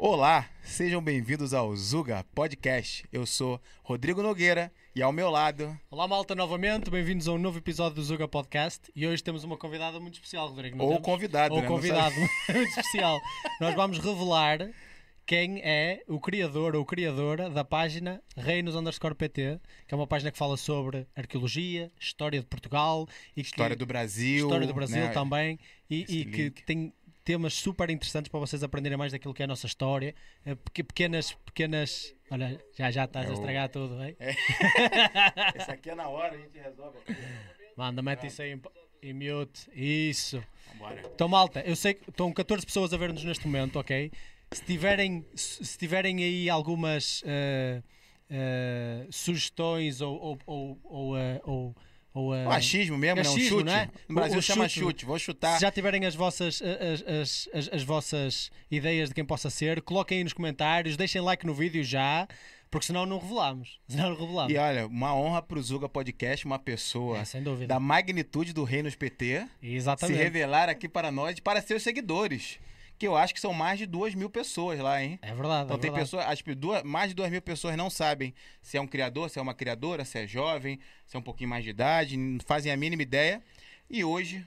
Olá, sejam bem-vindos ao Zuga Podcast. Eu sou Rodrigo Nogueira e ao meu lado. Olá, malta, novamente. Bem-vindos a um novo episódio do Zuga Podcast. E hoje temos uma convidada muito especial, Rodrigo. não Ou temos? convidado, Ou né? Convidado muito especial. Nós vamos revelar quem é o criador ou criadora da página Reinos underscore PT, que é uma página que fala sobre arqueologia, história de Portugal e que, História do Brasil. história do Brasil né? também e, e que tem temas super interessantes para vocês aprenderem mais daquilo que é a nossa história. Eh, peque- Pequenas, pequenas. Olha, já já estás É a o- estragar tudo, hein? Esse aqui é na hora, a gente resolve. Manda, mete isso aí em, em mute. Isso. Vambora. Então, malta, eu sei que estão 14 pessoas a ver-nos neste momento, ok? Se tiverem, se tiverem aí algumas eh, eh, sugestões ou. ou, ou, ou, eh, ou, Um achismo mesmo, né? Um achismo, chute. não é? No Brasil O- o chama chute. chute. Vou chutar. Se já tiverem as vossas, as, as, as, as vossas ideias de quem possa ser, coloquem aí nos comentários, deixem like no vídeo já, porque senão não revelamos. Senão não revelamos. E olha, uma honra pro Zuga Podcast, uma pessoa É, da magnitude do Reinos PT se Exatamente. revelar aqui para nós e para seus seguidores. Que eu acho que são mais de duas mil pessoas lá, hein? É verdade. Então é tem verdade. pessoas, acho que duas, mais de duas mil pessoas não sabem se é um criador, se é uma criadora, se é jovem, se é um pouquinho mais de idade, não fazem a mínima ideia. E hoje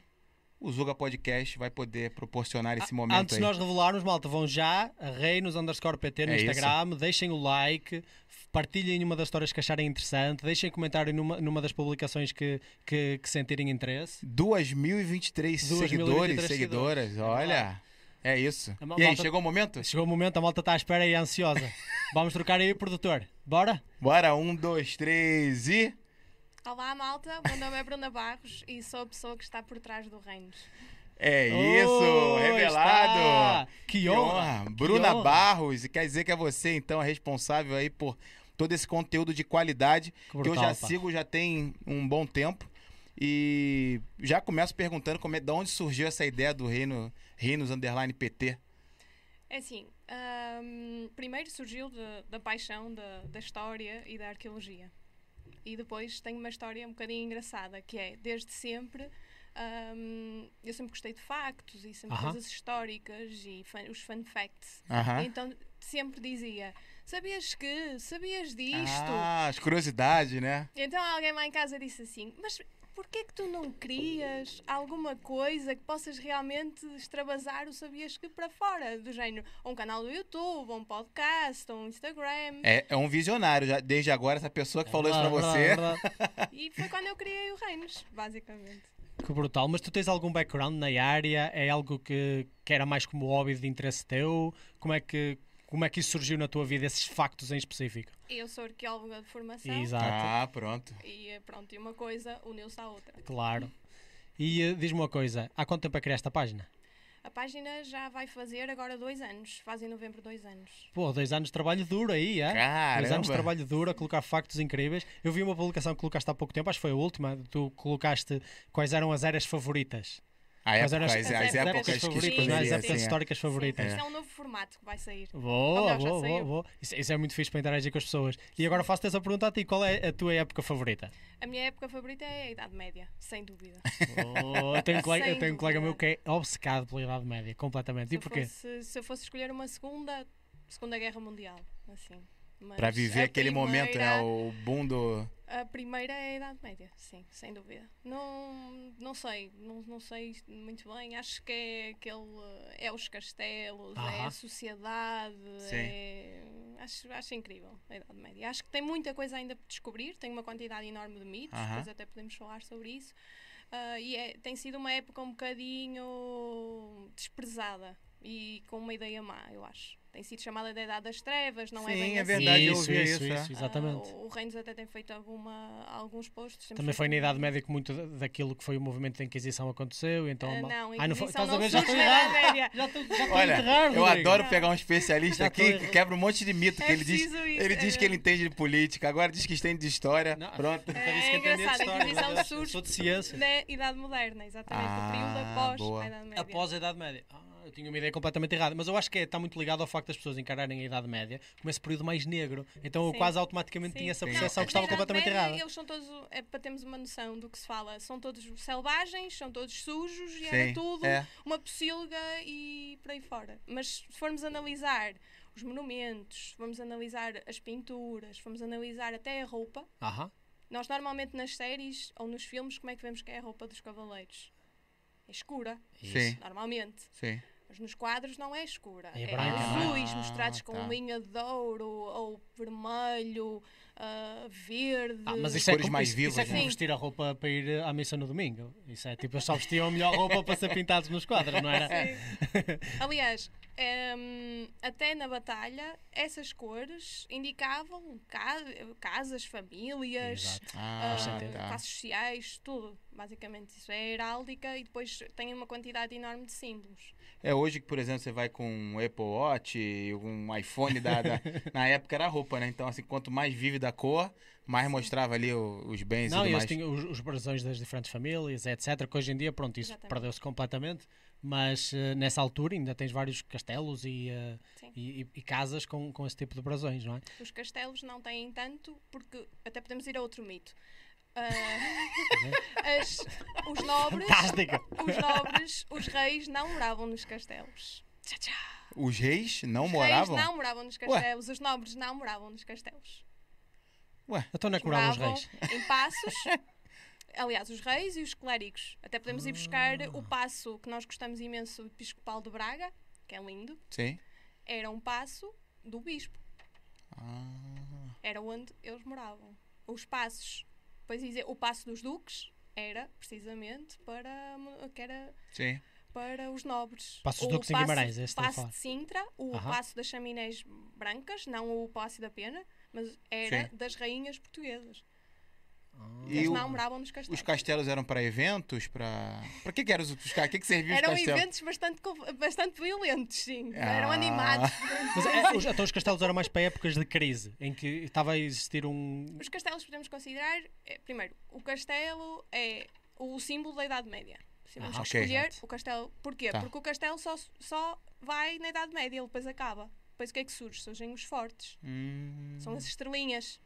o Zuga Podcast vai poder proporcionar esse A- momento Antes de nós revelarmos, malta, vão já a reinos underscore PT no É isso. Instagram, deixem o like, partilhem uma das histórias que acharem interessante, deixem comentário numa, numa das publicações que, que, que sentirem interesse. 2023 2.023 seguidores, seguidores. seguidoras, É olha. É isso. A E aí, chegou o momento? Chegou o momento, a malta está à espera e é ansiosa. Vamos trocar aí, produtor. Bora? Bora, um, dois, três e. Olá, malta. Meu nome é Bruna Barros e sou a pessoa que está por trás do Reinos. É isso, Oh, revelado. está! Que Que honra! honra. que Bruna honra. Barros, e quer dizer que é você, então, a responsável aí por todo esse conteúdo de qualidade Que que eu brutal, já pá. sigo já tem um bom tempo. E já começo perguntando como é, de onde surgiu essa ideia do Reino, Reinos Underline PT. É assim, ahm, primeiro surgiu de- da paixão da, da história e da arqueologia. E depois tem uma história um bocadinho engraçada, que é, desde sempre, ahm, eu sempre gostei de factos e sempre Aham. coisas históricas e fun- os fun facts. Aham. Então sempre dizia, sabias que, sabias disto? Ah, as curiosidades, né? Então alguém lá em casa disse assim: Mas porquê que tu não crias alguma coisa que possas realmente extravasar o sabias que para fora? Do género, um canal do YouTube, um podcast, um Instagram. É, é um visionário, já, desde agora, essa pessoa que falou isso Verdade, você. E foi quando eu criei o Reinos, basicamente. Que brutal. Mas tu tens algum background na área? É algo que, que era mais como hobby de interesse teu? Como é que, como é que isso surgiu na tua vida, esses factos em específico? Eu sou arqueóloga de formação Exato, Ah, pronto. e eh, pronto, e uma coisa uniu-se à outra. claro. E eh, diz-me uma coisa, há quanto tempo é que criaste a página? A página já vai fazer agora dois anos, faz em novembro dois anos. Pô, dois anos de trabalho duro aí, é? Dois anos de Caramba. trabalho duro a colocar factos incríveis. Eu vi uma publicação que colocaste há pouco tempo, acho que foi a última. Tu colocaste quais eram as eras favoritas. A Quais época, eram as, as as épocas épocas que favoritas, sim, não é? As sim, épocas sim. históricas favoritas. Isto é um novo formato que vai sair. Boa, boa, boa, boa. Isso, isso é muito fixe para interagir com as pessoas. E agora faço-te essa pergunta a ti: qual é a tua época favorita? A minha época favorita é a Idade Média, sem dúvida. Oh, eu tenho um colega, eu tenho um colega meu que é obcecado pela Idade Média, completamente. Se E eu porquê? fosse- se eu fosse escolher uma segunda, Segunda Guerra Mundial, assim. Mas Pra viver aquele momento, né? primeira- O boom do. A primeira é a Idade Média, sim, sem dúvida. Não, não sei, não, não sei muito bem. Acho que é aquele. É os castelos, é Aham. a sociedade. Sim. É, acho, acho incrível a Idade Média. Acho que tem muita coisa ainda por descobrir, tem uma quantidade enorme de mitos, Aham. depois até podemos falar sobre isso. Ah, e é- tem sido uma época um bocadinho desprezada e com uma ideia má, eu acho. Tem sido chamada da Idade das Trevas, não é Sim, bem é assim. verdade, eu isso, ouvi isso, isso, é. isso, exatamente. Ah, o, Reinos até tem feito alguma, alguns posts. temos Também foi na Idade Média que muito da- daquilo que foi o movimento da Inquisição aconteceu. Então, Ah, mal- não, Ai, não foi- Inquisição estás a ver? não Já estou errado. Já estou a Olha, enterrar, eu Rodrigo. adoro pegar um especialista aqui que errado. quebra um monte de mito. É que ele diz, ele diz é. que ele entende de política, agora diz que entende de história. Não, Pronto. nunca É entendia de engraçado, a história, Inquisição mas eu surge Sou de ciência. Na Idade Moderna, exatamente, Ah, o período após boa. a Idade Média. Após a Idade Média. Ah, Eu tinha uma ideia completamente errada, mas eu acho que é- está muito ligado ao facto das pessoas encararem a Idade Média como esse período mais negro. Então eu Sim. quase automaticamente Sim. tinha essa percepção Não, que estava na Idade completamente Média, errada. Eles são todos, é para termos uma noção do que se fala, são todos selvagens, são todos sujos e Sim, era tudo é. uma pocilga e por aí fora. Mas se formos analisar os monumentos, se formos analisar as pinturas, formos analisar até a roupa, Aham. nós normalmente nas séries ou nos filmes, como é que vemos que é a roupa dos cavaleiros? É escura, Sim. normalmente. Sim. Mas nos quadros não é escura. É É, é? azuis Ah, mostrados com tá. linha de ouro ou vermelho, ah, verde. Ah, mas isso é Cores como, mais isso, vivas, isso é como né? vestir a roupa para ir à missa no domingo. Isso é tipo, eles só vestiam a melhor roupa para ser pintados nos quadros, não era? Sim. Aliás, hum, até na batalha, essas cores indicavam ca- casas, famílias. Ah, sentido. tá. classes sociais, tudo. Basicamente, isso é heráldica e depois tem uma quantidade enorme de símbolos. É hoje que, por exemplo, você vai com um Apple Watch, um iPhone da, da- na época era a roupa, né? Então, assim, quanto mais vívida a cor, mais mostrava ali o- os bens Não, e tudo eles mais. tinham os, os brasões das diferentes famílias, etc. Que hoje em dia, pronto, isso perdeu-se completamente. Mas eh, nessa altura ainda tens vários castelos e, e, e- e casas com, com esse tipo de brasões, não é? Os castelos não têm tanto, porque até podemos ir a outro mito. Ah, as- os nobres, Fantástica! os nobres, os reis não moravam nos castelos. Tchá, tchá. Os reis não Os moravam? reis não moravam nos castelos, os nobres não moravam nos castelos. Então não é que moravam os reis. em passos. Aliás, os reis e os clérigos. Até podemos ir buscar o passo que nós gostamos imenso, o episcopal de Braga, que é lindo. Sim. Era um passo do bispo. Ah, Era onde eles moravam. Os passos, depois dizer, o passo dos duques era precisamente para que era sim. para os nobres. Passo dos O Duques em Guimarães, é a passo de Sintra, o Aham. passo das chaminés brancas, não o passo da pena, mas era Sim. das rainhas portuguesas. E Eles não moravam nos castelos. os castelos eram para eventos? Para Para que, que eram os os ca- que, que serviam Eram os castelos? eventos bastante, bastante violentos, sim. Ah. Eram animados. Mas é, os, então os castelos eram mais para épocas de crise, em que estava a existir um. Os castelos podemos considerar, eh, primeiro, o castelo é o símbolo da Idade Média. Se vamos Ah, ok. escolher Exato. o castelo. Porquê? Tá. Porque o castelo só, só vai na Idade Média, ele depois acaba. Depois o que é que surge? Surgem os fortes. Hum, São as estrelinhas.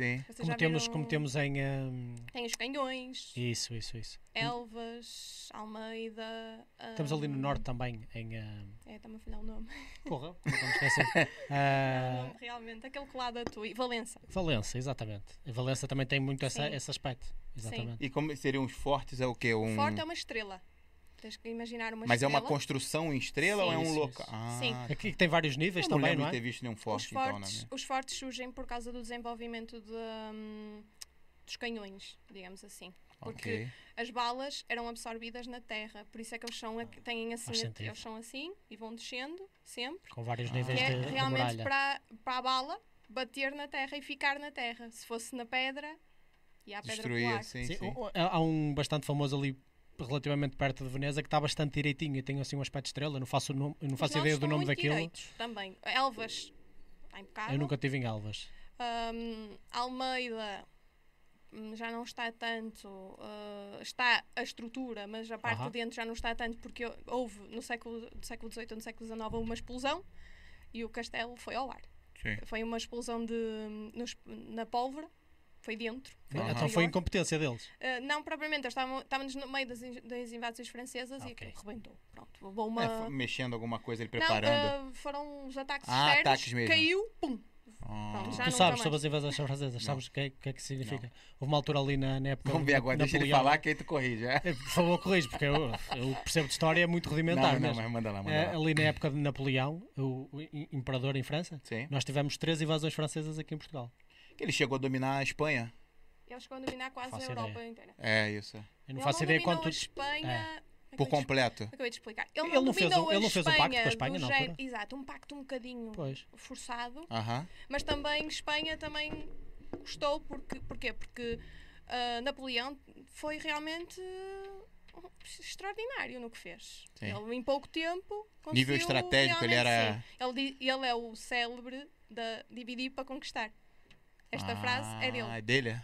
Sim. Vocês Como temos, viram- como temos em. hum, Tem os canhões, Isso, isso, isso. Elvas, Almeida. Estamos ali no hum, norte também, em. hum, É, está-me a falhar o nome. Porra, não me esquecer. É o nome, realmente. Aquele que lá da Tui. Valença. Valença, exatamente. A Valença também tem muito essa, Sim. esse aspecto. Exatamente. E como seriam os fortes? É o quê? Um... Forte é uma estrela. Tens que imaginar uma Mas é estrela. uma construção em estrela ou é Sim, um isso, local? Ah, Sim. Aqui tem vários níveis eu também, não de é? ter visto nenhum Os forte, então, na fortes, minha. os fortes surgem por causa do desenvolvimento de, hum, dos canhões, digamos assim. Porque Ok. as balas eram absorvidas na terra, por isso é que eles são, a- têm assim, a- eles são assim e vão descendo sempre. Com vários Ah. níveis Que é de, de realmente muralha. para, para a bala bater na terra e ficar na terra. Se fosse na pedra, ia à pedra Destruía, colar. sim, Sim, sim. há um bastante famoso ali relativamente perto de Veneza que está bastante direitinho e tem assim um aspecto de estrela. Eu não faço, não Os faço ideia do nome muito daquilo. direitos também. Elvas, está impecável. Eu nunca tive em Elvas. Hum, Almeida hum, já não está tanto. uh, está a estrutura, mas a parte Aham. de dentro já não está tanto porque houve no século, no século XVIII ou no século XIX uma explosão e o castelo foi ao ar. Sim. Foi uma explosão de, nos- na pólvora, foi dentro. Foi Aham. Então foi incompetência deles. Uh, não propriamente, estavam, estávamos no meio das, das invasões francesas e Ok. aquilo rebentou. Pronto, levou uma. É, mexendo alguma coisa, ele não, preparando. uh, foram os ataques Ah, externos, ataques mesmo. caiu, pum. Ah. pronto, tu sabes mais. sobre as invasões francesas, sabes o que, é- o que é que significa? Houve uma altura ali na, na época. Vamos ver de agora, deixa ele falar que aí tu corrige. É? Eh, Por favor, corrige, porque eu, eu percebo de história é muito rudimentar. Não, não, mas manda lá, manda Eh, lá. ali na época de Napoleão, o, o im- imperador em França, Sim. nós tivemos três invasões francesas aqui em Portugal. Ele chegou a dominar a Espanha. Eles chegou a dominar quase Faço a Europa ideia. inteira. É, isso. Eu não faço ideia quanto. a Espanha. Por é que eu ia completo. Acabei de explicar. Ele Ele não, não fez dominou um- a ele não fez um pacto com a do Espanha na género-? Exato, um pacto um bocadinho Pois. forçado. Aham. Mas também Espanha também gostou. Porque, porquê? Porque ah, Napoleão foi realmente uh, extraordinário no que fez. Sim. Ele em pouco tempo conseguiu Nível estratégico, ele era-. Ele, ele é o célebre da dividir para conquistar. Esta frase é dele. Ah, é dele?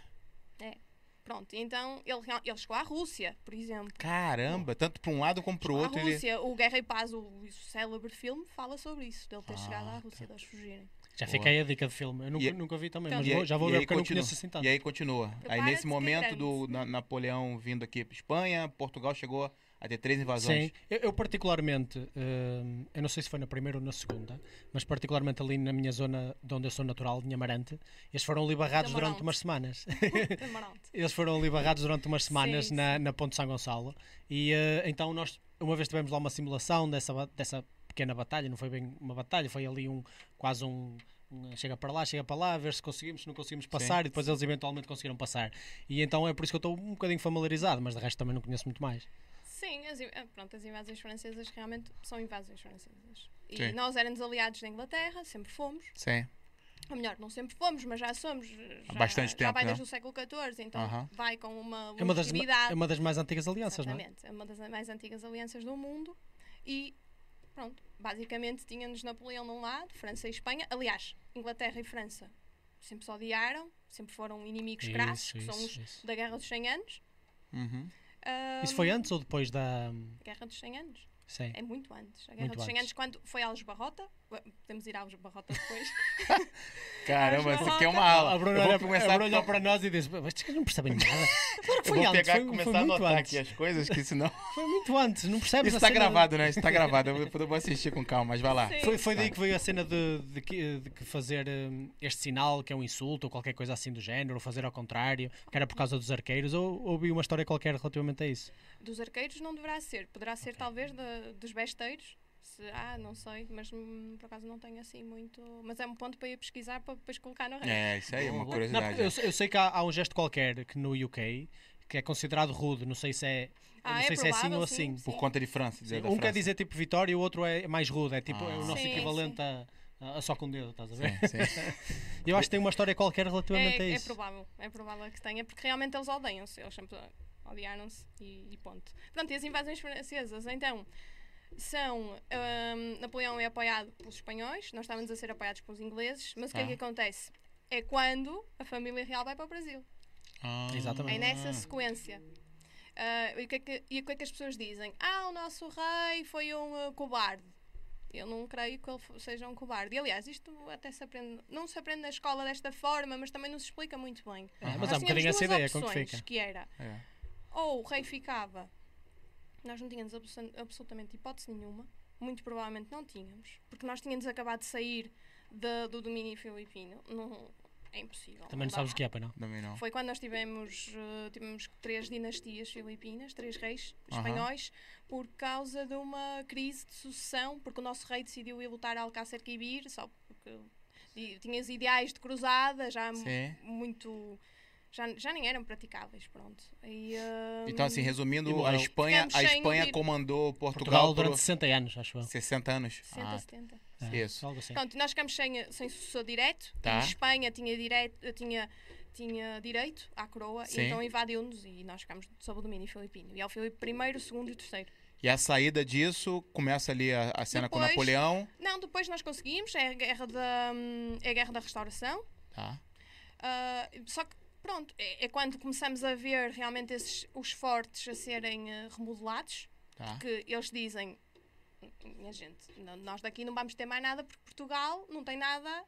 Pronto, então ele, ele chegou à Rússia, por exemplo. Caramba, tanto para um lado como para o outro. Ele... Rússia, o Guerra e Paz, o, o célebre filme, fala sobre isso, dele ter Ah, chegado à Rússia, deles fugirem. Já Boa. fiquei a dica de filme. Eu nunca, E- nunca vi também, Então, mas E vou- aí- já vou ver aí porque eu não continua. conheço assim tanto. E aí continua. Aí nesse é momento do Na- Napoleão vindo aqui para Espanha, Portugal chegou a ter três invasões. Sim, eu, eu particularmente, hum, eu não sei se foi na primeira ou na segunda, mas particularmente ali na minha zona de onde eu sou natural, de Amarante, eles foram ali barrados durante umas semanas. Amarante. Eles foram ali barrados durante umas semanas Sim, na, na Ponte São Gonçalo e eh, então nós uma vez tivemos lá uma simulação dessa, dessa pequena batalha, não foi bem uma batalha, foi ali um quase um, chega para lá, chega para lá, ver se conseguimos, se não conseguimos passar e depois eles eventualmente conseguiram passar. E então é por isso que eu estou um bocadinho familiarizado, mas de resto também não conheço muito mais. Sim, as, ah, pronto, as invasões francesas realmente são invasões francesas. E Sim. nós éramos aliados da Inglaterra, sempre fomos. Sim. Ou melhor, não sempre fomos, mas já somos. Já, bastante já tempo, vai né? desde o século XIV, então Aham. vai com uma É uma das, é uma das mais antigas alianças, não é? Exatamente, é uma das mais antigas alianças do mundo. E pronto, basicamente tínhamos Napoleão de um lado, França e Espanha. Aliás, Inglaterra e França sempre se odiaram, sempre foram inimigos crassos, que Isso, são os isso. da Guerra dos 100 Anos. Uhum. Isso foi antes ou depois da. Guerra dos 100 Anos. Sim. É muito antes. A Guerra Muito dos 100 antes. Anos, quando foi Alves Barrota. Podemos ir Alves Barrota depois. Caramba, isso aqui é uma aula. A Bruna olha, a começar Bruna a olhou para nós e disse: Mas estes não percebem nada. Claro que Eu foi vou antes, pegar foi, e foi começar a muito anotar antes. aqui as coisas, que senão. Foi muito antes, não percebes Isso a tá cena gravado, né? Isso tá gravado. Eu depois eu vou assistir com calma, mas vai lá. Sim. Foi, foi daí que veio a cena de, de que, de que fazer hum, este sinal que é um insulto ou qualquer coisa assim do género, ou fazer ao contrário, que era por causa dos arqueiros, ou ouvi uma história qualquer relativamente a isso. Dos arqueiros não deverá ser. Poderá ser talvez da- dos besteiros. Se, ah, não sei, mas hum, por acaso não tenho assim muito. Mas é um ponto para ir pesquisar para depois colocar no resto. É, isso aí é uma Não, curiosidade. porque eu, sei- eu sei que há, há um gesto qualquer que no UK que é considerado rude, não sei se é, Ah, não é sei se é assim ou sim, assim. sim. Por conta de França. dizer da Um quer dizer tipo vitória e o outro é mais rude, é tipo Ah. é o nosso Sim, equivalente a, a só com o dedo, estás a ver? Sim, sim. Eu acho que tem uma história qualquer relativamente a É, é isso. provável, é provável que tenha, porque realmente eles odeiam-se, eles sempre odiaram-se e, e ponto. Pronto, e as invasões francesas, então, são. hum, Napoleão é apoiado pelos espanhóis, nós estávamos a ser apoiados pelos ingleses, mas o que é Ah. que acontece? É quando a família real vai para o Brasil. Ah. Exatamente. É nessa sequência. Ah, e, o que é que, e o que é que as pessoas dizem? Ah, o nosso rei foi um ah, cobarde. Eu não creio que ele seja um cobarde. E, aliás, isto até se aprende, não se aprende na escola desta forma, mas também não se explica muito bem. É, mas há um bocadinho tínhamos essa ideia com que opções, fica. que era É. ou o rei ficava, nós não tínhamos absolu- absolutamente hipótese nenhuma, muito provavelmente não tínhamos, porque nós tínhamos acabado de sair de- do domínio filipino. Não, é impossível. Também não sabes o que é, pai, não? Também não. Foi quando nós tivemos, eh, tivemos três dinastias filipinas, três reis espanhóis, por causa de uma crise de sucessão, porque o nosso rei decidiu ir lutar a Alcácer Quibir, só porque tinha os ideais de cruzada, já Sim. muito. Já, já nem eram praticáveis, pronto. E, eh, Então, assim, E resumindo, a. Espanha, a Espanha ouvir. comandou Portugal Portugal, durante por 60 anos, acho eu. 60 anos. 60, Ah, 70. É, Isso. Algo assim. Pronto, nós ficamos sem, sem sucessor direto. Tá. E Espanha tinha, direito, tinha, tinha direito à coroa, Sim. e então invadiu-nos e nós ficamos sob o domínio filipino. E é o Filipe I, segundo e terceiro. E a saída disso começa ali a, a cena com Depois- Napoleão. Não, depois nós conseguimos, é a guerra da, hum, é a guerra da restauração. Tá. Ah, só que, pronto, é, é quando começamos a ver realmente esses, os fortes a serem eh, remodelados. Tá. que eles dizem, minha gente, n- nós daqui não vamos ter mais nada porque Portugal não tem nada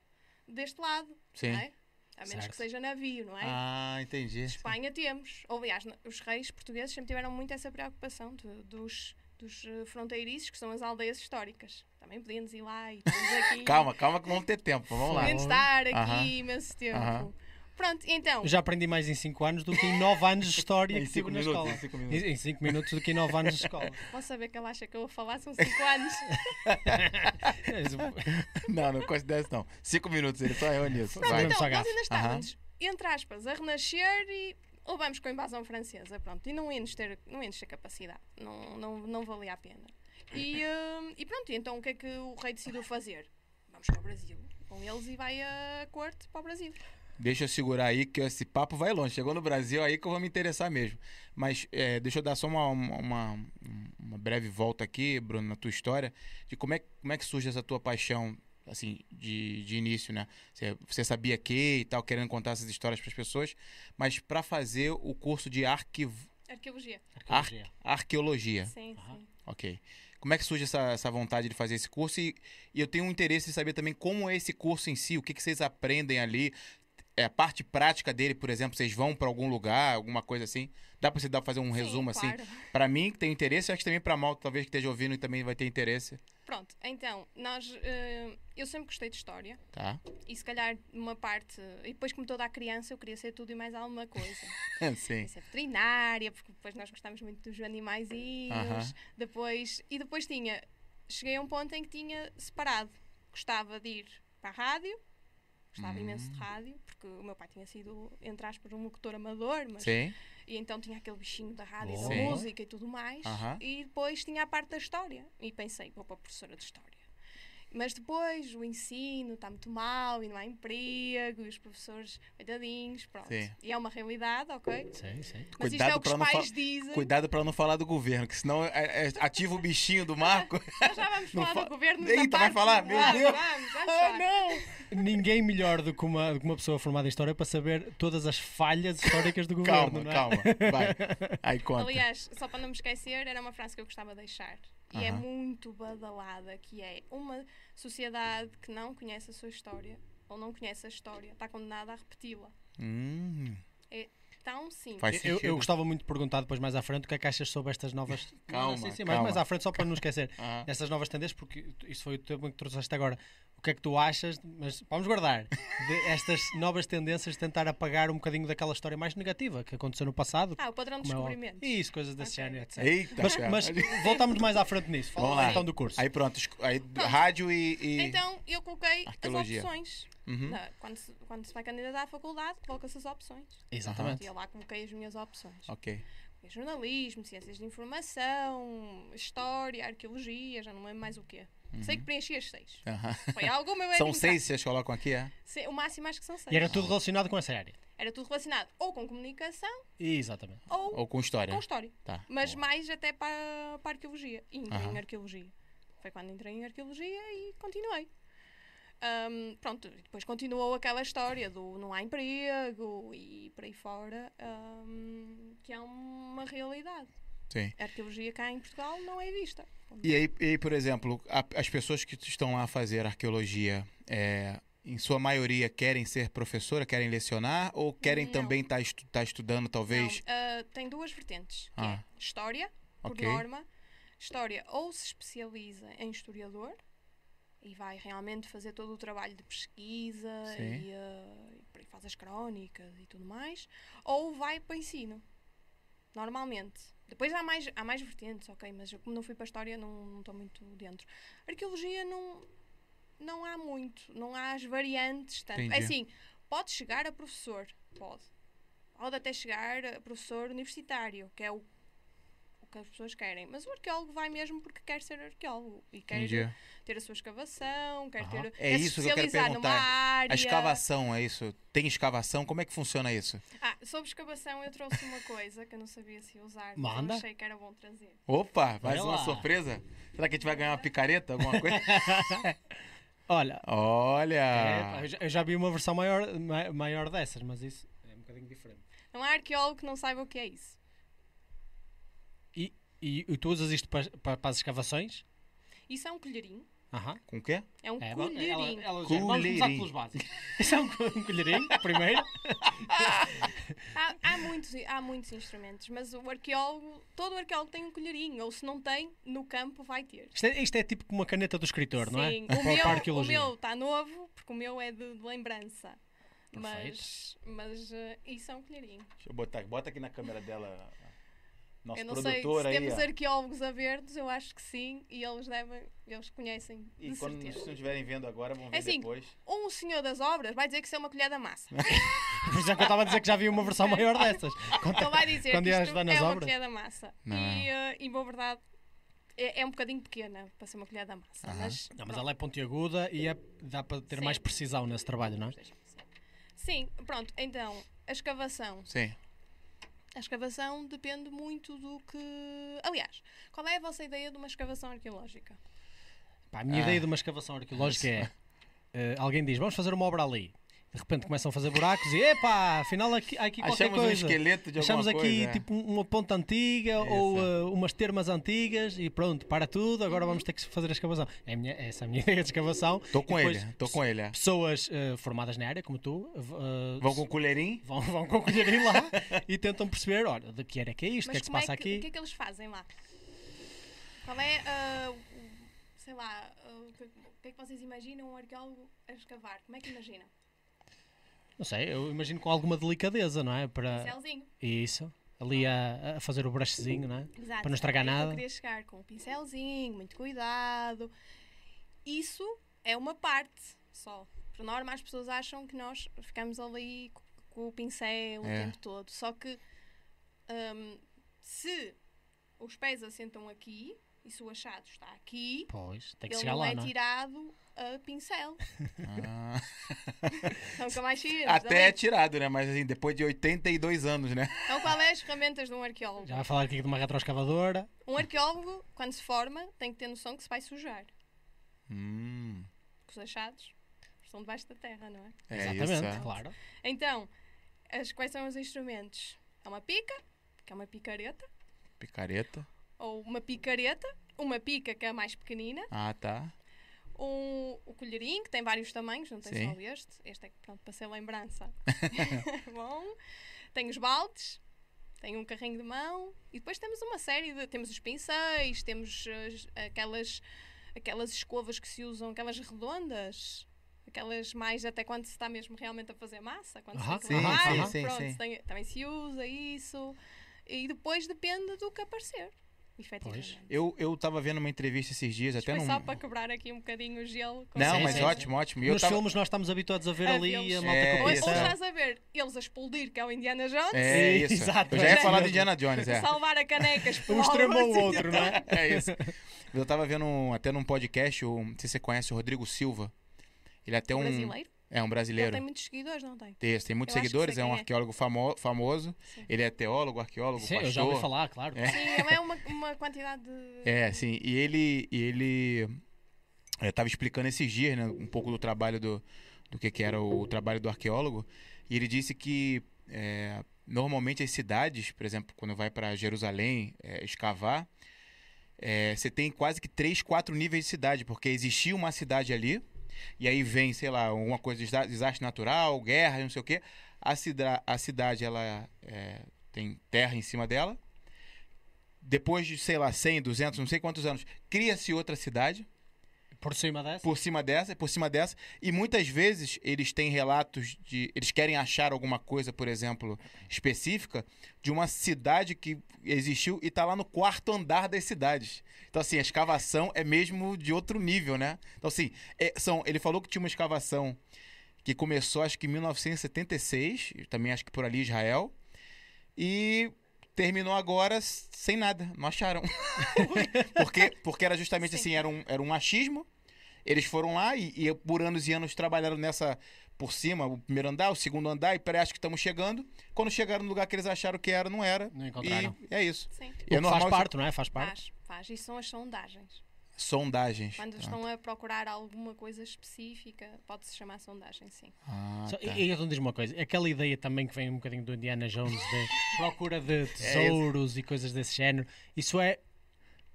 deste lado, Sim. não é? A menos Certo. que seja navio, não é? Ah, entendi. Espanha temos. Ou, aliás, os reis portugueses sempre tiveram muito essa preocupação de- dos, dos eh, fronteiriços, que são as aldeias históricas. Também podíamos ir lá e aqui. Calma, calma que vamos ter tempo. Vamos lá. Podíamos estar aqui Aham. imenso tempo. Aham. Pronto, então. Eu já aprendi mais em 5 anos do que em 9 anos de história Em que tive cinco na minutos, escola. em cinco minutos. Em 5 minutos do que em 9 anos de escola. Posso saber que ela acha que eu vou falar? São 5 anos. Não, não considero isso não. Cinco minutos, ele só errou nisso. Pronto, Vai. então- nós ainda estávamos, entre aspas, a renascer e levamos com a invasão francesa, pronto, e não íamos ter, não íamos ter capacidade, não, não, não valia a pena. E, hum, e pronto, e então o que é que o rei decidiu fazer? Vamos para o Brasil com eles e vai a corte para o Brasil. Deixa eu segurar aí que esse papo vai longe. Chegou no Brasil aí que eu vou me interessar mesmo. Mas é, deixa eu dar só uma, uma, uma breve volta aqui, Bruno, na tua história, de como é, como é que surge essa tua paixão assim, de, de início, né? Você, você sabia que e tal, querendo contar essas histórias para as pessoas, mas para fazer o curso de arquivo, Arqueologia. Arqueologia. arqueologia. Sim, Aham. sim. Ok. Como é que surge essa, essa vontade de fazer esse curso? E, e eu tenho um interesse em saber também como é esse curso em si, o que, que vocês aprendem ali. É, a parte prática dele, por exemplo, vocês vão para algum lugar, alguma coisa assim? Dá para você dar, fazer um Sim, resumo assim? claro. Para mim, que tem interesse, acho que também para Malta, talvez que esteja ouvindo e também vai ter interesse. Pronto, então, nós. eh, eu sempre gostei de história Tá? e se calhar uma parte. E depois, como toda a criança, eu queria ser tudo e mais alguma coisa. Sim. Ser veterinária, porque depois nós gostávamos muito dos animaizinhos. Aham. Depois, e depois tinha. Cheguei a um ponto em que tinha separado. Gostava de ir para a rádio, gostava Hum. imenso de rádio, porque o meu pai tinha sido, entre aspas, um locutor amador, mas Sim. e então tinha aquele bichinho da rádio, Boa. da música e tudo mais. E depois tinha a parte da história. E pensei, vou para a professora de história. Mas depois o ensino está muito mal e não há emprego e os professores, coitadinhos, pronto. Sim. E é uma realidade, ok? Sim, sim. Mas isto Cuidado é o que os não pais dizem. Cuidado para não falar do governo, que senão é- é- ativa o bichinho do Marco. Nós já vamos Não falar fa- do governo. Eita, vai falar? Meu Vamos, Deus. Vamos, vamos Ah, falar. não! Ninguém melhor do que, uma, do que uma pessoa formada em História para saber todas as falhas históricas do Calma, governo, não é? calma. Vai. Aí conta. Aliás, só para não me esquecer, era uma frase que eu gostava de deixar. E é Aham. muito badalada, que é uma sociedade que não conhece a sua história ou não conhece a história, está condenada a repeti-la. Hum, Tão simples. Eu, eu gostava muito de perguntar depois mais à frente o que é que achas sobre estas novas. Calma, Sim, sim, calma. Mas mais à frente, só para não esquecer. ah, Estas novas tendências, porque isso foi o tema que trouxeste agora. O que é que tu achas, mas vamos guardar, de estas novas tendências de tentar apagar um bocadinho daquela história mais negativa que aconteceu no passado? Ah, o padrão de é descobrimento. Isso, coisas desse Ok. género, etc. Eita, Mas, cara. mas voltamos mais à frente nisso. Vamos Fala lá. então do curso. Aí pronto, aí, rádio e. e- Então eu coloquei Arqueologia. as opções. Uhum. Na- quando, se, quando se vai candidatar à faculdade, coloca-se as opções. Exatamente. E eu lá coloquei as minhas opções. Ok. Jornalismo, ciências de informação, história, arqueologia, já não lembro mais o quê. Sei que preenchi as seis. Aham. Foi alguma eu Uhum. era São seis, vocês colocam aqui, é? Se- O máximo acho que são seis. E era tudo relacionado com essa área. Era tudo relacionado ou com comunicação Exatamente. ou, Ou com história? com história. Tá. Mas boa. mais até para, para a arqueologia. E entrei Aham. em arqueologia. Foi quando entrei em arqueologia e continuei. Ahm, pronto, depois continuou aquela história do não há emprego e por aí fora, ahm, que é uma realidade. Sim. A arqueologia cá em Portugal não é vista. E aí, e aí, por exemplo, a- as pessoas que estão lá a fazer arqueologia, é, em sua maioria, querem ser professora, querem lecionar ou querem Não. também estar estudando, talvez? Ah, tem duas vertentes, que Ah. é história, por Ok. norma. História ou se especializa em historiador e vai realmente fazer todo o trabalho de pesquisa e, ah, e faz as crónicas e tudo mais, ou vai para o ensino. Normalmente. Depois há mais, há mais vertentes, ok, mas eu como não fui para a história não estou muito dentro. Arqueologia não, não há muito, não há as variantes tanto. Entendi. É assim, pode chegar a professor, pode. Pode até chegar a professor universitário, que é o que as pessoas querem. Mas o arqueólogo vai mesmo porque quer ser arqueólogo e quer Entendi. ter a sua escavação, quer Aham. ter É isso que eu quero especializar numa perguntar. área. A escavação, é isso? Tem escavação? Como é que funciona isso? Ah, sobre escavação eu trouxe uma coisa que eu não sabia se ia usar, mas Manda. eu achei que era bom trazer. Opa, mais uma surpresa? Será que a gente vai ganhar uma picareta, alguma coisa? Olha, Olha! é, eu, já, eu já vi uma versão maior, ma- maior dessas, mas isso é um bocadinho diferente. Não há arqueólogo que não saiba o que é isso. E, e tu usas isto para, para, para as escavações? Isso é um colherinho. Aham. Com o quê? É um É, bom, ela, colherinho. ela, vamos começar Colherinho. pelos básicos. Isso é um, co- um colherinho, primeiro. Há, há muitos, há muitos instrumentos, mas o arqueólogo, todo arqueólogo tem um colherinho, ou se não tem, no campo vai ter. Isto é, isto é tipo como uma caneta do escritor, não é? Sim, Para- o para a meu, o arqueologia. meu está novo, porque o meu é de, de lembrança. Perfeito. Mas, mas eh, isso é um colherinho. Deixa eu botar, bota aqui na câmera dela. Nosso eu não sei se aí. temos ó. arqueólogos a ver-nos, eu acho que sim, e eles devem, eles conhecem E de quando se certeza. não estiverem vendo agora, vão ver É assim, depois. Um senhor das obras vai dizer que isso é uma colher da massa. Por é que eu estava a dizer que já vi uma versão maior dessas. Ele vai dizer Quando que isto ajudar nas é uma obras? colher da massa. Não. E, eh, e, boa verdade, é, é um bocadinho pequena para ser uma colher da massa. Mas, Não, mas ela é pontiaguda e é- dá para ter Sim. mais precisão nesse trabalho, não é? Sim, pronto. Então, a escavação. Sim. A escavação depende muito do que. Aliás, qual é a vossa ideia de uma escavação arqueológica? Pá, a minha Ah. ideia de uma escavação arqueológica é eh, alguém diz, vamos fazer uma obra ali. De repente começam a fazer buracos e epá, afinal aqui, há aqui qualquer Achamos um coisa. esqueleto de alguma Achamos aqui coisa. é. tipo um- uma ponta antiga Isso. ou eh, umas termas antigas e pronto, para tudo, agora vamos ter que fazer a escavação. É a minha, essa é a minha ideia de escavação. Tô com ele, tô com ele. é. Pessoas eh, formadas na área, como tu, eh, Vão com o colherinho? vão, vão com o colherinho lá e tentam perceber, olha, de que era que é isto, o que é que se como passa é que, o aqui. que é que eles fazem lá? Qual é, o- sei lá, o que, o que é que vocês imaginam um arqueólogo a escavar? Como é que imagina? Não sei, eu imagino com alguma delicadeza, não é? Para Pincelzinho. isso, ali a, a fazer o brushzinho, não é? Exato. Para não estragar é nada. Eu queria chegar com um pincelzinho, muito cuidado. Isso é uma parte só. Por norma, as pessoas acham que nós ficamos ali co- com o pincel o É. tempo todo. Só que hum, se os pés assentam aqui e se o achado está aqui, Pois, tem que ele chegar não lá, é não é? tirado a pincel. Ah, Nunca mais tira. até é tirado, né? Mas assim, depois de 82 anos, né? Então, qual é as ferramentas de um arqueólogo? Já vai falar aqui de uma retroescavadora. Um arqueólogo, quando se forma, tem que ter noção que se vai sujar. Hum, Porque os achados estão debaixo da terra, não é? é Exatamente, isso. é. claro. Então, as, quais são os instrumentos? É uma pica, que é uma picareta, Picareta. ou uma picareta, uma pica, que é a mais pequenina, Ah, tá. Um, o colherinho, que tem vários tamanhos, não tem Sim. só este. Este é pronto, para ser lembrança. Bom, tem os baldes, tem um carrinho de mão, e depois temos uma série de. Temos os pincéis, temos as- aquelas, aquelas escovas que se usam, aquelas redondas. Aquelas mais até quando se está mesmo realmente a fazer massa, quando Aham, se tem sim, que lavar, sim, sim, pronto, sim. tem- também se usa isso. E depois depende do que aparecer, efetivamente. Eu, eu tava vendo uma entrevista esses dias, Isto até foi num... só para quebrar aqui um bocadinho o gelo. com Não, Sim, mas sim, ótimo, ótimo. Eu Nos tava... filmes nós estamos habituados a ver A ali a malta É, com Ou, estás a ver eles a explodir, que é o Indiana Jones, É isso. exato. Eu já ia É falar do mesmo. Indiana Jones, é. salvar a caneca, Um explodir. extremo ou o outro, não é? É isso. Eu tava vendo um- até num podcast, não sei se você conhece o Rodrigo Silva. Ele é até um. brasileiro. É um Ele brasileiro. tem muitos seguidores, não tem? Tem, tem muitos Eu seguidores, é um arqueólogo famo- famoso. Sim. Ele é teólogo, arqueólogo, Sim, pastor. eu já ouvi falar, claro. É. Sim, é uma, uma quantidade de. É, sim. E ele, e ele é, tava explicando esses dias, né, um pouco do trabalho do, do que, que era o trabalho do arqueólogo. E ele disse que é, normalmente as cidades, por exemplo, quando vai para Jerusalém é, escavar, é, você tem quase que três, quatro níveis de cidade, porque existia uma cidade ali, e aí vem, sei lá, alguma coisa, desa- desastre natural, guerra, não sei o quê. A, cida, a cidade, ela é, tem terra em cima dela. Depois de, sei lá, 100, 200, não sei quantos anos, cria-se outra cidade Por cima dessa. por cima dessa, por cima dessa, e muitas vezes eles têm relatos de, eles querem achar alguma coisa, por exemplo, específica de uma cidade que existiu e está lá no quarto andar das cidades. Então assim, a escavação é mesmo de outro nível, né? Então assim, é- são, ele falou que tinha uma escavação que começou acho que em 1976, e também acho que por ali Israel, e terminou agora sem nada, não acharam. porque, porque era justamente Sim. assim, era um, era um achismo. Eles foram lá e, e por anos e anos trabalharam nessa por cima, o primeiro andar, o segundo andar, e acho que estamos chegando. Quando chegaram no lugar que eles acharam que era, não era. Não encontraram. E é isso. Sim, E é normal faz isso- parte, não é? Faz parte. faz, faz. Isso são as sondagens. Sondagens. Quando Pronto. estão a procurar alguma coisa específica, pode-se chamar sondagem, sim. Ah, Só- tá. E e então diz uma coisa, aquela ideia também que vem um bocadinho do Indiana Jones de procura de É tesouros e coisas desse género, isso é,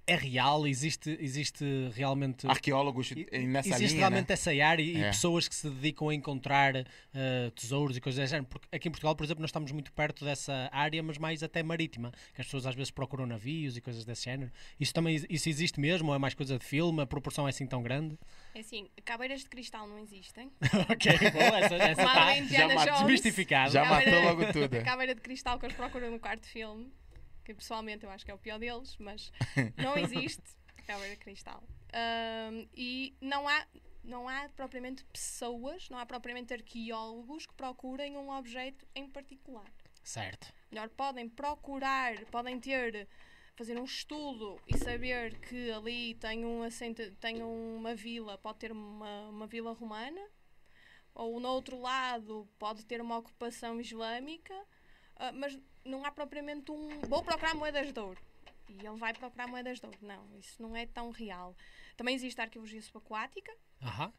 é real? Existe, existe realmente. Arqueólogos nessa existe linha, realmente né? essa área e, É. pessoas que se dedicam a encontrar eh, tesouros e coisas desse género. Porque aqui em Portugal, por exemplo, nós estamos muito perto dessa área, mas mais até marítima, que as pessoas às vezes procuram navios e coisas desse género. Isso também isso existe mesmo? Ou é mais coisa de filme? A proporção é assim tão grande? É assim, cabeiras de cristal não existem. ok, bom, essa, essa tá já Jones. desmistificada. Já matou logo tudo. A câmara de cristal que eles procuram no quarto filme, que pessoalmente eu acho que é o pior deles, mas não existe câmara cristal. Ahm, e não há, não há propriamente pessoas, não há propriamente arqueólogos que procurem um objeto em particular. Certo. Melhor, podem procurar, podem ter, fazer um estudo e saber que ali tem, um assenta, tem uma vila, pode ter uma, uma vila romana, ou no outro lado pode ter uma ocupação islâmica, ah, mas não há propriamente um. Vou procurar moedas de ouro. E ele vai procurar moedas de ouro. Não, isso não é tão real. Também existe a arqueologia subaquática, Aham.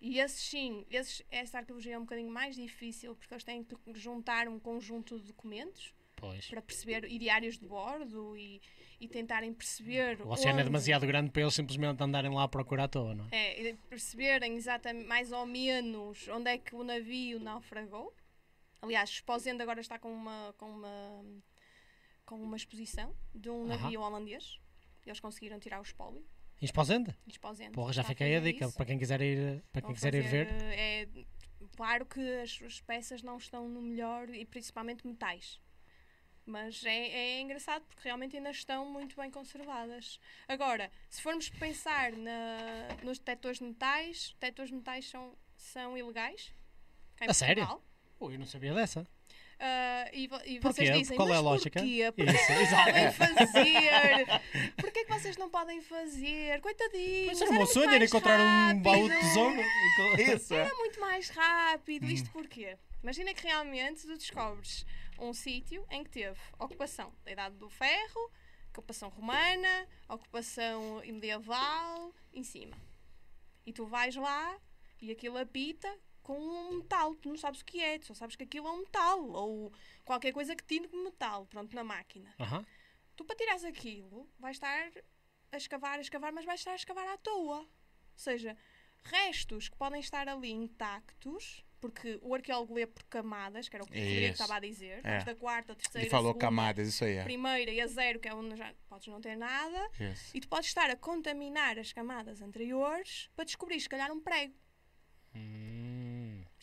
E esses sim, esses, essa arqueologia é um bocadinho mais difícil porque eles têm que juntar um conjunto de documentos Pois. para perceber, e diários de bordo e, e tentarem perceber. O oceano é onde- demasiado grande para eles simplesmente andarem lá a procurar à toa, não é? É, perceberem exatamente mais ou menos onde é que o navio naufragou. Aliás, Esposende agora está com uma, com uma, com uma exposição de um Aham. navio holandês. Eles conseguiram tirar o espólio. Em Esposende? de Esposende. Porra, já Está aí a dica isso. para quem quiser ir, para quem quiser ir fazer, ver. eh, É, claro que as, as peças não estão no melhor e principalmente metais. Mas é, é engraçado porque realmente ainda estão muito bem conservadas. Agora, se formos pensar na, nos detectores de metais, detectores de metais são, são ilegais. cá em A sério? Portugal. Ui, eu não sabia dessa. Ah, e, e vocês dizem, Qual é a lógica?" porquê? Porquê Isso, exato. podem fazer? Porquê que vocês não podem fazer? Coitadinhos. Mas era era muito sonho era encontrar um baú de rápido. tesouro. Isso, é. É muito mais rápido. Hum. Isto porquê? Imagina que realmente tu descobres um sítio em que teve ocupação da Idade do Ferro, ocupação romana, ocupação medieval, em cima. E tu vais lá e aquilo apita com um metal. Tu não sabes o que é, tu só sabes que aquilo é um metal ou qualquer coisa que como metal, pronto, na máquina. Aham. Tu para tirares aquilo vais estar a escavar, a escavar, mas vais estar a escavar à toa. Ou seja, restos que podem estar ali intactos, porque o arqueólogo lê por camadas, que era o que o Rodrigo estava a dizer, É. da quarta, terceira, Ele falou segunda, camadas, isso aí é. primeira e a zero, que é onde já podes não ter nada, Isso. e tu podes estar a contaminar as camadas anteriores para descobrir, se calhar, um prego, Hum,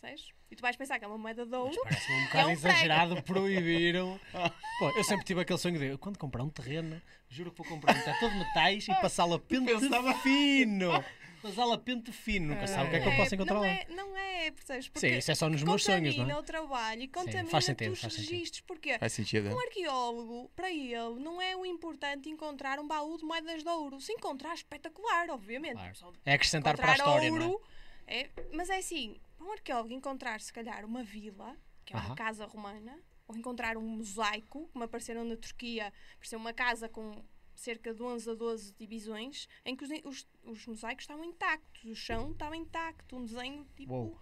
percebes? E tu vais pensar que é uma moeda de ouro, parece-me um É bocado um exagerado. Proibiram. Pô, eu sempre tive aquele sonho de eu, quando comprar um terreno, juro que vou comprar um teto de metais e passá-lo a pente pensava- fino. Passá-lo a pente fino. Nunca sabe o que é que eu posso encontrar não lá. é, não é, percebes? Porque Sim, isso é só nos meus sonhos, não é? o trabalho e contamina faz sentido, os faz sentido. registros. Porquê? Faz sentido. Um né? arqueólogo, para ele, não é o importante encontrar um baú de moedas de ouro. Se encontrar, espetacular, obviamente. Claro. É acrescentar para a história, não é? ouro. é- mas é assim, para um arqueólogo encontrar, se calhar, uma vila, que é uma Aham. casa romana, ou encontrar um mosaico, como apareceram na Turquia, apareceu uma casa com cerca de 11 a 12 divisões, em que os, os, os mosaicos estavam intactos, o chão estava intacto, um desenho tipo Uou.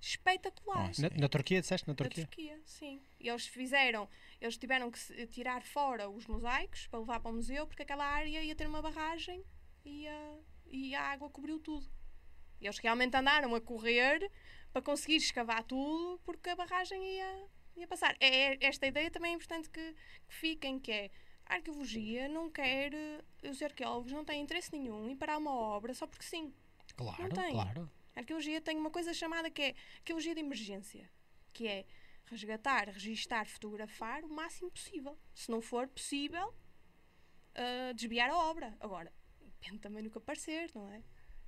espetacular. Na, na Turquia, disseste? Na Turquia? Turquia, sim. E eles fizeram, eles tiveram que se- tirar fora os mosaicos para levar para o museu, porque aquela área ia ter uma barragem e a, e a água cobriu tudo. Eles realmente andaram a correr para conseguir escavar tudo, porque a barragem ia, ia passar. É, é- esta ideia também é importante que, que fiquem, que é a arqueologia não quer, eh, os arqueólogos não têm interesse nenhum em parar uma obra só porque sim. Claro, claro. A arqueologia tem uma coisa chamada que é arqueologia de emergência, que é resgatar, registar, fotografar o máximo possível. Se não for possível, ah, desviar a obra. Agora, depende também do que aparecer, não é?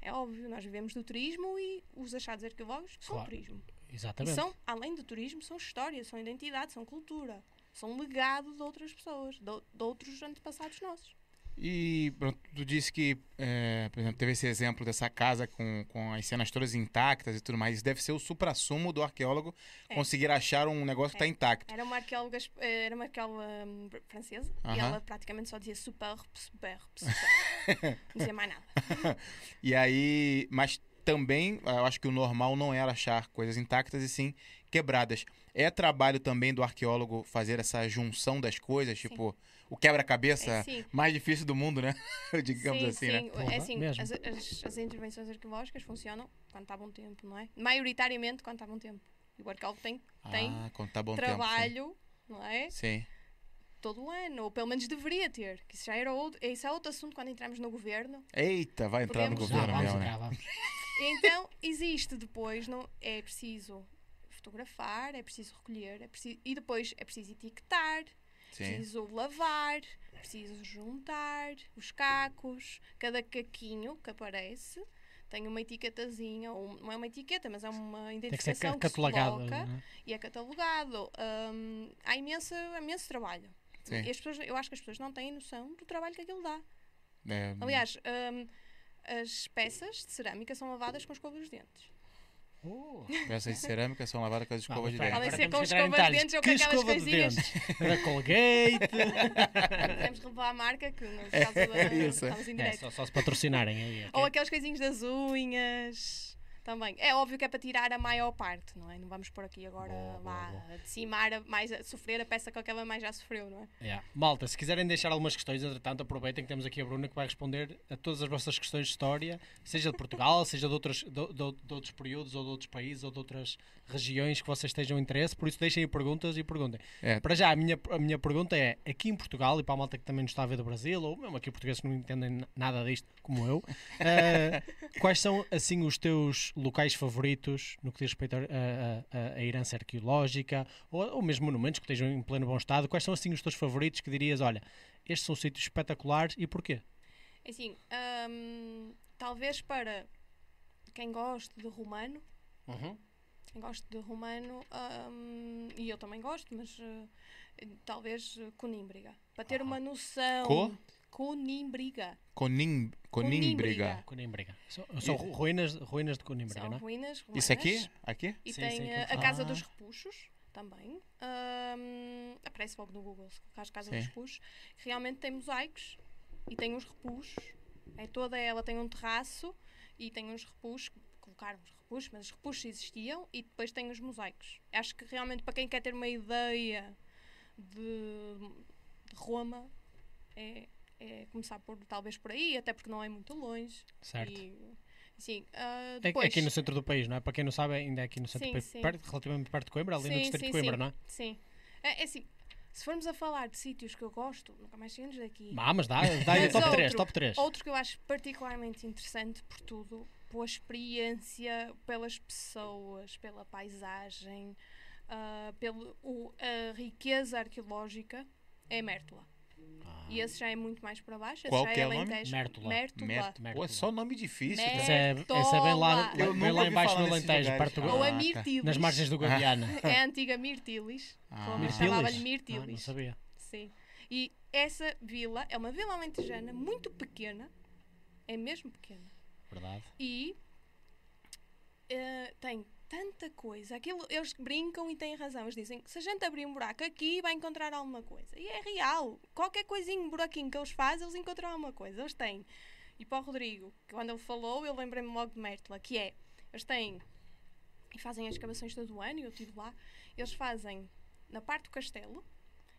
É óbvio, nós vivemos do turismo e os achados arqueológicos são Claro. turismo. E Exatamente. são, além do turismo, são história, são identidade, são cultura. São legado de outras pessoas, de, de outros antepassados nossos. E pronto, tu disse que, é, por exemplo, teve esse exemplo dessa casa com, com as cenas todas intactas e tudo mais. Isso deve ser o supra-sumo do arqueólogo É. conseguir achar um negócio que está É. intacto. Era uma arqueóloga, eh, era uma arqueóloga hum, francesa e Aham. ela praticamente só dizia super, super, super. não dizia mais nada. E aí, mas também, eu acho que o normal não era achar coisas intactas e sim quebradas. É trabalho também do arqueólogo fazer essa junção das coisas, Sim. tipo, o quebra-cabeça É, mais difícil do mundo, né? Digamos sim, assim, sim. né? Porra, É assim, as, as, as intervenções arqueológicas funcionam quando está bom tempo, não é? Maioritariamente quando está bom tempo. E o arqueólogo tem, tem ah, quando tá bom trabalho, não é? tempo. Sim. Todo o ano, ou pelo menos deveria ter. Que isso já era outro, isso é outro assunto quando entramos no governo. Eita, vai entrar no Podemos- Ah, governo vamos mesmo, né? Então, existe depois, não, é preciso fotografar, é preciso recolher, é preciso, e depois é preciso etiquetar, Sim. preciso lavar, preciso juntar os cacos, cada caquinho que aparece tem uma etiquetazinha, ou não é uma etiqueta, mas é uma que identificação ca- que, se coloca é? e é catalogado. Hum, há imenso, imenso trabalho. Sim. As pessoas, eu acho que as pessoas não têm noção do trabalho que aquilo dá. É, Aliás, hum, as peças de cerâmica são lavadas com escovas de dentes. Oh. peças de cerâmica são lavadas com as escovas de Não, espera, dente. Podem agora ser com escovas de dentes Que com aquelas de coisinhas. dentes? Da Colgate. Podemos revelar a marca que no caso da, isso. estamos em É, só, só se patrocinarem aí. ok? Ou aquelas coisinhas das unhas. Também. É óbvio que é para tirar a maior parte, não é? Não vamos por aqui agora Boa, boa, lá boa. a decimar a, mais, a sofrer a peça que aquela mais já sofreu, não é? Yeah. Malta, se quiserem deixar algumas questões, entretanto, aproveitem que temos aqui a Bruna que vai responder a todas as vossas questões de história, seja de Portugal, seja de outros, de, de- de outros períodos, ou de outros países, ou de outras regiões que vocês estejam interesse. Por isso, deixem aí perguntas e perguntem. É. Para já, a minha, a minha pergunta é: aqui em Portugal, e para a malta que também nos está a ver do Brasil, ou mesmo aqui portugueses que não entendem na- nada disto, como eu, eh, quais são assim os teus locais favoritos no que diz respeito a herança arqueológica ou, ou mesmo monumentos que estejam em pleno bom estado? Quais são assim os teus favoritos que dirias, olha, estes são sítios espetaculares e porquê? Assim, hum, talvez para quem gosta de romano, quem gosta de romano, hum, e eu também gosto, mas eh, talvez eh, Conímbriga. Para ter uma noção. Co? Conímbriga. Conim, Conímbriga. Conímbriga. São, são ru- ruínas, ruínas de Conímbriga, São não é? ruínas romanas. Isso aqui? Aqui? E Sim, tem sim, que- a Casa Ah. dos Repuxos também. Hum, aparece logo no Google, se colocares Casa Sim. dos Repuxos. Realmente tem mosaicos e tem uns repuxos. É toda ela tem um terraço e tem uns repuxos. Colocaram os repuxos, mas os repuxos existiam e depois tem os mosaicos. Acho que realmente para quem quer ter uma ideia de, de Roma é, é começar por talvez por aí, até porque não é muito longe. Certo. E, sim, É- depois, aqui no centro do país, não é? Para quem não sabe, ainda é aqui no centro Sim, do país, perto- relativamente perto de Coimbra, ali no Sim, distrito sim, de Coimbra, não é? Sim. É, é assim, se formos a falar de sítios que eu gosto, nunca mais saímos daqui. Ah, mas dá, dá Mas top outro- 3, top 3. Outro que eu acho particularmente interessante por tudo, pela experiência, pelas pessoas, pela paisagem, ah, pela riqueza arqueológica, é Mértola. E esse já é muito mais para baixo. Esse Qual já que é o nome? Alentejo. Pô, Mértola. é só nome difícil. Esse é, esse é bem lá, Eu bem lá no Alentejo, perto do- Ou a Ah, tá. Mirtilis. nas margens do Guadiana. É a antiga Mirtilis. Ah. Como Mirtilis? chamava-lhe Ah, Mirtilis. não sabia. Sim. E essa vila é uma vila alentejana muito pequena. É mesmo pequena. Verdade. E eh, tem tanta coisa. Aquilo, eles brincam e têm razão. Eles dizem que se a gente abrir um buraco aqui, vai encontrar alguma coisa. E é real. Qualquer coisinho, buraquinho que eles fazem, eles encontram alguma coisa. Eles têm. E para o Rodrigo, que quando ele falou, eu lembrei-me logo de Mértola, que é, eles têm, e fazem as escavações todo o ano, e eu estive lá, eles fazem, na parte do castelo,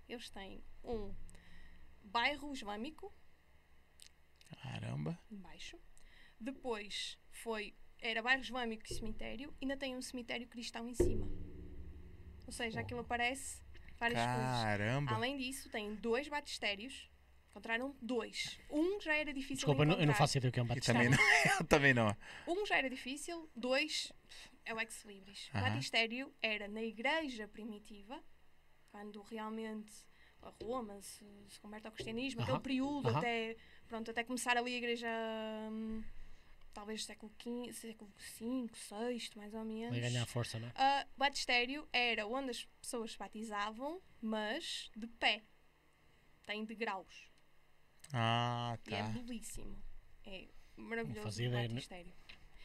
eles têm um bairro islâmico, Caramba. embaixo. Depois foi era bairro islâmico e cemitério, ainda tem um cemitério cristão em cima. Ou seja, aquilo aparece várias coisas. Caramba. Além disso, tem dois batistérios. Encontraram dois. Um já era difícil Desculpa, não- eu não encontrar. faço ideia do que é um batistério. também não. Eu também não. Um já era difícil, dois é o ex-libris. O Aham. batistério era na igreja primitiva, quando realmente a Roma se, se converte ao cristianismo, Aham. aquele período Aham. até, pronto, até começar ali a igreja, hum, talvez século V, século V, VI, mais ou menos. Vai ganhar força, não é? Ah, batistério era onde as pessoas se batizavam, mas de pé. Tem degraus. Ah, E é tá. belíssimo. É maravilhoso fazia o ideia, né? batistério.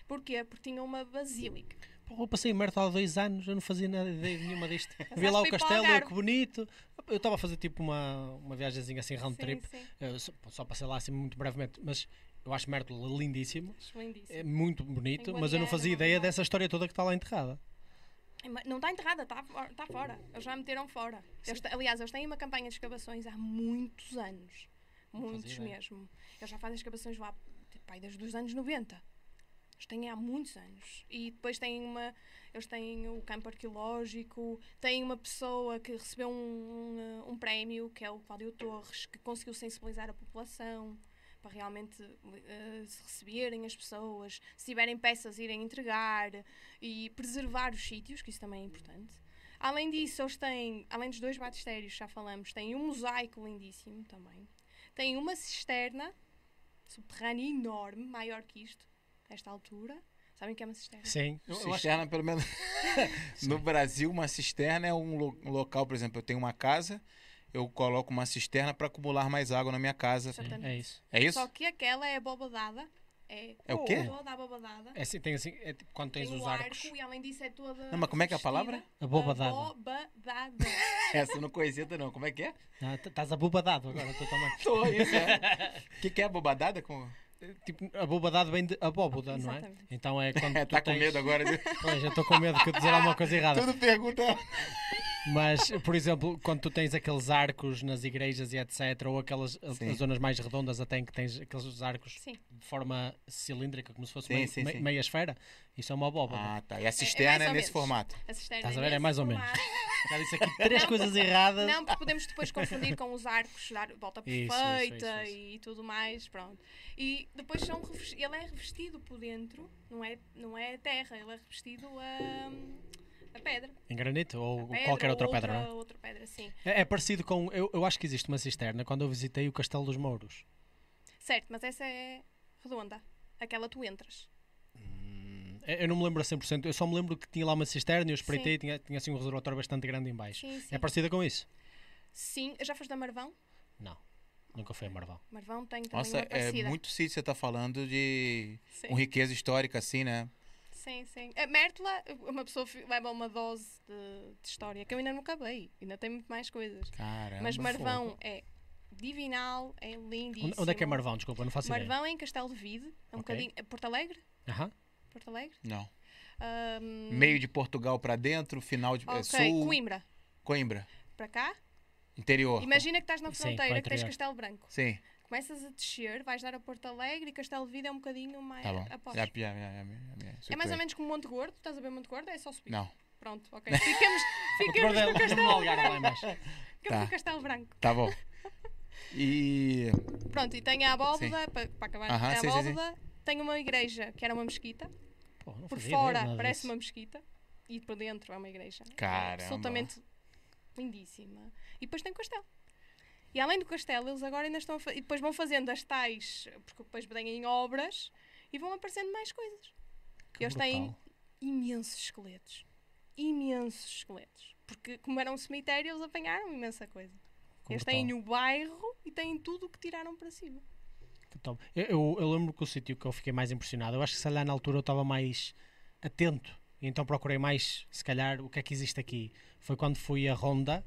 Porquê? Porque tinha uma basílica. Pô, eu passei em há dois anos, eu não fazia nada ideia nenhuma disto. Vi lá o castelo, que bonito. Eu estava a fazer tipo uma, uma viagemzinha assim, round Sim, trip. sim. Eu só, só passei lá assim muito brevemente, mas eu acho Mértola lindíssimo. Acho lindíssimo. É muito bonito, mas eu não fazia ideia é? dessa história toda que está lá enterrada. Mas Não está enterrada, está tá fora. Eles já a meteram fora. Eles aliás, eles têm uma campanha de escavações há muitos anos. Muitos mesmo. Eles já fazem escavações lá tipo, pai, desde os anos 90. Eles têm há muitos anos. E depois têm uma. Eles têm o campo arqueológico, têm uma pessoa que recebeu um, um, um prémio, que é o Cláudio Torres, que conseguiu sensibilizar a população para realmente se receberem as pessoas, se tiverem peças, irem entregar e preservar os sítios, que isso também é importante. Além disso, eles têm, além dos dois batistérios, já falamos, têm um mosaico lindíssimo também. Tem uma cisterna subterrânea enorme, maior que isto, a esta altura. Sabem o que é uma cisterna? Sim, Cisterna, pelo menos. no Brasil, uma cisterna é um, lo- um local, por exemplo, eu tenho uma casa, eu coloco uma cisterna para acumular mais água na minha casa. é isso. É isso? Só que aquela é abobadada. É, É o quê? Toda abobadada. É assim, tem assim, é tipo quando tens tem os um arcos. arco e além disso é toda. Não, mas como é que é a palavra? Abobadada. Abobadada. Essa eu não conhecia ainda não. Como é que é? Ah, Estás abobadado agora, tu também. Tô, isso é. O que, que é bobadada? Com... tipo, abobadado vem de abóboda, não é? Então é quando tu Tá com tens- medo agora de. Pois, eu estou com medo que eu dizer alguma coisa errada. Tudo pergunta. Mas, por exemplo, quando tu tens aqueles arcos nas igrejas e etc., ou aquelas zonas mais redondas até em que tens aqueles arcos Sim. de forma cilíndrica, como se fosse Sim, sim, mei- sim. meia esfera, isso é uma abóbada. Ah, tá. E a cisterna é, ou nesse menos. formato. A cisterna Estás a ver? É mais ou menos. Já disse aqui três coisas erradas. Não, porque podemos depois confundir com os arcos, dar volta Isso, isso, perfeita isso, isso. e tudo mais, pronto. E depois são ele é revestido por dentro, não é, não é terra, ele é revestido a, a pedra. Em granito ou A pedra qualquer ou outra pedra, não é? Outra pedra, sim. É, é parecido com. Eu, eu acho que existe uma cisterna quando eu visitei o Castelo dos Mouros. Certo, mas essa é redonda. Aquela tu entras. Eu eu não me lembro a 100%, eu só me lembro que tinha lá uma cisterna e eu espreitei e tinha, tinha assim um reservatório bastante grande em baixo. Sim, sim. É parecida com isso? Sim, já foste a Marvão? Não, nunca foi a Marvão. Marvão tem também Nossa, uma é parecida. muito sítio você tá falando de Sim. com riqueza histórica, assim, né? Sim, sim. A Mértola, uma pessoa leva uma dose de, de história que eu ainda não acabei. Ainda tem muito mais coisas. Caramba. Mas Marvão fogo. é divinal, é lindíssimo. Onde, é que é Marvão? Desculpa, não faço ideia. Marvão é em Castelo de Vide, é um Ok. bocadinho. é Porto Alegre? Aham. Porto Alegre? Não. Ahm, Meio de Portugal pra dentro, final de é, ok, sul, Coimbra. Coimbra, Para cá? interior. Imagina que estás na Sim, fronteira, para que tens. Castelo Branco. Sim, Começas a descer, vais dar a Porto Alegre e Castelo de Vide é um bocadinho mais tá bom. após. Já, já, já, É mais ou menos como Monte Gordo. Estás a ver Monte Gordo? É só subir. Não, Pronto, ok. Ficamos, O ficamos é Castelo, no em baixo. ficamos Tá. com Castelo Branco. tá bom. E Pronto, e tem a abóboda, para, para acabar, Aham, a sim, sim, sim. abóboda, tem uma igreja que era uma mesquita. Pô, não Por fora parece disso. uma mesquita e por dentro é uma igreja. É Caramba. absolutamente lindíssima. E depois tem o castelo. E além do castelo, eles agora ainda estão a E depois vão fazendo as tais, porque depois vêm em obras e vão aparecendo mais coisas. Que eles têm brutal. imensos esqueletos. Imensos esqueletos. Porque, como era um cemitério, eles apanharam imensa coisa. Que Eles brutal. têm o bairro e têm tudo o que tiraram para cima. Que top. Eu, eu, eu lembro que o sítio que eu fiquei mais impressionado, eu acho que se calhar na altura eu estava mais atento e então procurei mais, se calhar, o que é que existe aqui. Foi quando fui a Ronda,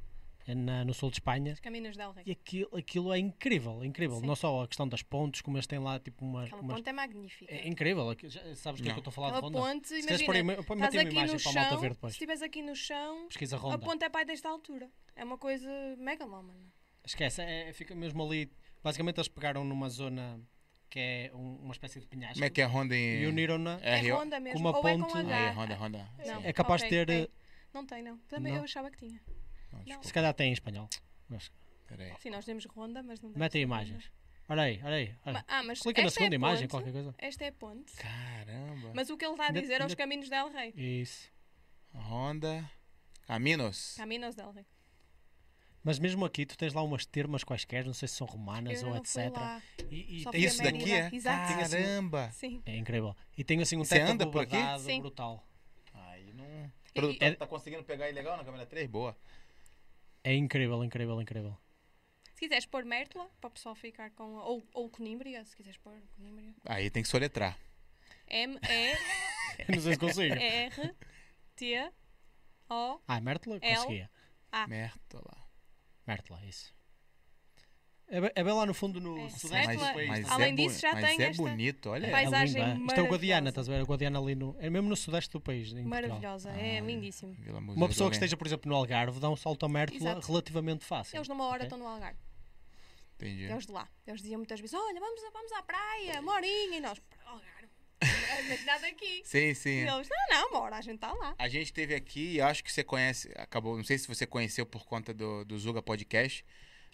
na- no sul de Espanha, Os caminhos del rei. e aquilo, aquilo é incrível, é incrível. Sim. Não só a questão das pontes, como eles têm lá tipo umas. Aquela umas- ponte é magnífica. É incrível, já- sabes o que é que eu estou a falar de Aquela Ronda? ponte, se imagina, estás aí uma aqui imagem no para a malta chão, se estiveres aqui no chão, Pesquisa a Ronda. ponte é pai desta altura. É uma coisa megalómana. Esquece, é, fica mesmo ali. Basicamente eles pegaram numa zona que é um- uma espécie de penhasco como é que é a Honda em e uniram-na. É, RO? Ronda mesmo. uma ou é ponte- com Aí, H. Honda, Honda. Não. Sim. É capaz de Ok, ter. é. Não tem, não. Também Não? eu achava que tinha. Desculpa, Se calhar tem em espanhol. Mas, peraí. Sim, nós temos Ronda, mas não mete imagens. Ronda. Olha aí, olha aí. olha. Ah, mas Clica na segunda é a imagem, ponte. qualquer coisa. Esta é a ponte. Caramba. Mas o que ele está a dizer é os caminhos del rei. Isso. Honda. Caminos. Caminhos del rei. Mas mesmo aqui tu tens lá umas termas quaisquer, não sei se são romanas Eu ou etc. E, e tem Isso assim, daqui é? Exato. Caramba. Sim. É incrível. E tem assim um Você teto anda por aqui? Sim. brutal. Aí não. E- Produtor, e- tá conseguindo pegar aí legal na câmera 3? Boa. É incrível, incrível, incrível. Se quiseres pôr Mértola, para o pessoal ficar com. Ou, ou Conímbria, se quiseres pôr Conímbria. Aí tem que soletrar. M-E-R-T. não sei se consigo. O. Ah, Mértola L. conseguia. Mértola. Mértola, isso. É bem, é bem lá no fundo no É. sudeste do país. mas tá? Além é disso, já mas tem é esta bonito, olha. É paisagem é. Isto é o Guadiana, maravilhosa. estás a ver? O Guadiana ali no. É mesmo no sudeste do país. Maravilhosa, é Ah, lindíssimo. Vila Museu Uma pessoa do que esteja, por exemplo, no Algarve dá um salto a Mértola Exato. relativamente fácil. Eles numa hora ok? estão no Algarve. Entendi. Eles de lá. Eles diziam muitas vezes: Olha, vamos, vamos à praia, uma horinha. E nós, "Para o Algarve. Não é nada aqui. Sim, E sim. eles: Não, não, uma hora a gente está lá. A gente esteve aqui e acho que você conhece, acabou, não sei se você conheceu por conta do, do Zuga Podcast,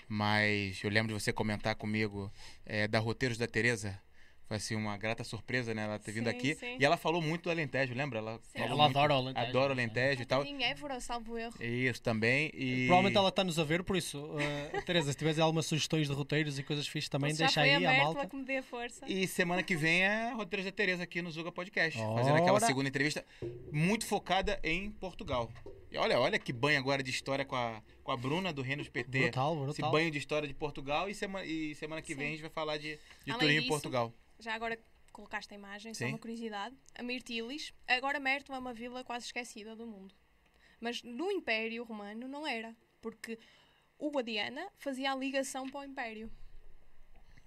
mas eu lembro de você comentar comigo é, da Roteiros da Tereza. Foi assim uma grata surpresa, né? Ela ter vindo Sim, aqui. sim. E ela falou muito do Alentejo, lembra? Ela, Ela muito- adora o Alentejo, Adora o. Alentejo e tal. Em Évora, salvo erro. Isso também. E... Provavelmente ela está-nos a ver, por isso, uh, Teresa, se tiveres algumas sugestões de roteiros e coisas fixas também, Já deixa foi aí a Mértola malta. que me dê a força. E semana que vem é a Roteiros da Tereza aqui no Zuga Podcast. Fazendo aquela Ora. segunda entrevista muito focada em Portugal. E olha, olha que banho agora de história com a, com a Bruna do Reinos PT. Brutal, Esse brutal. banho de história de Portugal e semana, e semana que Sim. vem a gente vai falar de, de Além turismo em Portugal. Já agora colocaste a imagem, só Sim. uma curiosidade. A Mirtilis, agora Mértola é uma vila quase esquecida do mundo. Mas no Império Romano não era, porque o Guadiana fazia a ligação para o Império.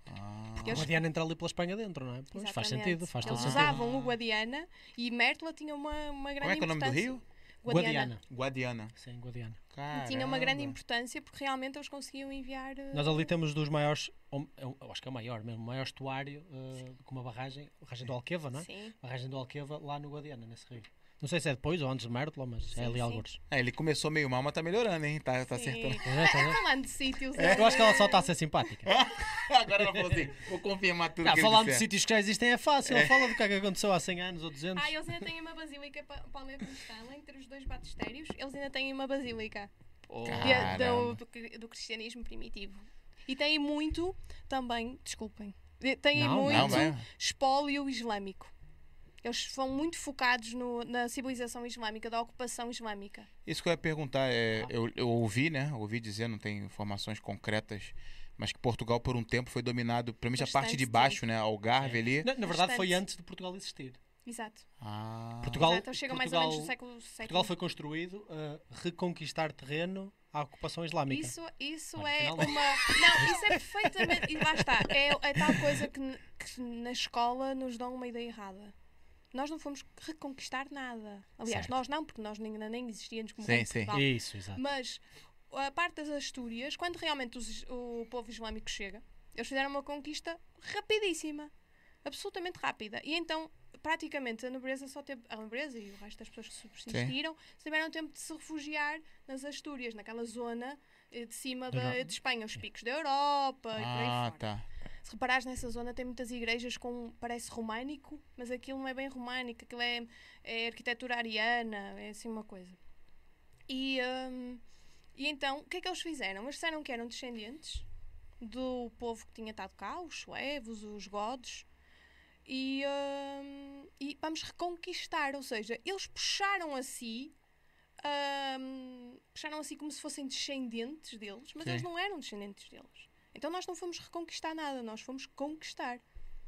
Ah, O Eles- Guadiana entra ali pela Espanha dentro, não é? Pois, faz sentido, faz todo Eles sentido. usavam o Guadiana e Mértola tinha uma, uma grande Como é que é o nome do rio? Guadiana. Guadiana. Sim, Guadiana. E tinha uma grande Caramba. importância porque realmente eles conseguiam enviar. eh, Nós ali temos dos maiores, ou- eu acho que é o maior mesmo, o maior estuário eh, com uma barragem, barragem do Alqueva, não é? Sim. Barragem do Alqueva lá no Guadiana, nesse rio. Não sei se é depois ou antes de Mértola, mas Sim, é ali sim. alguns. É, ele começou meio mal, mas tá melhorando, hein? Tá, tá acertando. É, tá ver? Falando de sítios. Eu acho que ela só está a ser simpática. Agora ela falou assim: vou confirmar tudo Não, que ele falando de sítios que já existem é fácil. Fala do que é que aconteceu há 100 anos ou 200. Ah, eles ainda têm uma basílica para o Palmeira Cristã, entre os dois batistérios, eles ainda têm uma basílica Oh, de- do, do, cri- do cristianismo primitivo. E têm muito também, desculpem, de- têm Não, muito Não, espólio islâmico. Eles são muito focados no- na civilização islâmica, da ocupação islâmica. Isso que eu ia perguntar, é, eu, eu ouvi, né? Ouvi dizer, não tem informações concretas, mas que Portugal por um tempo foi dominado, principalmente a parte de baixo, né? Algarve É. ali. Na, na verdade, foi Bastante. antes de Portugal existir. Exato. Ah. Portugal, Exato, eles chegam mais ou menos no Portugal- século século. Portugal foi construído a reconquistar terreno à ocupação islâmica. Isso, isso Olha, é uma. Não, isso é perfeitamente. E lá está. É, é tal coisa que, que na escola nos dão uma ideia errada. Nós não fomos reconquistar nada. Aliás, Certo. nós não, porque nós ainda nem existíamos como Sim, sim. Isso, exato. Mas a parte das Astúrias, quando realmente os- o povo islâmico chega, eles fizeram uma conquista rapidíssima. Absolutamente rápida. E então, praticamente, a nobreza só teve. A nobreza e o resto das pessoas que subsistiram tiveram tempo de se refugiar nas Astúrias, naquela zona eh, de cima Da de Espanha, os picos da Europa e por aí Ah, fora. tá. Se reparares nessa zona tem muitas igrejas com parece românico, mas aquilo não é bem românico, aquilo é, é arquitetura ariana, é assim uma coisa. E, hum, e então, o que é que eles fizeram? Eles disseram que eram descendentes do povo que tinha estado cá, os suevos, os godos, e, hum, e vamos reconquistar, ou seja, eles puxaram a si, hum, puxaram a si como se fossem descendentes deles, mas Sim. eles não eram descendentes deles. Então nós não fomos reconquistar nada, nós fomos conquistar.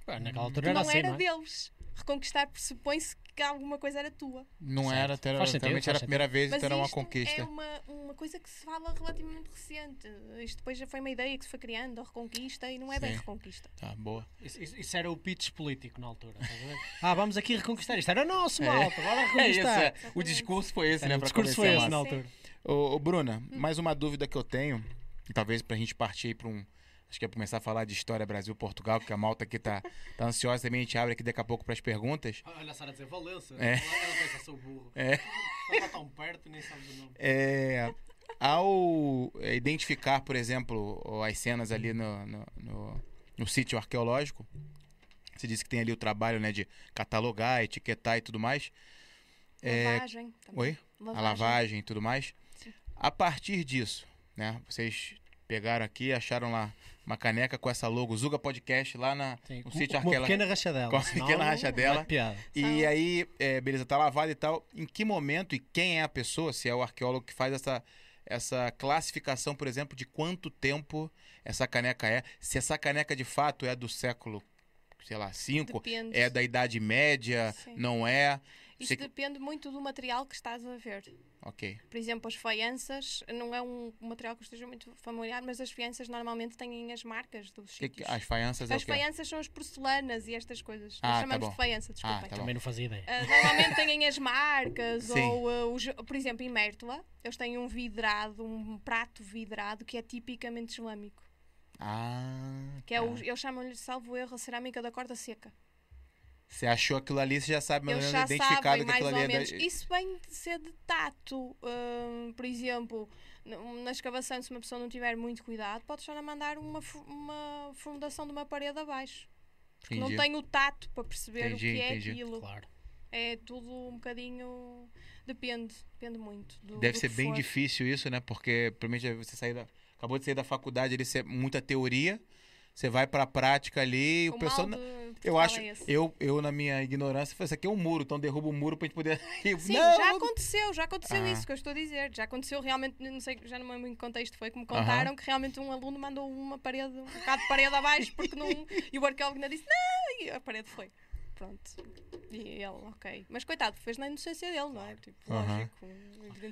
Naquela Que altura era não assim, era não é? deles. Reconquistar pressupõe-se que alguma coisa era tua. Não Certo. era, Faz sentido, faz era a primeira vez, Mas então era uma conquista. é uma, uma coisa que se fala relativamente recente. Isto depois já foi uma ideia que se foi criando, a reconquista, e não é bem Sim. reconquista. Tá, boa. Isso, isso- era o pitch político na altura. estás a ver? Ah, vamos aqui reconquistar. Isto era nosso, É. malta. Bora É reconquistar. é. O discurso foi esse, Era, né? o discurso foi esse na altura. Ô, ô, Bruna, mais uma dúvida que eu tenho, e talvez pra gente partir aí pra um. Acho que é começar a falar de história Brasil-Portugal, que a malta aqui tá, tá ansiosa também. A gente abre aqui daqui a pouco pras perguntas. Olha a Sara dizer Valença. É. Ela pensa, sou burro. É. Ela tão perto e nem sabe do nome. É, ao é, identificar, por exemplo, as cenas ali no, no, no- no sítio arqueológico, você disse que tem ali o trabalho né, de catalogar, etiquetar e tudo mais. É, Lavagem. também. Oi? A lavagem e tudo mais. Sim. A partir disso, né? Vocês pegaram aqui, acharam lá uma caneca com essa logo Zuga Podcast lá na, Sim, no com- sítio com uma arqueológico. pequena rachadela. Com uma senão pequena rachadela. E aí, é, beleza, tá lavado e tal. Em que momento e quem é a pessoa, se é o arqueólogo que faz essa, essa classificação, por exemplo, de quanto tempo essa caneca é? Se essa caneca de fato é do século, sei lá, 5, Depende. é da Idade Média, Sim. não é? Isto Sei- depende muito do material que estás a ver. Ok. Por exemplo, as faianças, não é um material que eu esteja muito familiar, mas as faianças normalmente têm as marcas dos Que que- sítios. as faianças é As quê? faianças são as porcelanas e estas coisas. Ah, Nós tá chamamos bom. de faiança, desculpem. Ah, tá. Também não fazia ideia. Ah, normalmente têm as marcas, Sim. ou ah, os- por exemplo, em Mértola, eles têm um vidrado, um prato vidrado que é tipicamente islâmico. Ah, Que é tá. o, eles chamam-lhe, salvo erro, a cerâmica da corda seca. Você achou aquilo ali, você já sabe mais ou menos já identificado sabem que aquilo ali é da... Isso vem de ser de tato. Hum, por exemplo, na escavação, se uma pessoa não tiver muito cuidado, pode estar a mandar uma, uma fundação de uma parede abaixo. Porque não Entendi. tem o tato para perceber Entendi, o que é entendi. aquilo. Claro. É tudo um bocadinho. Depende, depende muito. Do, Deve do ser que bem for. difícil isso, né? Porque, provavelmente, você sair da... acabou de sair da faculdade, ali, você... muita teoria, você vai pra prática ali e o, O pessoal... de Eu acho, é eu, eu na minha ignorância, falei, isso aqui é um muro, então derruba o muro pra gente poder... Sim, Não, já aconteceu, já aconteceu Ah. isso que eu estou a dizer. Já aconteceu realmente, não sei, já não me lembro em que contexto foi, que me contaram que realmente um aluno mandou uma parede, um bocado de parede abaixo, porque não. E o arqueólogo ainda disse, não, e a parede foi. Pronto. E ele, ok. Mas coitado, fez na inocência dele, não é? Tipo, lógico.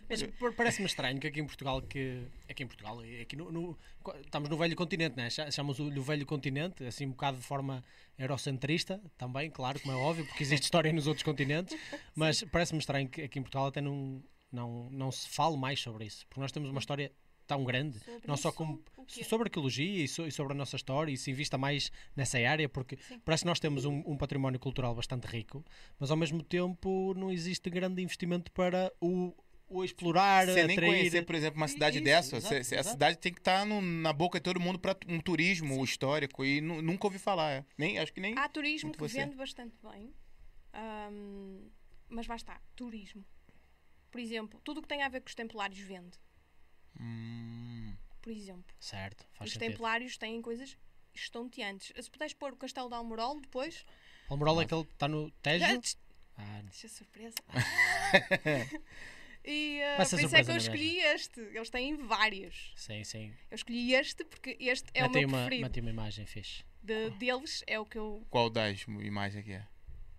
Mas par- parece-me estranho que aqui em Portugal, que aqui em Portugal, aqui no, no- co- estamos no velho continente, né? Cha- chamamos-o o velho continente, assim um bocado de forma eurocentrista, também, claro, como é óbvio, porque existe história nos outros continentes, mas parece-me estranho que aqui em Portugal até não, não, não se fale mais sobre isso, porque nós temos uma história tão grande, Sobre não só isso, como o quê? sobre arqueologia e, so- e sobre a nossa história e se invista mais nessa área, porque Sim. parece que nós temos um, um património cultural bastante rico, mas ao mesmo tempo não existe grande investimento para o, o explorar, Você nem atrair. conhecer, por exemplo, uma cidade Isso, dessa. exato, a cidade tem que estar na boca de todo mundo para um turismo histórico e nu- nunca ouvi falar. é. Nem, acho que nem. Há turismo que você. vende bastante bem, mas lá está, turismo. Por exemplo, tudo o que tem a ver com os templários vende. Hum, Por exemplo, Certo, faz os sentido. templários têm coisas estonteantes. Se puderes pôr o castelo de Almorol depois. Almorol é aquele que está no Tejo? Te- Ah, Deixa surpresa. e ah, ser por isso é que eu escolhi este. Eles têm vários. sim, sim. Eu escolhi este porque este é mete, aí o meu uma, preferido. mete aí uma imagem fixe. De, deles é o que eu. qual das imagens aqui é?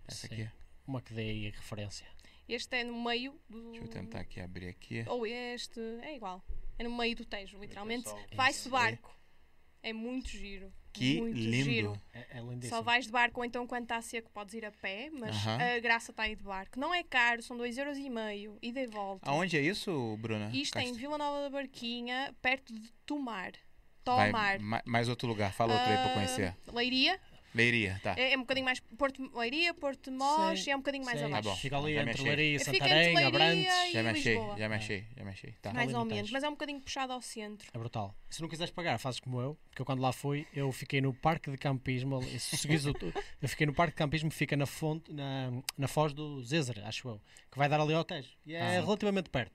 Essa Sim. aqui. Uma que dê aí referência. Este é no meio do. Deixa eu tentar aqui abrir aqui. Ou este. É igual. É no meio do Tejo, literalmente. Vai-se de barco. É muito giro. Que muito lindo. Giro. É, é lindíssimo. Só vais de barco ou então quando está seco podes ir a pé, mas Aham. a graça está aí de barco. Não é caro, são 2,5€ ida e volta. Aonde é isso, Bruna? Isto em Cast- Vila Nova da Barquinha, perto de Tomar. Vai, Tomar. ma- mais outro lugar. Fala outro aí para Ah, conhecer. Leiria. Leiria, tá. É, é um bocadinho mais. Porto, Leiria, Porto Mós e é um bocadinho mais Sim, abaixo. bom. Fica ali Já entre. Leiria, Fica entre Santarém, Abrantes. e- Já me achei, Lisboa. já me É. achei, já me achei. Tá. mais ou no menos, mas é um bocadinho puxado ao centro. É brutal. Se não quiseres pagar, fazes como eu, porque eu quando lá fui, eu fiquei no parque de campismo, ali- se seguires o tu- eu fiquei no parque de campismo que fica na fonte, na, na foz do Zézer, acho eu, que vai dar ali ao Tejo. E é Ah. relativamente perto.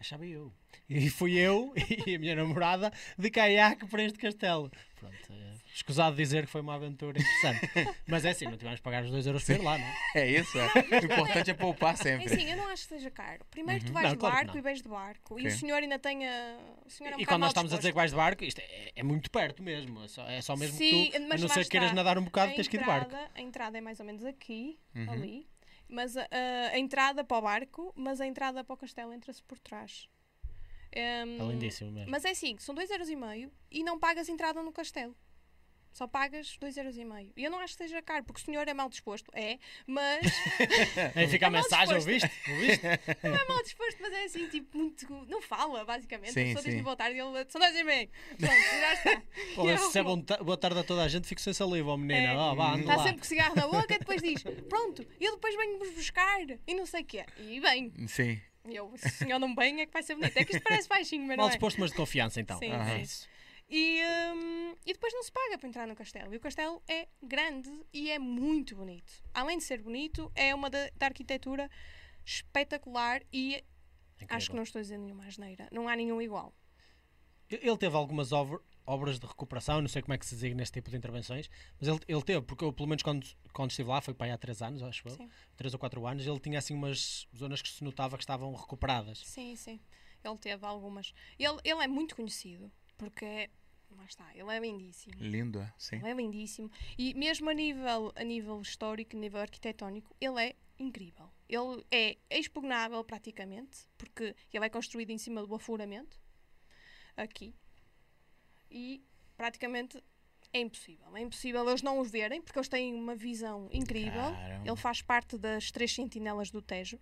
Achava eu. E fui eu e a minha namorada de caiaque para este castelo. Pronto, é, escusado dizer que foi uma aventura interessante. Mas é assim, não tivemos que pagar os 2 euros por ir lá, não é? É isso, é. O importante é poupar É sempre. assim, eu não acho que seja caro. Primeiro tu Uhum. vais Não, de claro barco e vais de barco. E Ok. o senhor ainda tem a. O senhor é um E quando nós estamos a dizer disposto. que vais de barco, isto é, é muito perto mesmo. É só, é só mesmo Sim, que tu, a não ser que queiras nadar um bocado, a tens que ir de barco. entrada, a entrada é mais ou menos aqui, Uhum. ali. Mas a, a- entrada para o barco, mas a entrada para o castelo entra-se por trás. Hum, É lindíssimo mesmo. Mas é assim, são 2,5€ e não pagas entrada no castelo. Só pagas 2,5€. E eu não acho que seja caro, porque o senhor é mal disposto. É, mas Aí fica a É mensagem, ouviste? Ouviste? não é mal disposto, mas é assim, tipo, muito. Não fala, basicamente. Sim, a pessoa diz-lhe boa tarde e ele. São 10,5€. Pronto, já está. Pô, E se eu- é bom ta- boa tarde a toda a gente, fico sem saliva, ó menina. É. Ó, vá, anda Está lá. sempre com cigarro na boca e depois diz: Pronto, eu depois venho-vos buscar e não sei o quê. E vem. Sim. E eu, se o senhor não vem, é que vai ser bonito. É que isto parece baixinho, mas Mal não é. disposto, mas de confiança então. Sim, é sim. isso. E, hum, e depois não se paga para entrar no castelo. E o castelo é grande e é muito bonito. Além de ser bonito, é uma da, da arquitetura espetacular e Incrível. acho que não estou a dizer nenhuma asneira. Não há nenhum igual. Ele teve algumas obra- obras de recuperação, não sei como é que se designa neste tipo de intervenções, mas ele, ele teve, porque eu, pelo menos quando, quando estive lá, foi para aí há 3 anos, acho eu, Sim. 3 ou 4 anos, ele tinha assim umas zonas que se notava que estavam recuperadas. Sim, sim. Ele teve algumas. Ele, ele é muito conhecido porque é. Lá está, ele é lindíssimo. Lindo, é. sim. Ele é lindíssimo. E mesmo a nível, a nível histórico, a nível arquitetónico, ele é incrível. Ele é expugnável praticamente, porque ele é construído em cima do afuramento, aqui. E praticamente é impossível. É impossível eles não o verem, porque eles têm uma visão incrível. Caramba. Ele faz parte das três sentinelas do Tejo.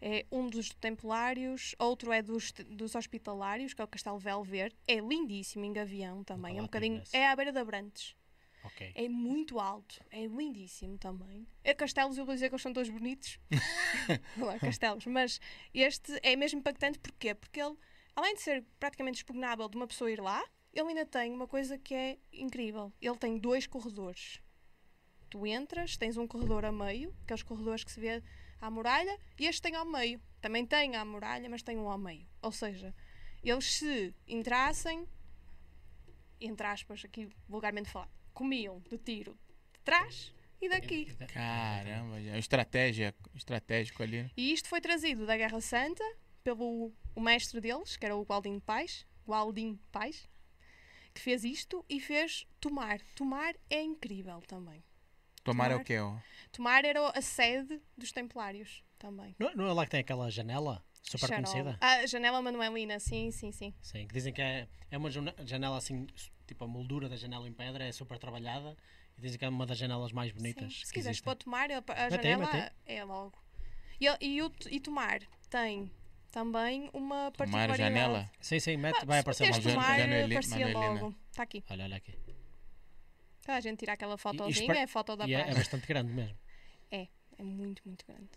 É um dos templários, outro é dos, dos hospitalários, que é o Castelo Velver. É lindíssimo em Gavião também. É lá um bocadinho. É à beira da Brantes. Ok. É muito alto. É lindíssimo também. É castelos, eu vou dizer que eles são todos bonitos. É castelos. Mas este é mesmo impactante porquê? Porque ele, além de ser praticamente expugnável de uma pessoa ir lá, ele ainda tem uma coisa que é incrível. Ele tem dois corredores. Tu entras, tens um corredor a meio, aqueles corredores que se vê à muralha, e este tem ao meio. Também tem à muralha, mas tem um ao meio. Ou seja, eles se entrassem, entre aspas, aqui vulgarmente falar, comiam de tiro de trás e daqui. Caramba, já. Estratégia, estratégico ali. né? E isto foi trazido da Guerra Santa pelo o mestre deles, que era o Gualdinho Pais, Gualdinho Pais, que fez isto e fez Tomar. Tomar é incrível também. Tomar é o Tomar. quê? ó? Tomar era a sede dos Templários também. Não, não é lá que tem aquela janela super Charola. conhecida? A janela Manuelina, sim, sim, sim. Sim, que dizem que é, é uma janela assim, tipo a moldura da janela em pedra é super trabalhada e dizem que é uma das janelas mais bonitas. Sim. Se que quiseres existem. pôr tomar, a, janela mete é logo. E, e, o, e tomar tem também uma Tomar particularidade. janela? Sim, sim, mete, Ah, vai aparecer Jan- tomar, Manuelina. logo. Está aqui. Olha, olha aqui. Toda a gente tira aquela fotozinha, é a foto da E é, é praia. bastante grande mesmo. É muito, muito grande.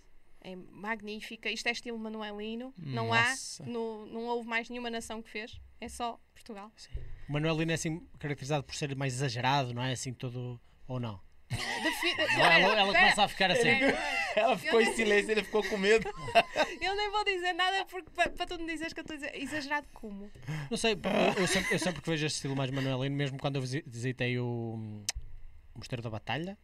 É magnífica. Isto é estilo manuelino. Não Nossa. há, no, não houve mais nenhuma nação que fez. É só Portugal. O Manuelino é assim caracterizado por ser mais exagerado, não é? Assim todo. Ou não? Defi- Não, ela, ela começa a ficar assim. Ela ficou em silêncio, ele ficou com medo. Eu nem vou dizer nada porque para tu me dizeres que eu estou a dizer exagerado como. Não sei, eu, eu sempre, eu sempre que vejo este estilo mais manuelino, mesmo quando eu visi- visitei o Mosteiro da Batalha,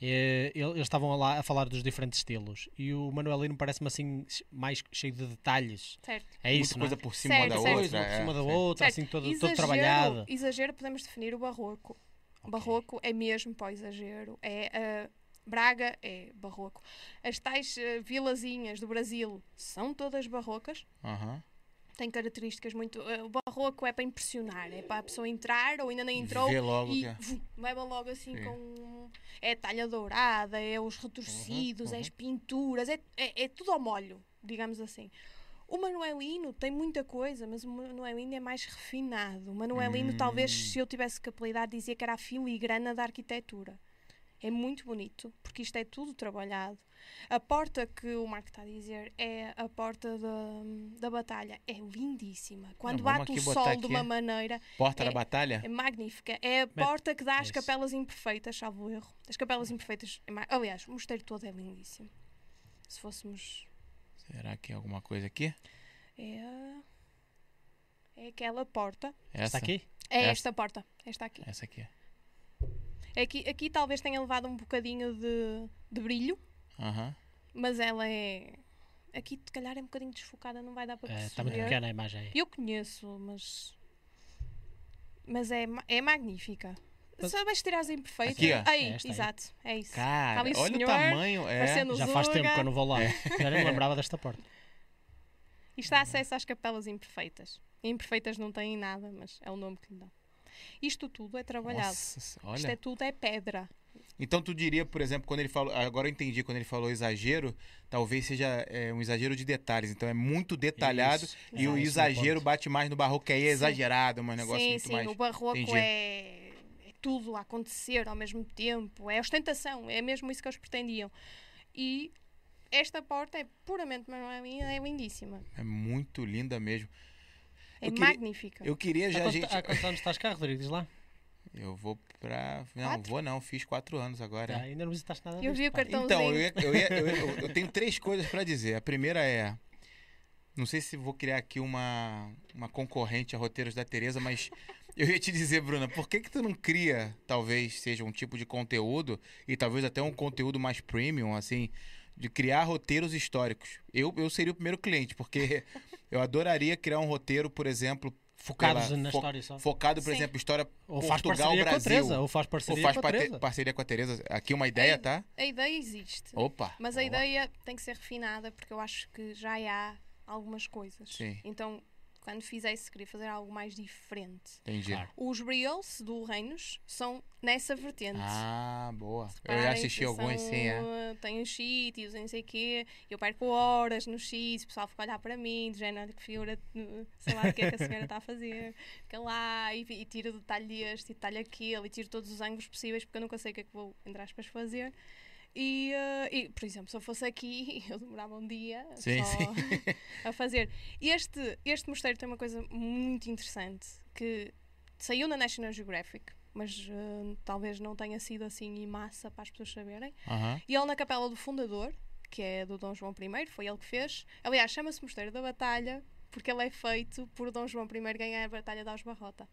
eh, ele- eles estavam lá a falar dos diferentes estilos e o manuelino parece-me assim mais cheio de detalhes. Certo. É isso, Muita coisa é? por cima Certo, da certo. outra. Coisa por é, cima da sim. outra, Certo. assim todo, todo Exagero- trabalhado. Exagero podemos definir o barroco. O Ok. barroco é mesmo para o exagero. É, ah, Braga é barroco. As tais ah, vilazinhas do Brasil são todas barrocas. Aham. Têm características muito. ah, o barroco é para impressionar, é para a pessoa entrar ou ainda nem entrou Vê logo e que é. vum, leva logo assim Sim. com. É talha dourada, é os retorcidos, é uhum. as pinturas, é, é, é tudo ao molho, digamos assim. O Manuelino tem muita coisa, mas o Manuelino é mais refinado. O Manuelino, talvez, Hum. se eu tivesse que apelidar, dizia que era a filigrana da arquitetura. É muito bonito, porque isto é tudo trabalhado. A porta que o Marco está a dizer é a porta da, da batalha. É lindíssima. Quando vamos bate o sol de uma maneira, Porta da É- batalha? é magnífica. É a porta que dá às isso. capelas imperfeitas, salvo o erro. As capelas imperfeitas. É ma- Aliás, o mosteiro todo é lindíssimo. Se fôssemos. Será que é alguma coisa aqui? É. É aquela porta. Essa Está aqui? É Essa. esta porta. Esta aqui. Essa aqui. Aqui, aqui talvez tenha levado um bocadinho de, de brilho, mas ela é. Aqui, se calhar, é um bocadinho desfocada, não vai dar para É, perceber. Está muito pequena a imagem aí. Eu conheço, mas. Mas é, é magnífica. Só vais tirar as imperfeitas. Aqui, ó. Aí, É aí. exato. É isso. Cara, o olha o senhor, tamanho. É. Já faz tempo que eu não vou lá. Já nem me lembrava desta porta. Isto dá acesso às capelas imperfeitas. Imperfeitas não têm nada, mas é o nome que lhe dão. Isto tudo é trabalhado. Nossa, Isto olha. é tudo é pedra. Então tu diria, por exemplo, quando ele falou. Agora eu entendi, quando ele falou exagero, talvez seja é, um exagero de detalhes. Então é muito detalhado Isso, e o é, é o exagero bate mais no barroco, que aí é Sim. exagerado, um negócio sim, muito sim. mais. O barroco Entendi. é, é tudo a acontecer ao mesmo tempo. É ostentação. É mesmo isso que eles pretendiam. E esta porta é puramente manuelina, é lindíssima. É muito linda mesmo. É Eu queria- magnífica. Eu queria já, Há gente. Há quantos anos estás cá, Rodrigo? Diz lá. Eu vou pra. Não, Quatro? vou não, fiz quatro anos agora. Já, ainda não visitaste nada Eu vi o pá. cartão- Então, eu, Cartãozinho. ia- eu, ia- eu- eu- eu tenho três coisas pra dizer. A primeira é. Não sei se vou criar aqui uma, uma concorrente a roteiros da Tereza, mas eu ia te dizer, Bruna, por que, que tu não cria, talvez seja um tipo de conteúdo, e talvez até um conteúdo mais premium, assim, de criar roteiros históricos? Eu, eu seria o primeiro cliente, porque eu adoraria criar um roteiro, por exemplo, Focados pela- na fo- história só. focado, por Sim. exemplo, história Ou faz Portugal, parceria com a Brasil. Teresa. Ou faz ou parceria faz com a Teresa. parceria com a Tereza. Aqui uma ideia, Ei, tá? A ideia existe. Opa! Mas a ideia tem que ser refinada porque eu acho que já há algumas coisas. Sim. Então, quando fizesse, queria fazer algo mais diferente. Entendi. Os Reels do Reinos são nessa vertente. Ah, boa. Eu já Reparem assisti alguns, são, sim, é. Tem os sítios, não sei o quê. Eu perco horas nos sítios, o pessoal fica a olhar para mim, de género, que figura, sei lá o que é que a senhora está a fazer. Fica lá e, e tiro detalhe deste e detalhe aquele e tiro todos os ângulos possíveis porque eu nunca sei o que é que vou, entre aspas, fazer. E, uh, e, por exemplo, se eu fosse aqui, eu demorava um dia Sim, só sim. a fazer. Este, este mosteiro tem uma coisa muito interessante que saiu na National Geographic, mas uh, talvez não tenha sido assim em massa para as pessoas saberem. Aham. E ele na capela do fundador, que é do Dom João I, foi ele que fez. Aliás, chama-se Mosteiro da Batalha porque ele é feito por Dom João I ganhar a Batalha de Ausbarrota.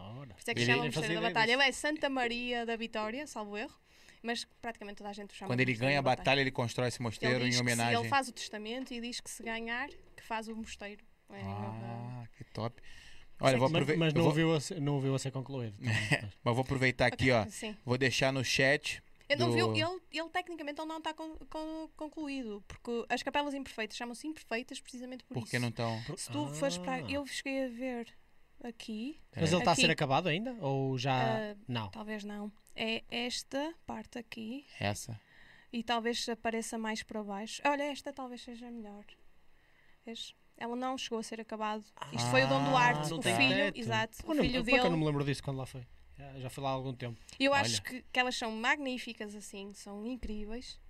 Ora. Por isso é que Ele- se chama nem Mosteiro fazia da Batalha. disso. Ele é Santa Maria da Vitória, salvo erro, mas praticamente toda a gente o chama Quando ele ganha a batalha, ele constrói esse mosteiro Ele, em que se- homenagem. ele faz o testamento e diz que se ganhar, que faz o mosteiro. É, Ah, que top. Olha, vou Mas, aproveitar. mas não, vou... ouviu a ser, não ouviu a ser concluído. Então, Mas vou aproveitar aqui, ó. Sim. Vou deixar no chat Eu não do- vi, ele, ele tecnicamente ele não está con- con- concluído, porque as capelas imperfeitas chamam-se imperfeitas precisamente por Porque isso. não estão. Se tu fores para. Ah. Eu cheguei a ver aqui, Mas ele está a ser acabado ainda? Ou já. ah, não. talvez não. É esta parte aqui Essa. e talvez apareça mais para baixo. Olha, esta talvez seja melhor. Vês? Ela não chegou a ser acabado. Isto foi o Dom Ah, Duarte, o filho, teto. exato, Pô, o não- filho que eu não dele. me lembro disso quando lá foi? Já, fui lá há algum tempo. Eu Olha. acho que, que elas são magníficas assim, são incríveis.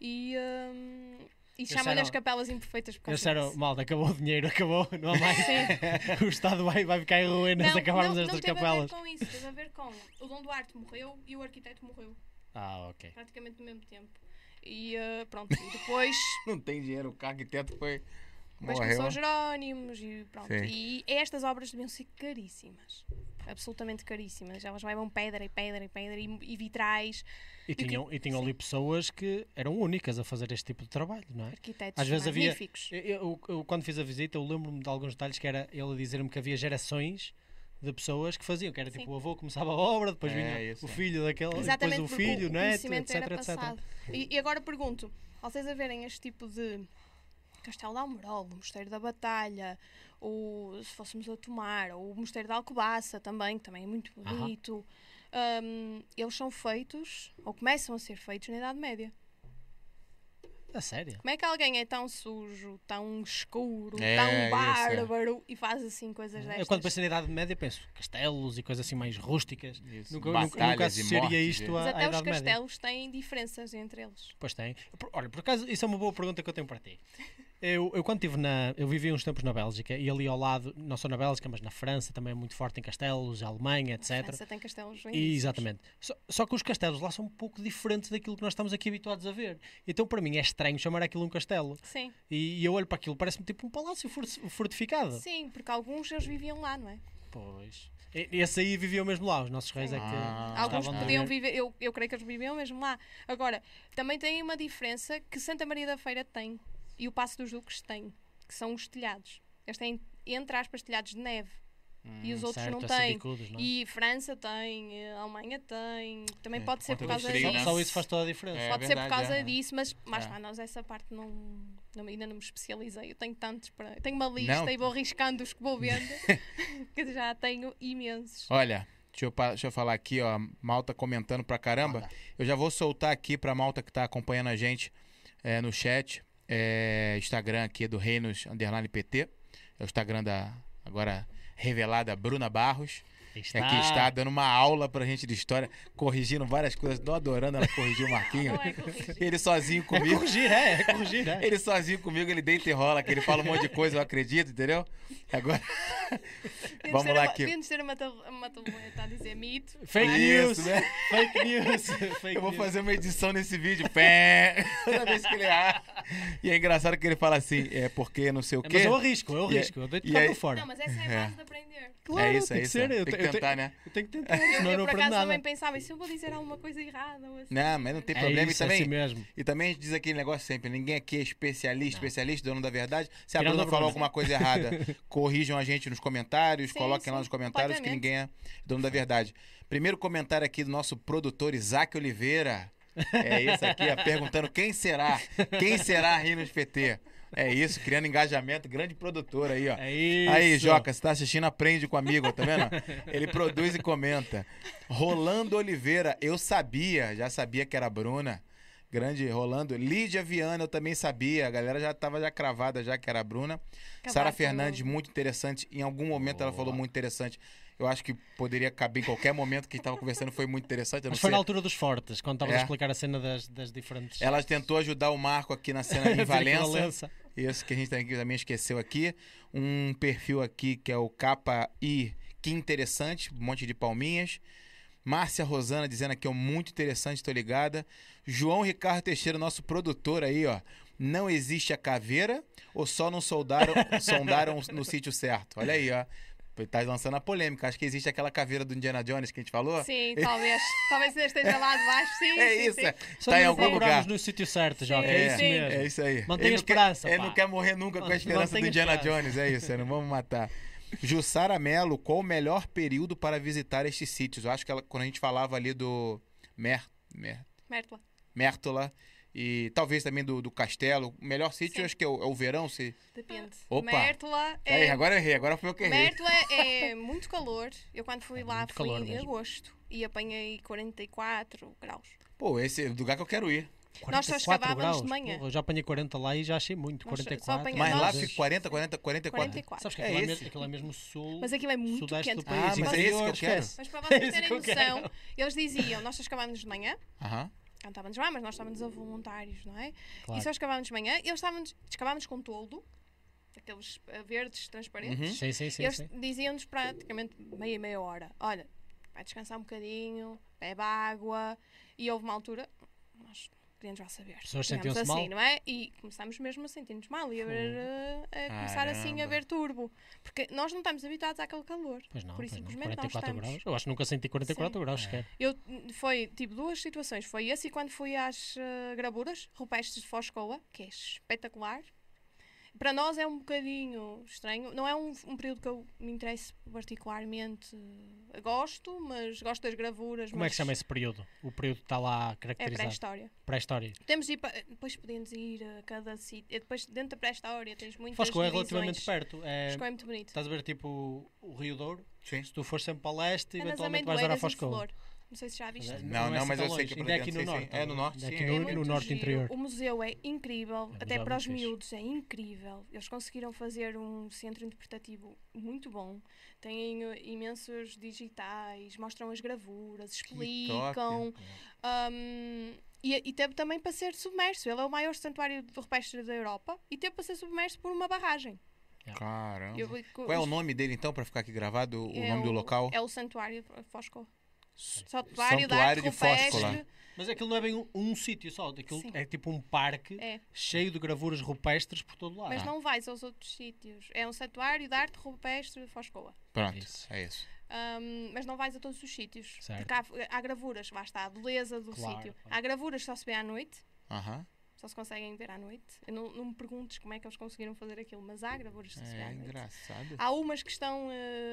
E, hum, e chamam-lhe as capelas imperfeitas por Eu causa sério, disso. malta, acabou o dinheiro, acabou, não há mais. Sim. o Estado vai, vai ficar em ruínas se acabarmos não, estas não teve capelas. a ver com isso, teve a ver com o Dom Duarte morreu e o arquiteto morreu, Ah, ok. praticamente no mesmo tempo. E uh, pronto, e depois, Não tem dinheiro, o arquiteto foi. depois Morreu. começou os Jerónimos e pronto. Sim. E estas obras deviam ser caríssimas. Absolutamente caríssimas. Elas levam pedra e pedra e pedra e, e vitrais, E tinham, e tinham ali pessoas que eram únicas a fazer este tipo de trabalho, não é? arquitetos Às vezes havia- magníficos. Eu, eu- eu, quando fiz a visita, eu lembro-me de alguns detalhes que era ele a dizer-me que havia gerações de pessoas que faziam, que era tipo Sim. o avô começava a obra, depois É, vinha isso o é. filho daquele, Exatamente, depois o filho, o, neto, etc, etc. E, e agora pergunto, ao vocês a verem este tipo de Castelo de Almerol, o Mosteiro da Batalha, ou se fôssemos a Tomar, ou o Mosteiro da Alcobaça também, que também é muito bonito, hum, eles são feitos, ou começam a ser feitos na Idade Média. A sério? Como é que alguém é tão sujo, tão escuro, É, tão isso, é. bárbaro e faz assim coisas destas? Eu quando penso na Idade Média penso castelos e coisas assim mais rústicas. Isso. Nunca, nunca, nunca Batalhas e associaria mortes isto Mas à, à até os Média. castelos têm diferenças entre eles. Pois tem. Por- Olha, por acaso, isso é uma boa pergunta que eu tenho para ti. Eu, eu quando estive na. Eu vivi uns tempos na Bélgica e ali ao lado, não só na Bélgica, mas na França também é muito forte em castelos, Alemanha, A etc. França tem castelos E, exatamente. Só, só que os castelos lá são um pouco diferentes daquilo que nós estamos aqui habituados a ver. Então, para mim, é estranho chamar aquilo um castelo. Sim, E, e eu olho para aquilo, parece-me tipo um palácio forti- fortificado. sim, porque alguns eles viviam lá, não é? Pois. Esse aí viviam mesmo lá, os nossos reis é que. Ah. Alguns a podiam viver- viver, eu, eu creio que eles viviam mesmo lá. Agora, também tem uma diferença que Santa Maria da Feira tem e o Passo dos Duques tem, que são os telhados. Eles têm, entre aspas, telhados de neve. e os outros Hum, certo, não esses têm. bicudos, não é? E França tem, eh, Alemanha tem. Também É, pode ser por causa frio, disso. né? Só isso faz toda a diferença. É Pode ser por verdade, causa é. disso, mas mais É. lá, nós essa parte não, não- ainda não me especializei. Eu tenho tantos para. eu Tenho uma lista Não. e vou riscando os que vou vendo, que já tenho imensos. Olha, deixa eu, deixa eu falar aqui, ó. Malta comentando pra caramba. Eu já vou soltar aqui pra malta que tá acompanhando a gente é, no chat. É, Instagram aqui do Reinos Underline PT. É o Instagram da agora revelada Bruna Barros. Está. Aqui está dando uma aula pra gente de história, corrigindo várias coisas. Tô adorando ela corrigir o Marquinhos. Não é. Ele sozinho É comigo. corrigir, é, é corrigir, é. Ele sozinho comigo, ele deita e rola, que ele fala um monte de coisa, eu acredito, entendeu? Agora. Vamos lá uma- aqui. Devíamos ter uma, tab- uma tableta a dizer mito. Fake news, né? fake news, fake Eu vou news. fazer uma edição nesse vídeo. Pé! Toda vez que ele erra. E é engraçado que ele fala assim, é porque não sei o É, quê. Mas eu arrisco, eu E arrisco, eu deito e aí- fora. Não, mas essa é a base de aprender. Claro, é isso, tem é que isso. ser, eu tem te- que eu tentar, te- né? Eu tenho que tentar, Eu, senão eu eu não por aprendo acaso nada. também pensava, e se eu vou dizer alguma coisa errada ou assim? Não, mas não tem É problema. isso, e é também, assim mesmo. e também a gente diz aquele negócio sempre: ninguém aqui é especialista, especialista, dono da verdade. Se a Bruna falou Bruna. alguma coisa errada, corrijam a gente nos comentários, Sim, coloquem lá sim, nos comentários que ninguém é dono da verdade. Primeiro comentário aqui do nosso produtor Isaac Oliveira. É isso aqui, ó, perguntando quem será? Quem será Rinos PT? É isso, criando engajamento, grande produtor aí, ó. É isso. Aí, Joca, você tá assistindo, aprende com o amigo, tá vendo? Ele produz e comenta. Rolando Oliveira, eu sabia, já sabia que era a Bruna. Grande Rolando. Lídia Viana, eu também sabia. A galera já tava já cravada já que era a Bruna. Sara Fernandes, muito interessante. Em algum momento ela Boa. falou muito interessante. Eu acho que poderia caber em qualquer momento que a gente tava conversando, foi muito interessante. Mas foi sei. na altura dos fortes, quando estavas É. a explicar a cena das, das diferentes. Ela tentou ajudar o Marco aqui na cena em de Valença. Valença. Isso que a gente também- esqueceu aqui. Um perfil aqui que é o Capa I, que interessante, um monte de palminhas. Márcia Rosana dizendo aqui, ó, muito interessante, tô ligada. João Ricardo Teixeira, nosso produtor aí, ó. Não existe a caveira ou só não soldaram, sondaram no sítio certo? Olha aí, ó. Tá lançando a polêmica. Acho que existe aquela caveira do Indiana Jones que a gente falou. Sim, talvez. talvez esteja lá de baixo, sim. É sim, isso, sim. é. Só Tá em algum lugar. no sítio certo, Joca. Sim, É, isso mesmo. É isso aí. Mantenha ele a não quer- esperança, Ele não quer morrer nunca com a esperança do Indiana esperança. Jones, é isso, não vamos matar. Jussara Mello, qual o melhor período para visitar estes sítios? Eu acho que ela- quando a gente falava ali do Mer, Mer- Mértola. Mértola e talvez também do, do Castelo. O melhor sítio Sim. acho que é o, é o verão. Se... Depende. Opa. Mértola Tá aí, é. agora eu errei, agora foi eu que errei. Mértola é muito calor. Eu quando fui É lá fui calor em mesmo. agosto e apanhei 44 graus. Pô, esse é o lugar que eu quero ir. Nós só 44 escavávamos de graus. manhã. Porra, eu já apanhei 40 lá e já achei muito. Nós só 44. apanhamos- Mas lá fica 40, 40, 44. 44. Sabes que É aquilo é, mesmo, aquilo é mesmo sul. Mas aquilo é muito quente. do país. Ah, mas é esse que eu quero. Mas para É vocês isso terem noção, eles diziam, nós só escavávamos de manhã, Aham. Não estávamos lá, mas nós estávamos a voluntários, não é? Claro. E só escavávamos de manhã, eles estávamos, escavávamos com toldo, aqueles eh, verdes transparentes, Uhum. Sim, sim, sim. e eles diziam-nos praticamente meia, meia hora, olha, vai descansar um bocadinho, bebe água, e houve uma altura, nós queríamos já saber. As pessoas sentiam-se assim, mal? não é? E começámos mesmo a sentir-nos mal e a, ver, eh, a começar assim a Caramba. ver turbo. Porque nós não estamos habituados àquele calor. Pois não, Por isso, pois não. simplesmente nós 44 estamos. graus. Eu acho que nunca senti 44 Sim. graus sequer. Eu foi tipo duas situações. Foi esse e quando fui às eh, gravuras rupestres de Foscoa, que é espetacular. Para nós é um bocadinho estranho. Não é um, um período que eu me interesse particularmente. eh, Gosto, mas gosto das gravuras. Como é que se chama esse período? O período que está lá É caracterizado. pré-história. Pré-história. Temos de ir pa- depois podemos ir a cada sítio. e Depois, dentro da pré-história, tens muitas Fosco é divisões. relativamente perto. É, Foscoa é muito bonito. estás a ver tipo o Rio Douro? Sim. Se tu fores sempre para leste, É eventualmente vais dar a Fosco. Não sei se já viste. É- Não, é não, assim mas eu sei que Ainda é aqui no sim, norte. sim. É no norte, é aqui é. no, É no norte giro. interior. O museu é incrível, museu até é para os fixe. miúdos é incrível. Eles conseguiram fazer um centro interpretativo muito bom. Têm uh, imensos digitais, mostram as gravuras, explicam. um, e, e teve também para ser submerso. Ele é o maior santuário de rupestre da Europa e teve para ser submerso por uma barragem. Caramba. Eu- Qual é o nome dele então, pra ficar aqui gravado? O é nome do o- local? É o Santuário de Fosco. Santuário da Arte de Foscola. Rupestre. Mas aquilo não é bem um, um sítio só. Aquilo Sim. é tipo um parque É. cheio de gravuras rupestres por todo lado. Mas Ah. não vais aos outros sítios. É um santuário de arte rupestre de Foscoa. Pronto, Isso. é isso. Um, mas não vais a todos os sítios. Certo. Porque há, há gravuras, lá está, a beleza do Claro, sítio. claro. Há gravuras que só se vê à noite, Aham. só se conseguem ver à noite. Eu não, não me perguntes como é que eles conseguiram fazer aquilo, mas há gravuras que só se vê à É noite. engraçado. Há umas que estão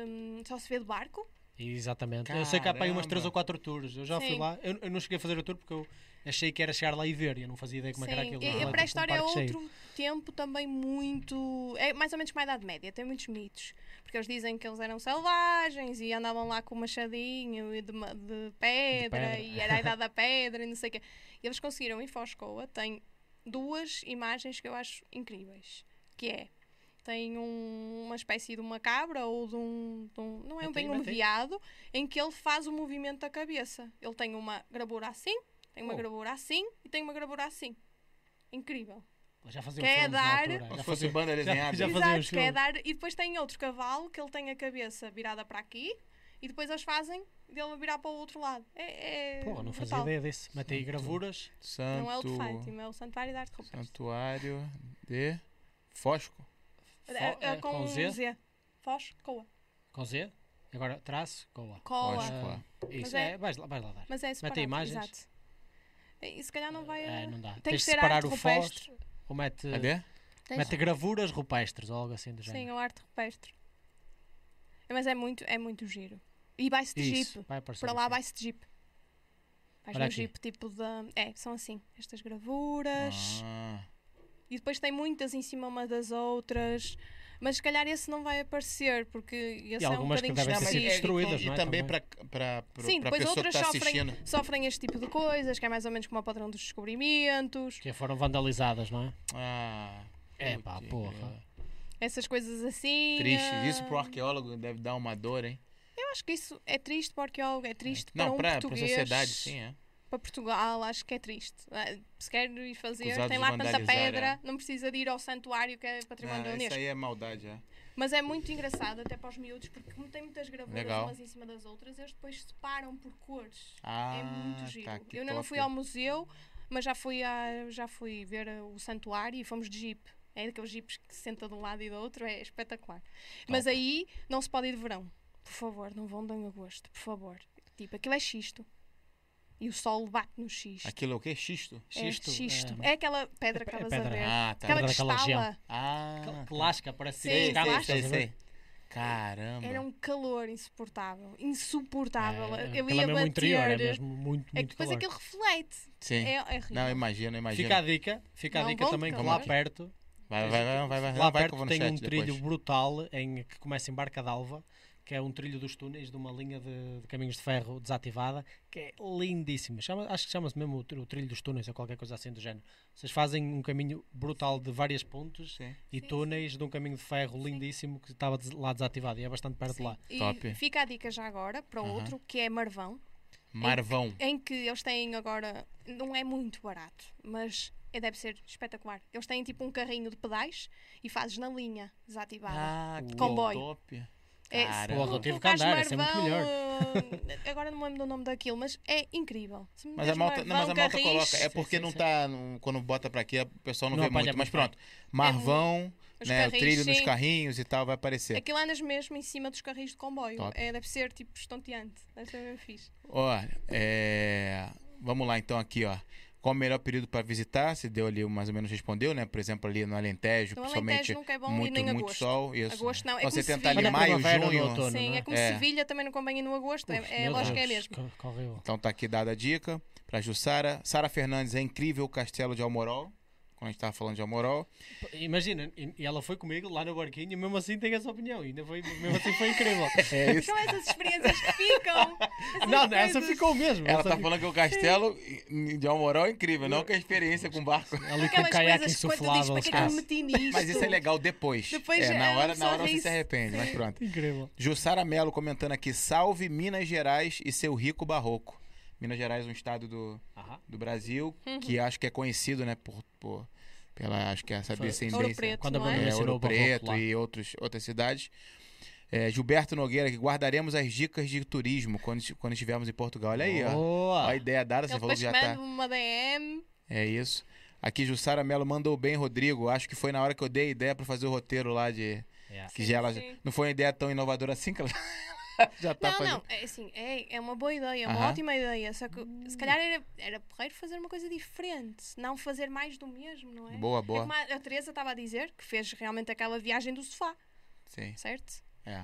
hum, só se vê de barco. Exatamente. Eu sei que há para aí umas Caramba. 3 ou 4 tours. Eu já fui Sim. lá. Eu, eu não cheguei a fazer o tour porque eu achei que era chegar lá e ver. E eu não fazia ideia como é que era Sim. aquilo. E- a tipo pré-história é parque cheio. outro tempo também muito. É mais ou menos como a Idade Média, tem muitos mitos. Porque eles dizem que eles eram selvagens e andavam lá com machadinho e de, de pedra, pedra. e era a Idade da Pedra e não sei o quê. E eles conseguiram em Foscoa, tem duas imagens que eu acho incríveis. Que é. Tem um- uma espécie de uma cabra ou de um. de um- não é bem um veado, em que ele faz o movimento da cabeça. Ele tem uma gravura assim, tem uma Oh. gravura assim e tem uma gravura assim. Incrível. Já fazia Quer filmes na dar- altura. Já se fosse fazia- banda desenhada. já fazia uns Exato, que é filmes. dar. E depois tem outro cavalo que ele tem a cabeça virada para aqui e depois eles fazem dele virar para o outro lado. É, é Pô, não fazia brutal. ideia desse. Mete aí gravuras. Não é o de Santo... Fátima, é o Santuário da Arte Rupestre. Santuário de Fosco. É, é é, com, com Z? Z. Foz, Coa. Com Z. Agora traço. Coa. Coa. Fosco. Isso. Mas é- É, vais, lá, vais lá dar. Mas é separado. imagens? Exato. E se calhar não vai a... É, não dá. Tem Tens que separar arte o rupestre. Foz. Ou mete, Cadê? Tens- mete gravuras rupestres ou algo assim do Sim, género. o arte rupestre. É, Mas é muito, é muito giro. E vai-se de Isso. jeep. Vai Para lá vai-se de jeep. Vais Olha no aqui. jeep tipo de... É, são assim. Estas gravuras. Ah, E depois tem muitas em cima uma das outras. Mas se calhar esse não vai aparecer, porque esse é um bocadinho devem específico. destruídas, e, não é, também também? para para Sim, para a depois pessoa que outras está sofrem, assistindo. sofrem este tipo de coisas, que é mais ou menos como o padrão dos descobrimentos. Que foram vandalizadas, não é? Ah, É pá, porra. Essas coisas assim. Triste. ah, Isso pro arqueólogo deve dar uma dor, hein? Eu acho que isso é triste para o arqueólogo, é triste Não, para um para a português. sociedade, sim, é. Para Portugal, acho que é triste. Ah, Se quer ir fazer, tem lá tanta vandalizar, pedra, é. não precisa de ir ao santuário que é património da Ah, isso Unesco. aí é maldade, é. Mas é muito engraçado até para os miúdos, porque como tem muitas gravuras Legal. umas em cima das outras, eles depois separam por cores. Ah, é muito giro. tá, eu ainda não top. fui ao museu, mas já fui, a, já fui ver o santuário e fomos de jeep. É daqueles jeeps que se senta de um lado e do outro, é espetacular. Mas aí não se pode ir de verão. Por favor, não vão de agosto, por favor. Tipo, aquilo é xisto. E o sol bate no xisto. Aquilo é o quê? Xisto? Xisto. é, xisto. é- É aquela pedra que É estavas a pedra. ver. Ah, tá. aquela que Pedra daquela estala. região. Ah, Aquela que lasca, parece Sim, ter sei, que sei, lasca. a ver? sei. Caramba. Era um calor insuportável. Insuportável. É, eu ia é bater. interior, é mesmo muito, É que muito depois calor. aquilo reflete. Sim. É, é. Não, imagina, imagina. Fica a dica, fica a Não dica vão também que lá perto, Vai, vai, vai, vai, vai, lá vai que perto no tem um trilho depois. brutal em, que começa em Barca d'Alva, que é um trilho dos túneis de uma linha de, de caminhos de ferro desativada, que é lindíssimo. Chama- acho que chama-se mesmo o, tr- o trilho dos túneis ou qualquer coisa assim do género. Vocês fazem um caminho brutal de vários pontos Sim. e Sim, túneis de um caminho de ferro lindíssimo que estava des- lá desativado e é bastante perto de Sim. lá. E Top. fica a dica já agora para Aham. outro, que é Marvão, Marvão. em que eles têm agora, não é muito barato, mas é, deve ser espetacular. Eles têm tipo um carrinho de pedais e fazes na linha desativada. Ah, que Comboio. top. É. Porra, eu tive que andar, isso é muito melhor. agora não me lembro do nome daquilo, mas é incrível. Mas a malta, não, mas a malta Carris, coloca. É porque sim, não sim. tá. no- quando bota pra aqui, o pessoal não, Não vê muito. Mas pronto. Marvão, Os né? O trilho nos sim. carrinhos e tal vai aparecer. Aquilo andas mesmo em cima dos carris de comboio. Top. É, deve ser tipo estonteante. Deve ser mesmo fixe. Olha, é... vamos lá então aqui, ó. Qual o melhor período para visitar? Se deu ali, mais ou menos respondeu, né? Por exemplo, ali no Alentejo, No principalmente Alentejo nunca é bom muito, muito agosto. sol. Isso. Agosto não, é Então, como você tentar ali Sevilha. maio, Primavera ou junho. outono, Sim, não é? é como É. Sevilha também não convém ir no agosto. É, Uf, é meu lógico que é mesmo. horrível. Então tá aqui dada a dica para Jussara. Sara Fernandes é incrível o castelo de Almorol. Quando a gente tava falando de Almorol. Imagina, e ela foi comigo lá no barquinho e mesmo assim tem essa opinião. E ainda foi, mesmo assim foi incrível. É isso. São essas experiências que ficam. Não, essa coisas. ficou mesmo. Ela essa tá ficou- falando que o castelo de Almorol é incrível, não que a experiência com barco. Ali com o caiaque insuflável. para que é meti nisto. Mas isso é legal depois. Depois é, na é, hora, na hora você se arrepende, mas pronto. Incrível. Jussara Mello comentando aqui: salve Minas Gerais e seu rico barroco. Minas Gerais é um estado do, Aham. do Brasil Uhum. que acho que é conhecido, né, por, por pela acho que é essa Foi- descendência. Ouro Preto, Quando não é? É, Ouro Preto e outros, outras cidades. É, Gilberto Nogueira, que guardaremos as dicas de turismo quando, quando estivermos em Portugal. Olha aí, ó. Boa. Ó a ideia dada, você Ele falou que já tá. uma DM. É isso. Aqui, Jussara Mello mandou bem, Rodrigo. Acho que foi na hora que eu dei a ideia pra fazer o roteiro lá de. Yeah. Que Sim, já ela, não foi uma ideia tão inovadora assim que ela já tá Não, não, é assim, é, é uma boa ideia, é uma Aham. ótima ideia. Só que se calhar era, era porreiro fazer uma coisa diferente, não fazer mais do mesmo, não é? Boa, É boa. como a, a Teresa estava a dizer, que fez realmente aquela viagem do sofá, Sim, certo? é.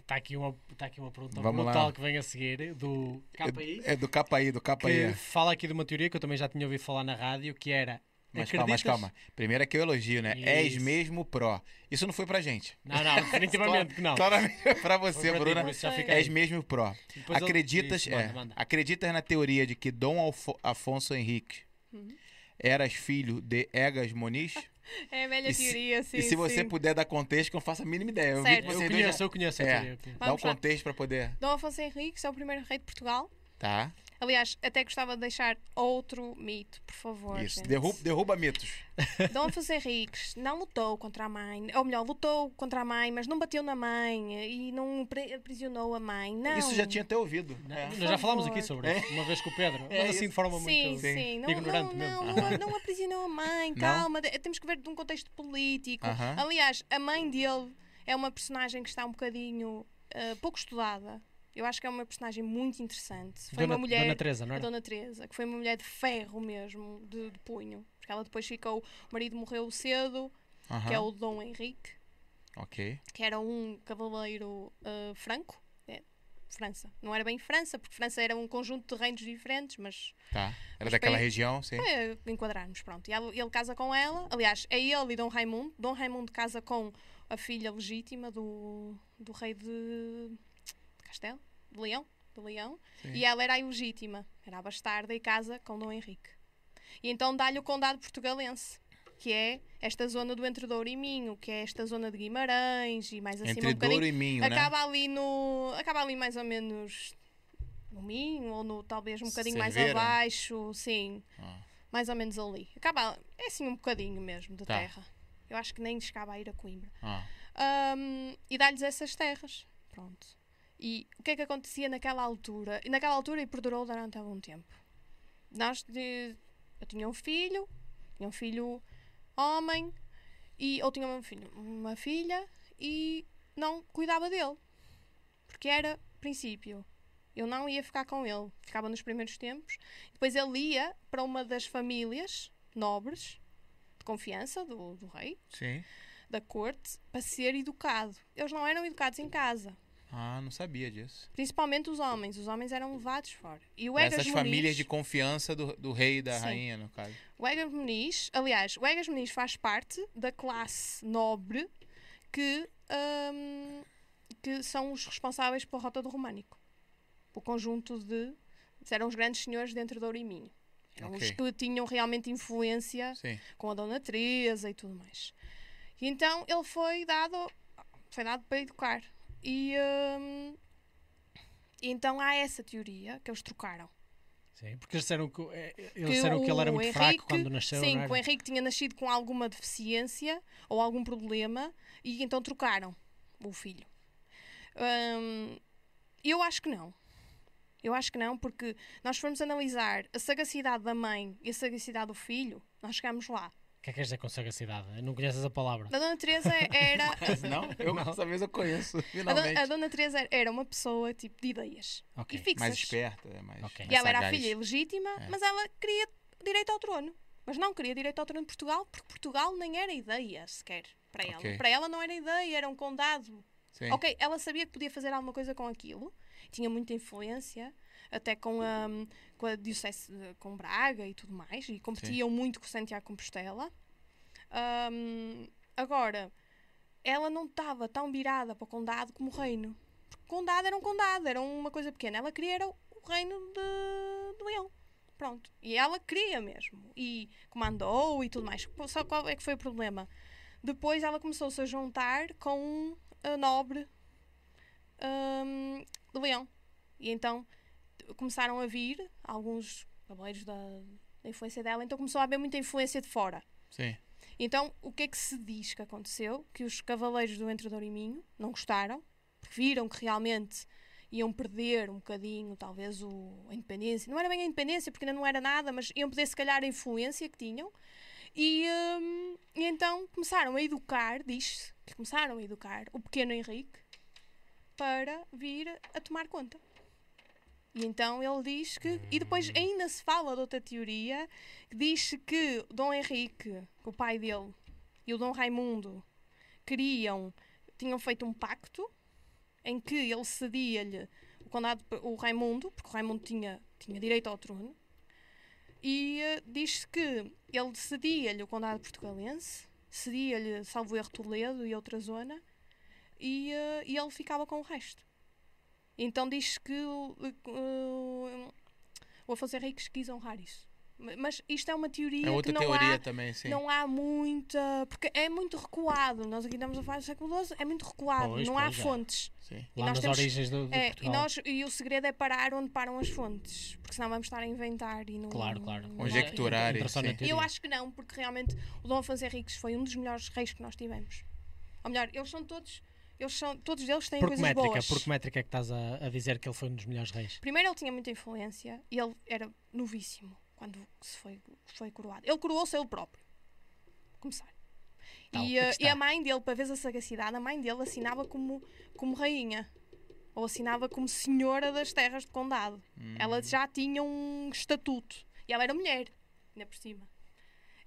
Está aqui, uma, tá aqui uma pergunta Vamos brutal lá. que vem a seguir do KPI. É do KPI, do que KPI. fala aqui de uma teoria que eu também já tinha ouvido falar na rádio, que era. Mas calma, mas acreditas- calma. Primeiro é que eu elogio, né? És Isso. mesmo pró. Isso não foi pra gente. Não, não, definitivamente que não. Claramente é pra você, para ti, Bruna. fica És aí. mesmo pró. Depois eu- Acreditas, Isso, é, manda, manda. acreditas na teoria de que Dom Alfo- Afonso Henrique Uhum. eras filho de Egas Moniz? É a velha E se- teoria, sim. e se você sim. puder dar contexto, que eu não faço a mínima ideia. Eu vi Certo. que Eu vocês dois conheço, já... eu conheço a É. teoria. ok. Dá o lá. contexto pra poder... Dom Afonso Henriques é o primeiro rei de Portugal. Tá, Aliás, até gostava de deixar outro mito, por favor. isso. gente. Derruba, derruba mitos. Dom Afonso Henriques não lutou contra a mãe, ou melhor, lutou contra a mãe, mas não bateu na mãe e não aprisionou a mãe. Não. Isso já tinha até ouvido. É. Nós já falámos aqui sobre isso, uma vez com o Pedro, É mas assim de forma Sim, muito sim. Não, ignorante não, mesmo. não, não, não aprisionou a mãe, calma. Temos que ver de um contexto político. Aham. Aliás, a mãe dele é uma personagem que está um bocadinho ah, pouco estudada. Eu acho que é uma personagem muito interessante. Foi Dona, uma mulher. Dona Teresa, não A era? Dona Teresa, que foi uma mulher de ferro mesmo, de, de punho. Porque ela depois ficou. O marido morreu cedo, Aham. que é o Dom Henrique, Ok. que era um cavaleiro ah, franco. É, França. Não era bem França, porque França era um conjunto de reinos diferentes, mas Tá. Era Mas daquela para- região, sim. é enquadrarmos, pronto. E ele, ele casa com ela, aliás, é ele e Dom Raimundo. Dom Raimundo casa com a filha legítima do, do rei de Castelo, de Leão, de Leão. Sim. E ela era a legítima, era a bastarda e casa com Dom Henrique. E então dá-lhe o condado portugalense, que é esta zona do Entre Douro e Minho, que é esta zona de Guimarães e mais acima Entre um bocadinho. Douro e Minho, né? Acaba ali no. Acaba ali mais ou menos no Minho, ou no talvez um bocadinho mais Cerveira? abaixo, sim. Ah. Mais ou menos ali. Acaba. É assim um bocadinho mesmo de Tá. terra. Eu acho que nem chegava a ir a Coimbra. Ah. Ahm, e dá-lhes essas terras. Pronto. E o que é que acontecia naquela altura? E naquela altura e perdurou durante algum tempo. Nós de- eu tinha um filho, tinha um filho homem, e ou tinha um filho, uma filha e não cuidava dele. Porque era princípio. Eu não ia ficar com ele. Ficava nos primeiros tempos. Depois ele ia para uma das famílias nobres de confiança do, do rei Sim. da corte para ser educado. Eles não eram educados em casa. Ah, não sabia disso. Principalmente os homens. Os homens eram levados fora. E o Essas Egas famílias Muniz, de confiança do, do rei e da Sim. rainha, no caso. o Egas Muniz, aliás, o Egas Muniz faz parte da classe nobre que, hum, que são os responsáveis pela Rota do Românico. O conjunto de. eram os grandes senhores dentro de Ouro e Minho. Eram os Ok. que tinham realmente influência Sim. com a Dona Teresa e tudo mais. E então ele foi dado, foi dado para educar. E hum, e então há essa teoria que eles trocaram. Sim, porque eles disseram que, eh, eles Que disseram que ele era muito Henrique- fraco quando nasceu. Sim, que o? Henrique tinha nascido com alguma deficiência ou algum problema e então trocaram o filho. Hum, eu acho que não. Eu acho que não, porque nós formos analisar a sagacidade da mãe e a sagacidade do filho, nós chegamos lá. O que é que queres dizer com sagacidade? Não conheces a palavra. A Dona Teresa era. Não? Eu, dessa vez eu conheço, A Dona, a Dona Teresa era uma pessoa tipo de ideias Ok. e fixas. Mais esperta, é mais. Ok. E ela era a sagaz. filha ilegítima, É. mas ela queria direito ao trono. Mas não queria direito ao trono de Portugal, porque Portugal nem era ideia sequer para ela. Ok. Para ela não era ideia, era um condado. Sim. Ok, ela sabia que podia fazer alguma coisa com aquilo, tinha muita influência, até com a, com a Diocese de- com Braga e tudo mais, e competiam muito com Santiago Compostela. Ahm, agora, ela não estava tão virada para o condado como o reino. Porque o condado era um condado, era uma coisa pequena. Ela queria era o reino de, de Leão. Pronto. E ela queria mesmo. E comandou e tudo mais. Só qual é que foi o problema? Depois ela começou-se a juntar com um nobre hum, de Leão. E então começaram a vir alguns cavaleiros da, da influência dela. Então começou a haver muita influência de fora. Sim. Então, o que é que se diz que aconteceu? Que os cavaleiros do Entrador e Minho não gostaram, porque viram que realmente iam perder um bocadinho, talvez, o, a independência. Não era bem a independência, porque ainda não era nada, mas iam perder, se calhar, a influência que tinham. E, hum, e então começaram a educar, diz-se, que começaram a educar o pequeno Henrique para vir a tomar conta. E então ele diz que. E depois ainda se fala de outra teoria que diz que Dom Henrique, o pai dele, e o Dom Raimundo queriam. tinham feito um pacto em que ele cedia-lhe o condado, o Raimundo, porque o Raimundo tinha, tinha direito ao trono, e eh, diz-se que ele cedia-lhe o condado portugalense, cedia-lhe, salvo erro, Toledo e outra zona, e, eh, e ele ficava com o resto. Então diz que o, o, o Afonso Henriques quis honrar isso. Ma- Mas isto é uma teoria É outra que não teoria há, também, sim. não há muita. Porque é muito recuado. Nós aqui estamos a falar do século XII, é muito recuado. Pois, não há é. fontes. Sim. E Lá nós nas temos- origens do, do É, e, nós, e o segredo é parar onde param as fontes. Porque senão vamos estar a inventar e não. Claro, claro. Conjecturar, sim. teoria. Eu acho que não, porque realmente o Dom Afonso Henriques foi um dos melhores reis que nós tivemos. Ou melhor, eles são todos. Eles são, todos eles têm Por coisas métrica? boas. Por que métrica é que estás a, a dizer que ele foi um dos melhores reis? Primeiro ele tinha muita influência e ele era novíssimo quando se foi, foi coroado. Ele coroou-se ele próprio. Começar. Tal, e, aqui eh, e a mãe dele, para ver a sagacidade, a mãe dele assinava como, como rainha. Ou assinava como senhora das terras de condado. Hum. Ela já tinha um estatuto. E ela era mulher, ainda por cima.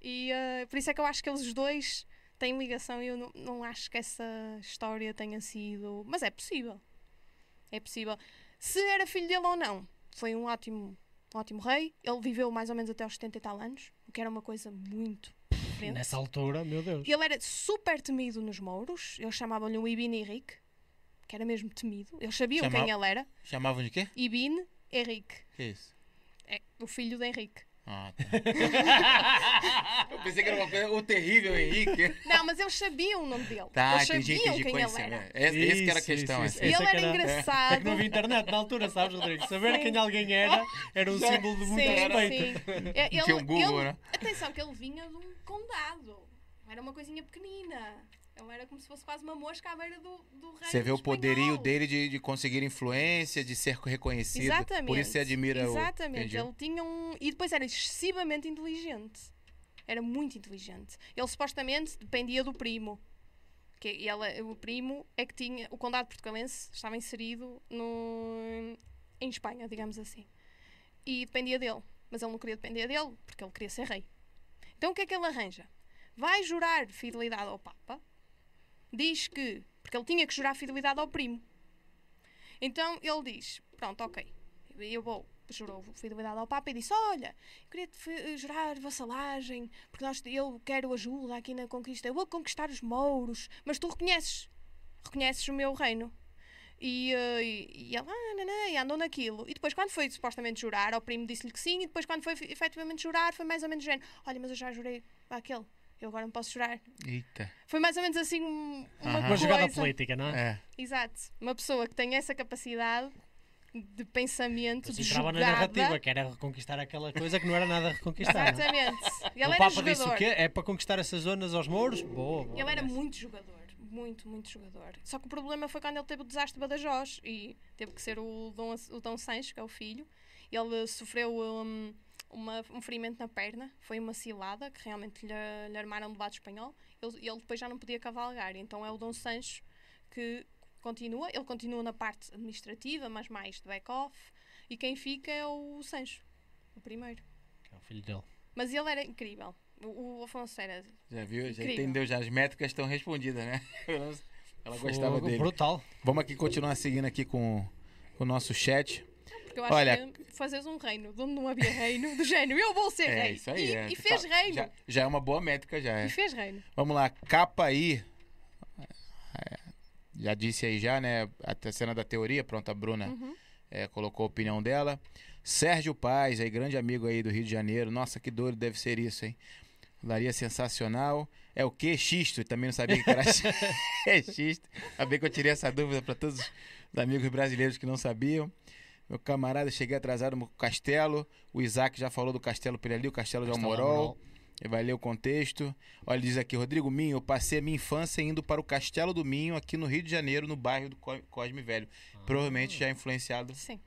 E eh, por isso é que eu acho que eles dois têm ligação e eu não, não acho que essa história tenha sido. Mas é possível. É possível. Se era filho dele ou não, foi um ótimo, um ótimo rei. Ele viveu mais ou menos até aos 70 e tal anos, o que era uma coisa muito diferente. Nessa altura, meu Deus. E ele era super temido nos mouros. Eles chamavam-lhe o Ibn Henrique, que era mesmo temido. Eles sabiam Chama- quem ele era. Chamavam de quê? Ibn Henrique. Que isso? É o filho de Henrique. Ah, tá. Eu pensei que era uma coisa. O terrível Henrique. Não, mas eles sabiam o nome dele. Tá, entendi, sabiam entendi. quem ele era. Esse, esse que era a questão. isso. E isso. ele é era era- engraçado. É que não havia internet na altura, sabes, Rodrigo? Saber Sim. quem alguém era era um símbolo de muito sim, respeito. sim. É, Ele, Tinha um Google, ele- né? Atenção, que ele vinha de um condado. Era uma coisinha pequenina. Ele era como se fosse quase uma mosca à beira do, do rei Você vê o poderio dele de, de conseguir influência, de ser reconhecido. Exatamente. Por isso você admira Exatamente. o. Ele tinha um. E depois era excessivamente inteligente. Era muito inteligente. Ele supostamente dependia do primo. Que ele, o primo é que tinha. O condado portugalense estava inserido no, em Espanha, digamos assim. E dependia dele. Mas ele não queria depender dele, porque ele queria ser rei. Então o que é que ele arranja? Vai jurar fidelidade ao Papa diz que. Porque ele tinha que jurar fidelidade ao primo. Então ele diz: Pronto, ok, eu vou. Jurou fidelidade ao Papa e disse: Olha, eu queria te jurar vassalagem, porque nós, eu quero ajuda aqui na conquista. Eu vou conquistar os mouros, mas tu reconheces, reconheces o meu reino. E, eh, e, e ela ah, nanã, e andou naquilo. E depois, quando foi supostamente jurar, ao primo disse-lhe que sim. E depois, quando foi efe- efetivamente jurar, foi mais ou menos género: Olha, mas eu já jurei àquele, eu agora não posso jurar. Eita. Foi mais ou menos assim um- uma Aham. Uma coisa. jogada política, não é? É. Exato. Uma pessoa que tem essa capacidade de pensamento, de entrava na jogada. narrativa, que era reconquistar aquela coisa que não era nada a reconquistar. é? Exatamente. Ele o era Papa disse o quê? É para conquistar essas zonas aos mouros? Boa, boa. Ele era muito jogador. Muito, muito jogador. Só que o problema foi quando ele teve o desastre de Badajoz e teve que ser o Dom, o Dom Sancho, que é o filho. Ele sofreu um, uma- um ferimento na perna, foi uma cilada que realmente lhe, lhe armaram do lado espanhol. Ele, ele depois já não podia cavalgar, então é o Dom Sancho que continua. Ele continua na parte administrativa, mas mais de back-off. E quem fica é o Sancho, o primeiro. É o filho dele. Mas ele era incrível. O, o Afonso era. Já viu? Já Incrível. entendeu? Já as métricas estão respondidas, né? Ela gostava Fogo, dele. Brutal. Vamos aqui continuar seguindo aqui com, com o nosso chat. Porque eu acho Olha- que fazeres um reino de onde não havia reino, do género, eu vou ser É rei. isso aí. e, é. e fez Tá- reino. Já, já é uma boa métrica, já é. E fez reino. Vamos lá, capa aí. É, Já disse aí já, né? A cena da teoria, pronto, a Bruna Uhum. é, colocou a opinião dela. Sérgio Paz, aí, grande amigo aí do Rio de Janeiro. Nossa, que doido deve ser isso, hein? Laria sensacional. É o quê? Xisto. Também não sabia que era é xisto. Ainda bem que eu tirei essa dúvida para todos os amigos brasileiros que não sabiam. Meu camarada, cheguei atrasado no castelo. O Isaac já falou do castelo por ali, o castelo de Castelo Almorol. Almorol. Ele vai ler o contexto. Olha, diz aqui, Rodrigo Minho, eu passei a minha infância indo para o Castelo do Minho, aqui no Rio de Janeiro, no bairro do Co- Cosme Velho. Provavelmente já influenciado Sim.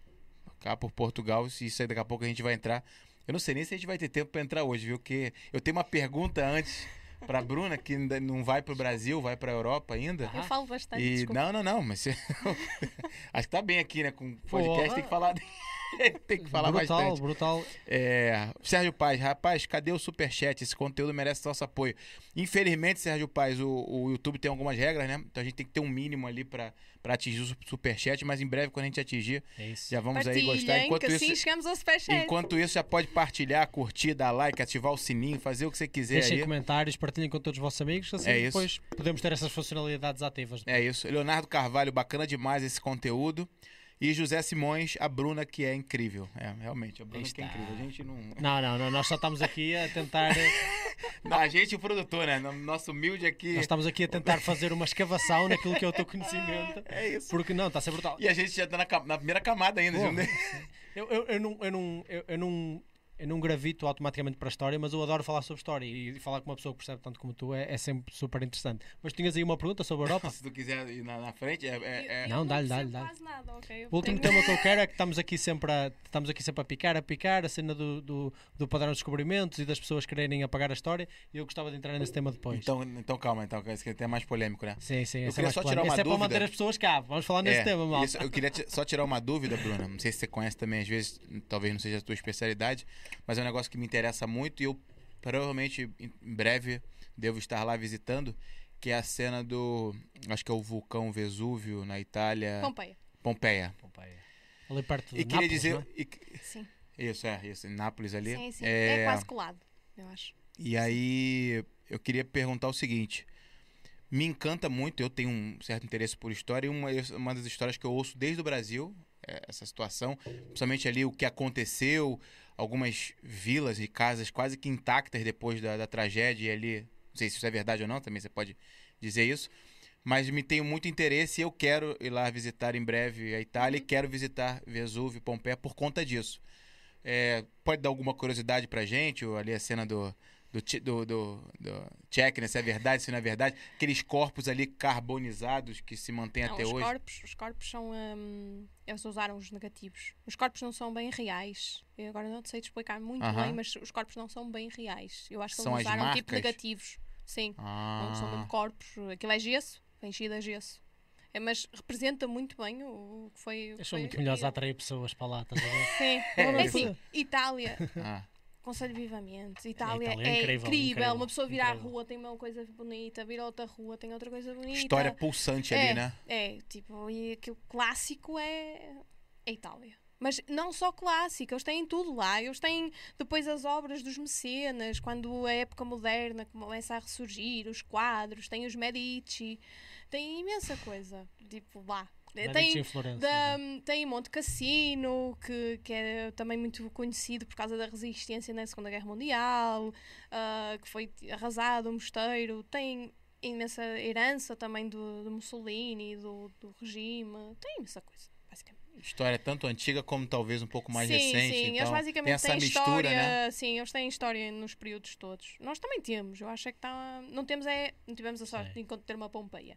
cá por Portugal. Se isso aí daqui a pouco a gente vai entrar. Eu não sei nem se a gente vai ter tempo para entrar hoje, viu? Porque eu tenho uma pergunta antes para Bruna, que ainda não vai para o Brasil, vai para a Europa ainda. Eu falo bastante. E desculpa. não, não, não, mas acho que tá bem aqui, né? Com podcast Porra. tem que falar, tem que falar brutal, bastante. brutal. É, Sérgio Paz, rapaz, cadê o superchat? Esse conteúdo merece nosso apoio. Infelizmente, Sérgio Paz, o, o YouTube tem algumas regras, né? Então a gente tem que ter um mínimo ali pra pra atingir o su- superchat, mas em breve, quando a gente atingir, É isso. já vamos aí Partilhem, gostar. Enquanto isso, assim superchat. enquanto isso, já pode partilhar, curtir, dar like, ativar o sininho, fazer o que você quiser Deixem aí. comentários, partilhem com todos os vossos amigos, assim É isso. depois podemos ter essas funcionalidades ativas. É isso. Leonardo Carvalho, bacana demais esse conteúdo. E José Simões, a Bruna, que é incrível. É, realmente, a Bruna Aí que é está. incrível. A gente não. Não, não, não, nós só estamos aqui a tentar. Não, a gente e o produtor, né? No- Nosso humilde aqui. Nós estamos aqui a tentar fazer uma escavação naquilo que é o teu conhecimento. É isso. Porque não, está a ser brutal. E a gente já tá na, na primeira camada ainda. Viu? Eu, eu, eu, não, eu, não, eu, eu não. Eu não gravito automaticamente para a história, mas eu adoro falar sobre história e falar com uma pessoa que percebe tanto como tu é, é sempre super interessante. Mas tinhas aí uma pergunta sobre a Europa? Se tu quiser ir na, na frente, é, é- é- Não, dá-lhe, dá-lhe, quase nada, ok? Eu O último tenho- tema que eu quero é que estamos aqui sempre a, estamos aqui sempre a picar, a picar, a cena do, do, do padrão de descobrimentos e das pessoas quererem apagar a história. E eu gostava de entrar nesse tema depois. Então, então calma, então, que esse aqui é até mais polêmico, né? sim, sim, eu é queria só tirar uma Esse é para dúvida. manter as pessoas cá. Vamos falar nesse É, tema, mal. isso, eu queria só tirar uma dúvida, Bruna. Não sei se você conhece também, às vezes, talvez não seja a tua especialidade, mas é um negócio que me interessa muito e eu provavelmente em breve devo estar lá visitando, que é a cena do. Acho que é o vulcão Vesúvio na Itália. Pompeia. Pompeia. Ali perto de E queria Nápoles, dizer. não é? e Sim. isso, é, isso, em Nápoles ali. Sim, sim. É, É... quase colado, eu acho. E aí, eu queria perguntar o seguinte. Me encanta muito, eu tenho um certo interesse por história, e uma, uma das histórias que eu ouço desde o Brasil, é essa situação, principalmente ali o que aconteceu, algumas vilas e casas quase que intactas depois da, da tragédia, e ali, não sei se isso é verdade ou não, também você pode dizer isso, mas me tenho muito interesse e eu quero ir lá visitar em breve a Itália e quero visitar Vesúvio, Pompeia por conta disso. É, pode dar alguma curiosidade pra gente, ou ali a cena do, do, do, do, do check, né? Se é verdade, se não é verdade. Aqueles corpos ali carbonizados que se mantêm Não, até os hoje. corpos, os corpos são. hum, eles usaram os negativos. Os corpos não são bem reais. Eu agora não sei te explicar muito Aham. bem, mas os corpos não são bem reais. Eu acho que São eles usaram tipo negativos. Sim. Não são mesmo Ah, corpos. Aquilo é gesso, enchido a gesso. É, mas representa muito bem o, o que foi. o que Eles são muito melhores a atrair pessoas para lá, estás a ver? Sim. É É assim, Itália, ah, aconselho vivamente. Itália, Itália é é, incrível, incrível, Uma pessoa vir à incrível. rua tem uma coisa bonita, vir a outra rua tem outra coisa bonita. História pulsante é, ali, né? É, tipo, e aquilo clássico é a Itália. Mas não só clássico, eles têm tudo lá. Eles têm depois as obras dos mecenas, quando a época moderna começa a ressurgir, os quadros, tem os Medici, tem imensa coisa. Tipo, lá. Tem, Florença. da, tem Monte Cassino, que, que é também muito conhecido por causa da resistência na Segunda Guerra Mundial, ah, que foi arrasado o mosteiro. Tem imensa herança também do, do Mussolini, do, do regime. Tem imensa coisa, basicamente. História tanto antiga como talvez um pouco mais sim, recente. sim, então eles basicamente tem essa têm mistura, história. né? Sim, eles têm história nos períodos todos. Nós também temos. Eu acho é que tá, não temos é, não tivemos a sorte Sim. de encontrar uma Pompeia.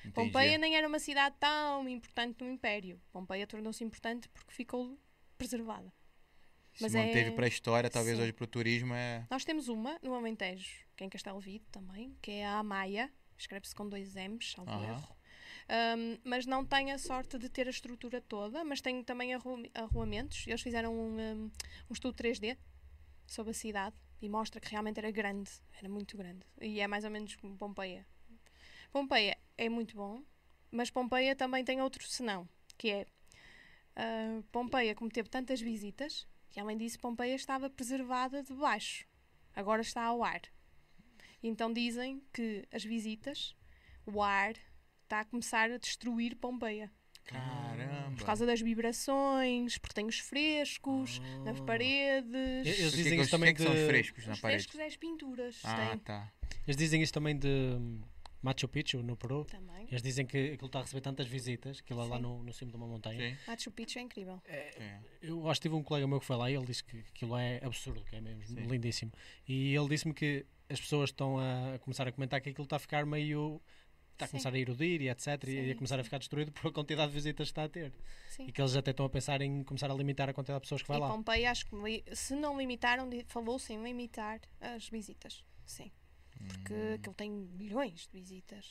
Entendi. Pompeia nem era uma cidade tão importante no Império. Pompeia tornou-se importante porque ficou preservada. Se mas manteve é- para a história, talvez Sim. hoje para o turismo é. Nós temos uma no Alentejo, que é em Castelo Vido também, que é a Amaia. Escreve-se com dois M's, salvo Aham. erro. Um, mas não tem a sorte de ter a estrutura toda, mas tem também arru arruamentos. Eles fizeram um, um, um estudo 3D sobre a cidade e mostra que realmente era grande, era muito grande. E é mais ou menos como Pompeia. Pompeia é muito bom, mas Pompeia também tem outro senão, que é ah, Pompeia, como teve tantas visitas, e além disso, Pompeia estava preservada de baixo, agora está ao ar. Então dizem que as visitas, o ar, está a começar a destruir Pompeia. Caramba. Por causa das vibrações, porque tem os frescos nas Ah. paredes. Eles que que dizem os- isso também que que de- são frescos na Os parede? frescos é as pinturas. Ah, tem tá. Eles dizem isso também de Machu Picchu, no Peru. também. Eles dizem que aquilo está a receber tantas visitas, aquilo é lá Sim. no, no cimo de uma montanha. Sim. Machu Picchu é incrível. É. Eu acho que tive um colega meu que foi lá e ele disse que aquilo é absurdo, que é mesmo Sim. lindíssimo. E ele disse-me que as pessoas estão a começar a comentar que aquilo está a ficar meio. está a Sim. começar a erodir e etc. e Sim, a começar a sim. ficar destruído por a quantidade de visitas que está a ter. Sim. E que eles até estão a pensar em começar a limitar a quantidade de pessoas que vai e lá. Pompeia, acho que se não limitaram, falou-se em limitar as visitas. Sim. Porque Hum. aquilo tem milhões de visitas.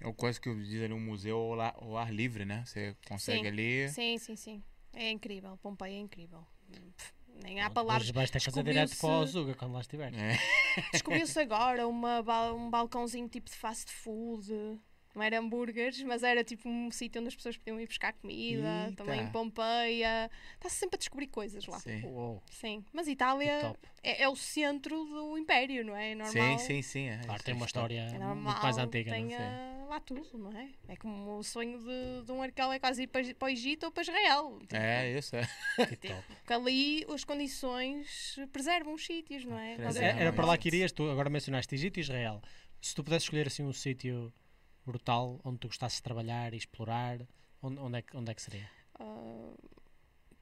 É o coisa que diz ali um museu ao ar, ao ar livre, né? Você consegue Sim. ali. Sim, sim, sim. É incrível. Pompeia é incrível. Pff, Nem há palavras. Mas que fazer direto para o Descobriu-se- Zuga quando lá estiver. É. Descobriu-se agora uma, um balcãozinho tipo de fast food. Não era hambúrgueres, mas era tipo um sítio onde as pessoas podiam ir buscar comida. Eita. Também em Pompeia. Está-se sempre a descobrir coisas lá. Sim. Uou, Sim. Mas Itália é, é o centro do império, não é? É Sim, normal. sim, sim. É. Claro, tem é uma história É muito normal. mais antiga. não é? tenha lá tudo, não é? É como o sonho de, de um arqueólogo é quase ir para, para o Egito ou para Israel. Tipo, É, isso é. Que top. Porque ali as condições preservam os sítios, não é? Preservam, Fazem Era, era para lá muito. que irias, tu agora mencionaste Egito e Israel. Se tu pudesses escolher assim um sítio brutal onde tu gostasses de trabalhar e explorar, onde, onde, é, que, onde é que seria? Ah,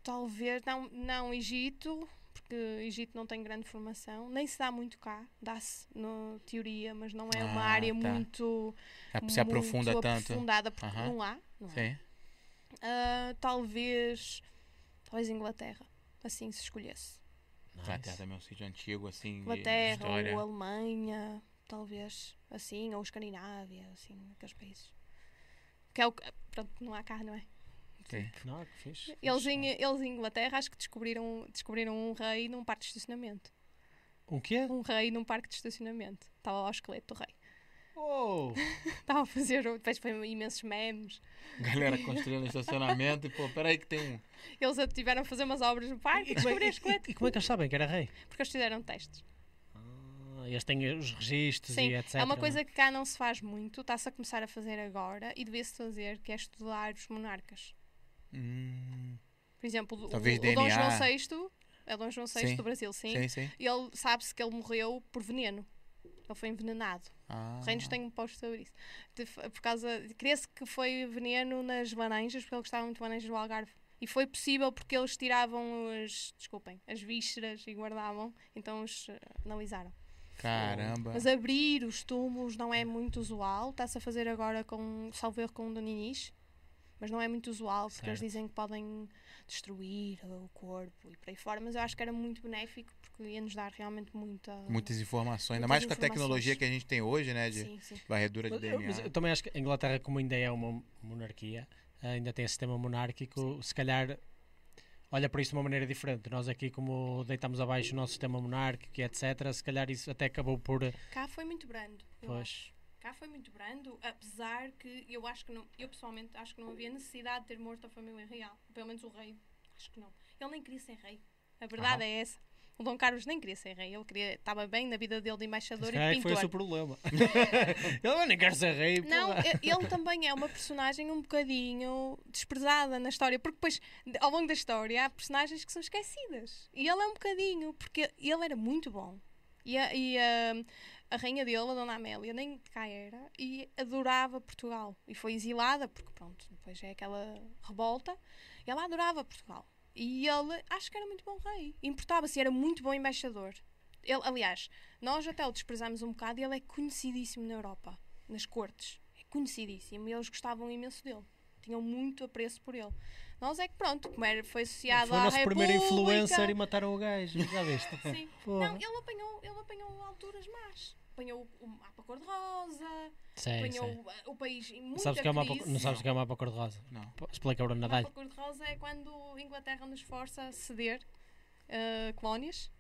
talvez, não, não Egito, porque Egito não tem grande formação, nem se dá muito cá, dá-se na teoria, mas não é uma Ah, área tá. muito, É, Se aprofunda muito tanto. aprofundada, porque Aham. não há. Não. Sim. Ah, talvez, talvez Inglaterra, assim se escolhesse. Inglaterra também é um sítio antigo, assim. Inglaterra ou Alemanha, talvez assim, ou Escandinávia, assim, aqueles países. Que é o que, pronto, não há cá, não é? Sim. Não, que fixe. Eles fixe. em, eles em Inglaterra acho que descobriram, descobriram um rei num parque de estacionamento. Um quê? Um rei num parque de estacionamento. Estava lá o esqueleto do rei. Oh! Estava a fazer, depois foi imensos memes. Galera construindo estacionamento e, pô, peraí que tem um. Eles tiveram a fazer umas obras no parque e E como, é, descobriram o e- esqueleto. e como é que eles sabem que era rei? Porque eles fizeram testes. Eles têm os registros Sim, e etc. é uma não coisa que cá não se faz muito, está-se a começar a fazer agora e devia-se fazer, que é estudar os monarcas. Hum, Por exemplo, o, Talvez o Dom DNA. João VI, é Dom João VI Sim. do Brasil, sim. sim, sim. Ele sabe-se que ele morreu por veneno. Ele foi envenenado. Ah, Reinos tem um post sobre isso. De- por causa. Crê-se que foi veneno nas laranjas, porque ele gostava muito de laranjas do Algarve. E foi possível porque eles tiravam as. Desculpem, as vísceras e guardavam, então os eh, analisaram. Caramba. Mas abrir os túmulos não é muito usual. Está-se a fazer agora com. salvo erro com o Doninis. Mas não é muito usual porque eles Certo. dizem que podem destruir o corpo e por aí fora. Mas eu acho que era muito benéfico porque ia nos dar realmente muita. Muitas informações. Ainda mais com a tecnologia que a gente tem hoje, né? De Sim, sim. varredura de Mas DNA. mas eu também acho que a Inglaterra, como ainda é uma monarquia, ainda tem esse sistema monárquico, se calhar olha para isto de uma maneira diferente. Nós aqui, como deitamos abaixo o nosso sistema monárquico e etc., se calhar isso até acabou por. Cá foi muito brando. Pois, Cá foi muito brando, apesar que eu acho que não, eu pessoalmente acho que não havia necessidade de ter morto a família real. Pelo menos o rei, acho que não. Ele nem queria ser rei. A verdade Aham. é essa. O Dom Carlos nem queria ser rei, ele queria, estava bem na vida dele de embaixador e de é que foi pintor. esse o problema. Ele "Eu nem quero ser rei. Não, porra." e- ele também é uma personagem um bocadinho desprezada na história, porque depois, de- ao longo da história, há personagens que são esquecidas. E ele é um bocadinho, porque ele era muito bom. E a, e a, a rainha dele, a Dona Amélia, nem cá era, e adorava Portugal. E foi exilada, porque pronto, depois é aquela revolta. E ela adorava Portugal. E ele, acho que era muito bom rei. Importava-se, era muito bom embaixador. Ele, aliás, nós até o desprezamos um bocado e ele é conhecidíssimo na Europa, nas cortes. É conhecidíssimo e eles gostavam imenso dele. Tinham muito apreço por ele. Nós é que pronto, como era, foi associado Foi o à nosso República... primeiro influencer e mataram o gajo. Já viste? Sim. Porra. Não, ele apanhou, ele apanhou alturas más. Apanhou o mapa cor-de-rosa, apanhou o, o país em muita Sabes o que é o mapa, crise. não sabes o que é o mapa cor-de-rosa? Não. Explica, Bruno O Nadal. mapa cor-de-rosa é quando a Inglaterra nos força a ceder eh, colónias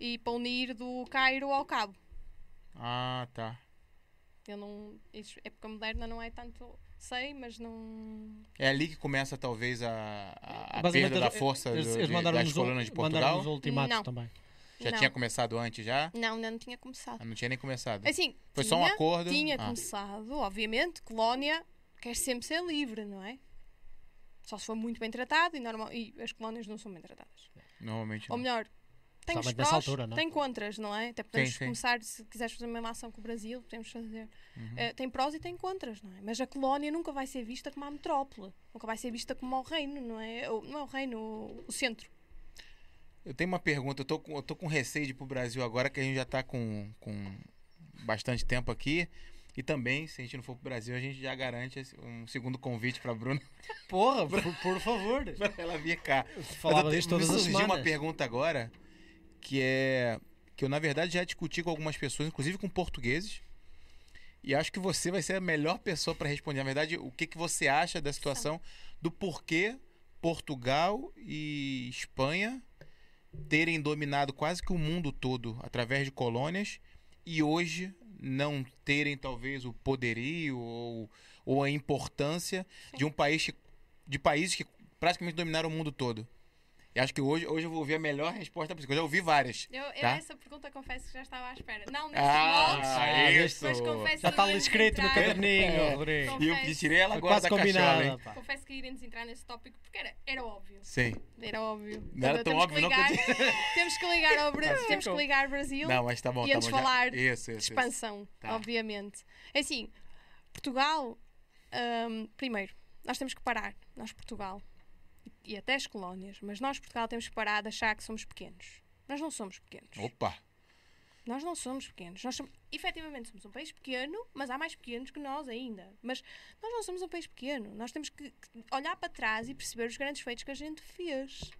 e para unir do Cairo ao Cabo. Ah, tá. Eu não. Isso, época moderna não é tanto. Sei, mas não. É ali que começa talvez a, a, perda da força eles, do- eles de- das colônias de Portugal. o ultimato Não. também. Já não. tinha começado antes já? Não, ainda não tinha começado. Ah, Não tinha nem começado. Assim, Foi só um tinha- acordo? Tinha Ah. começado, obviamente. Colónia quer sempre ser livre, não é? Só se for muito bem tratado e, normal, e as colónias não são bem tratadas. Normalmente Ou melhor, tem os prós, altura, não é? tem contras, não é? Até podemos Sim, sim. começar, se quiseres fazer uma ação com o Brasil, podemos fazer. Uhum. Eh, tem prós e tem contras, não é? Mas a colónia nunca vai ser vista como a metrópole. Nunca vai ser vista como o reino, não é? Ou, não é o reino, o, o centro. Eu tenho uma pergunta. Eu tô, com, eu tô com receio de ir pro Brasil agora, que a gente já tá com, com bastante tempo aqui. E também, se a gente não for pro Brasil, a gente já garante um segundo convite pra Bruna Porra, por, por favor. pra ela vir cá. Falava Mas eu me todas as surgiu uma pergunta agora, que é que eu na verdade já discuti com algumas pessoas, inclusive com portugueses. E acho que você vai ser a melhor pessoa para responder. Na verdade, o que, que você acha da situação do porquê Portugal e Espanha terem dominado quase que o mundo todo através de colônias e hoje não terem talvez o poderio ou, ou a importância de um país que- de países que praticamente dominaram o mundo todo. E acho que hoje, hoje eu vou ouvir a melhor resposta possível. Eu já ouvi várias. Eu, eu Tá. essa pergunta confesso que já estava à espera. Não nestes Ah, Ah, isso! mas confesso Já está escrito no caderninho, É. E eu tirei ela agora da cachola, combinada. hein? pá. Confesso que iremos entrar nesse tópico porque era, era óbvio. Sim. Era óbvio. Não era tão temos óbvio, que não, eu ligar, temos que ligar ao Bra- Tá, temos que ligar ao Brasil Não, mas tá bom, e tá antes bom. já- falar Isso, isso, de expansão, Tá. obviamente. É assim, Portugal, hum, primeiro, nós temos que parar, nós Portugal, e até as colónias, mas nós Portugal temos que parar de achar que somos pequenos. Nós não somos pequenos. Opa! Nós não somos pequenos. Nós somos, efetivamente somos um país pequeno, mas há mais pequenos que nós ainda. Mas nós não somos um país pequeno. Nós temos que que olhar para trás e perceber os grandes feitos que a gente fez.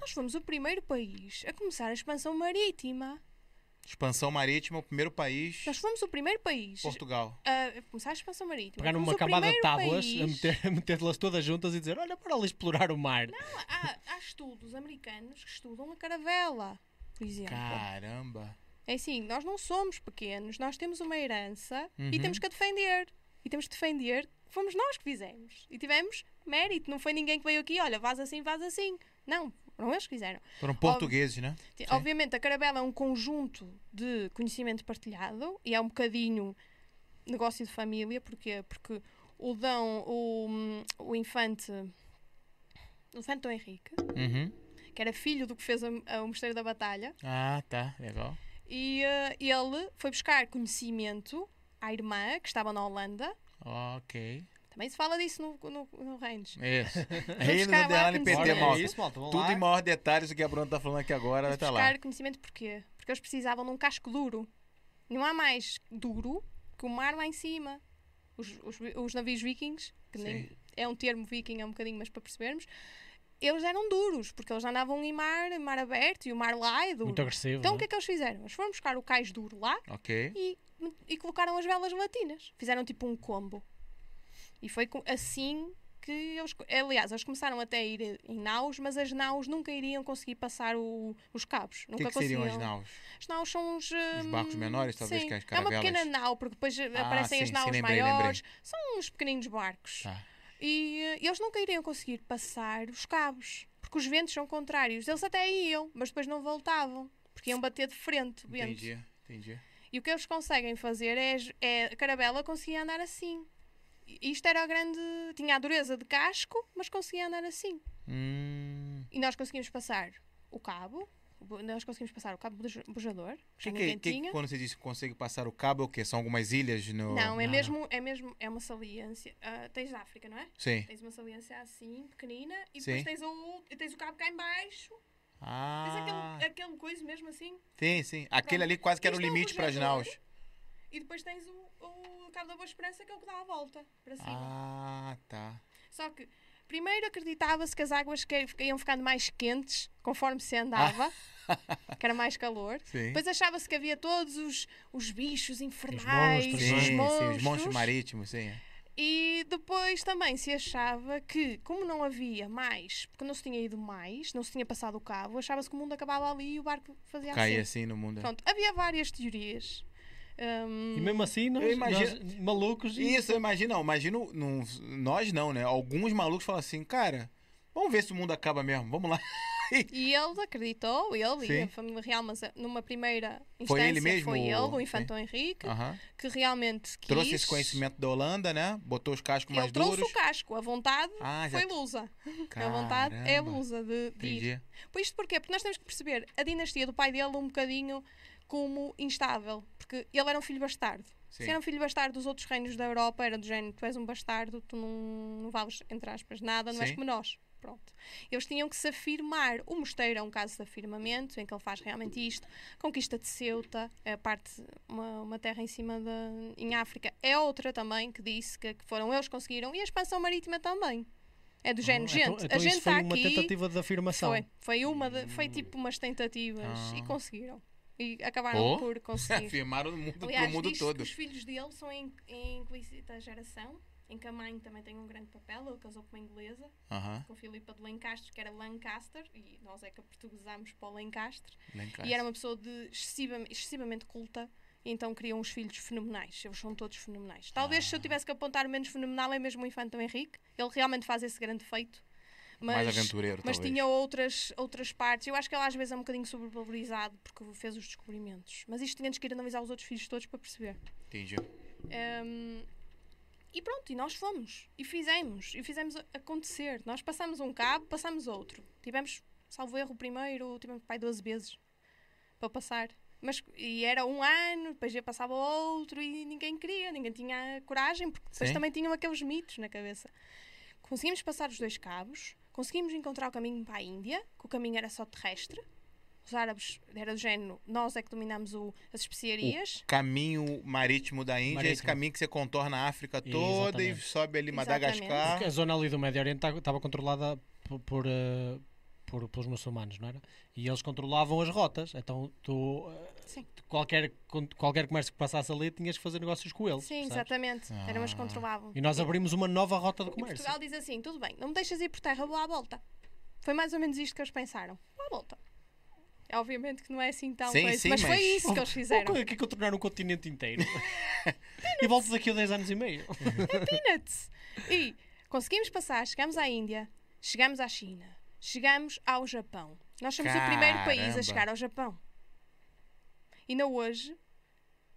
Nós fomos o primeiro país a começar a expansão marítima. Expansão marítima, o primeiro país, Nós fomos o primeiro país Portugal. a começar a expansão marítima. Pegar numa camada de tábuas, país- a meter- meter-las todas juntas e dizer: Olha, para ali explorar o mar. Há, há estudos americanos que estudam a caravela, por exemplo. Caramba! É assim, nós não somos pequenos, nós temos uma herança Uhum. e temos que a defender. E temos que defender que fomos nós que fizemos. E tivemos mérito, não foi ninguém que veio aqui, olha, faz assim, faz assim. Não, foram eles que fizeram. Foram portugueses, né? Ti- Obviamente, a Carabela é um conjunto de conhecimento partilhado e é um bocadinho negócio de família, porquê? Porque o Dão, o, o infante, o infante Dom Henrique, Uhum. que era filho do que fez a- a- o Mosteiro da Batalha, Ah, tá. Legal. e eh, ele foi buscar conhecimento à irmã, que estava na Holanda. Ok. Também se fala disso no, no, no Reinos. Isso. Reino do conhecimento. Olha, malta. é isso, malta. vão Tudo lá. em maior detalhes do que a Bruna tá falando aqui agora, vai estar lá. conhecimento porquê? Porque eles precisavam de um casco duro. Não há mais duro que o mar lá em cima. Os, os, os navios vikings, que nem é um termo viking, é um bocadinho, mas para percebermos, eles eram duros, porque eles andavam em mar, mar aberto e o mar lá é duro. Muito agressivo. Então o que é que eles fizeram? Eles foram buscar o cais duro lá Ok. e, e colocaram as velas latinas. Fizeram tipo um combo. E foi assim que eles, aliás, eles começaram até a ir em naus, mas as naus nunca iriam conseguir passar o- os cabos. O Nunca que, que seriam as naus? As naus são os. Os hum, barcos menores, talvez, sim. que as É uma caravelas? pequena nau, porque depois eh, Ah, aparecem sim, as sim, naus lembrei, maiores. lembrei. São uns pequeninos barcos. Tá. E eh, eles nunca iriam conseguir passar os cabos, porque os ventos são contrários. Eles até iam, mas depois não voltavam, porque iam bater de frente. Entendi, entendi. E o que eles conseguem fazer é, é a caravela conseguia andar assim. Isto era a grande. tinha a dureza de casco, mas conseguia andar assim. Hum. E nós conseguimos passar o cabo, nós conseguimos passar o cabo buja- bujador, que Que, que, ninguém que, quando você diz que consegue passar o cabo, é o quê? São algumas ilhas no. Não, é Não, mesmo, é mesmo, é uma saliência. Ah, tens da África, não é? Sim. Tens uma saliência assim, pequenina, e Sim. depois tens o, tens o cabo cá em baixo. Tens Ah. aquele, aquele coisa mesmo assim. Sim, sim. Aquele Pronto. ali quase que era o Isto é um limite para as naus. E depois tens o, o cabo da Boa Esperança, que é o que dá a volta para cima. Ah, tá. Só que primeiro acreditava-se que as águas que- iam ficando mais quentes conforme se andava, que era mais calor. Sim. Depois achava-se que havia todos os, os bichos infernais, monstros, sim, os sim, monstros. os monstros marítimos, sim. E depois também se achava que, como não havia mais, porque não se tinha ido mais, não se tinha passado o cabo, achava-se que o mundo acabava ali e o barco fazia Caía assim. assim no mundo. Pronto, havia várias teorias. Hum, E mesmo assim, nós, Eu imagino- nós malucos. e- Isso, eu imagino, não, imagino, não, nós não, né? Alguns malucos falam assim, cara, vamos ver se o mundo acaba mesmo, vamos lá. E ele acreditou, ele Sim. e a família real, mas eh, numa primeira instância Foi ele mesmo, foi ele, o- Infantão Henrique, Aham. que realmente quis. Trouxe esse conhecimento da Holanda, né? Botou os cascos Ele mais trouxe duros. o casco, a vontade Ah, foi lusa. A vontade é Caramba. lusa de, de ir. Por isto porquê? Porque nós temos que perceber a dinastia do pai dele um bocadinho como instável. Porque ele era um filho bastardo. Sim. Se era um filho bastardo dos outros reinos da Europa, era do género, tu és um bastardo, tu não, não vales, entre aspas, nada, não és Sim. como nós. Pronto. Eles tinham que se afirmar. O mosteiro é um caso de afirmamento, em que ele faz realmente isto. Conquista de Ceuta, a parte, uma, uma terra em cima da. em África. É outra também que disse que, que foram eles que conseguiram. E a expansão marítima também. É do género, Oh, gente, então, então a gente isso foi está uma aqui. tentativa de afirmação. Foi, foi uma de- foi tipo umas tentativas e Ah. conseguiram. E acabaram Oh. por conseguir. Afirmaram no mundo, Aliás, mundo diz todo. que os filhos dele são em, em inquisita geração, em que a mãe também tem um grande papel, ele casou com uma inglesa, Aham. com Filipa de Lencastre, que era Lancaster, e nós é que a portuguesámos para o Lencastre, Lencastre. e era uma pessoa de excessiva- excessivamente culta, então criam uns filhos fenomenais, eles são todos fenomenais. Talvez se eu tivesse que apontar o menos fenomenal é mesmo o Infantão Henrique, ele realmente faz esse grande feito. Mas, Mais aventureiro, mas talvez. tinha outras, outras partes. Eu acho que ele às vezes é um bocadinho sobrevalorizado porque fez os descobrimentos. Mas isto tínhamos que ir analisar os outros filhos todos para perceber. Entendi. Um, e pronto, e nós fomos. E fizemos. E fizemos acontecer. Nós passamos um cabo, passamos outro. Tivemos, salvo erro, o primeiro, tivemos pai 12 vezes para passar. Mas, e era um ano, depois já passava outro e ninguém queria, ninguém tinha coragem, porque depois Sim. também tinham aqueles mitos na cabeça. Conseguimos passar os dois cabos, conseguimos encontrar o caminho para a Índia, que o caminho era só terrestre. Os árabes era do género, nós é que dominámos o- as especiarias. Caminho marítimo da Índia, esse Marítimo. caminho que você contorna a África toda e Exatamente. sobe ali Exatamente. Madagascar. Porque a zona ali do Médio Oriente estava controlada por, por, eh, por- pelos muçulmanos, não era? E eles controlavam as rotas. Então tu, eh, Sim. qualquer, qualquer comércio que passasse ali tinhas que fazer negócios com eles. Sim, percebes? exatamente. Eram as que Ah. controlavam. E nós abrimos uma nova rota de E comércio. Portugal diz assim: tudo bem, não me deixas ir por terra, vou à volta. Foi mais ou menos isto que eles pensaram. Vou à volta. É obviamente que não é assim tão Sim, coisa, sim, mas, foi mas- isso que eles fizeram. O que é que eu tornar um continente inteiro? e volto daqui a 10 anos e meio. Peanuts! E conseguimos passar, chegamos à Índia, chegamos à China, chegamos ao Japão. Nós somos o primeiro país Caramba. a chegar ao Japão. E ainda hoje,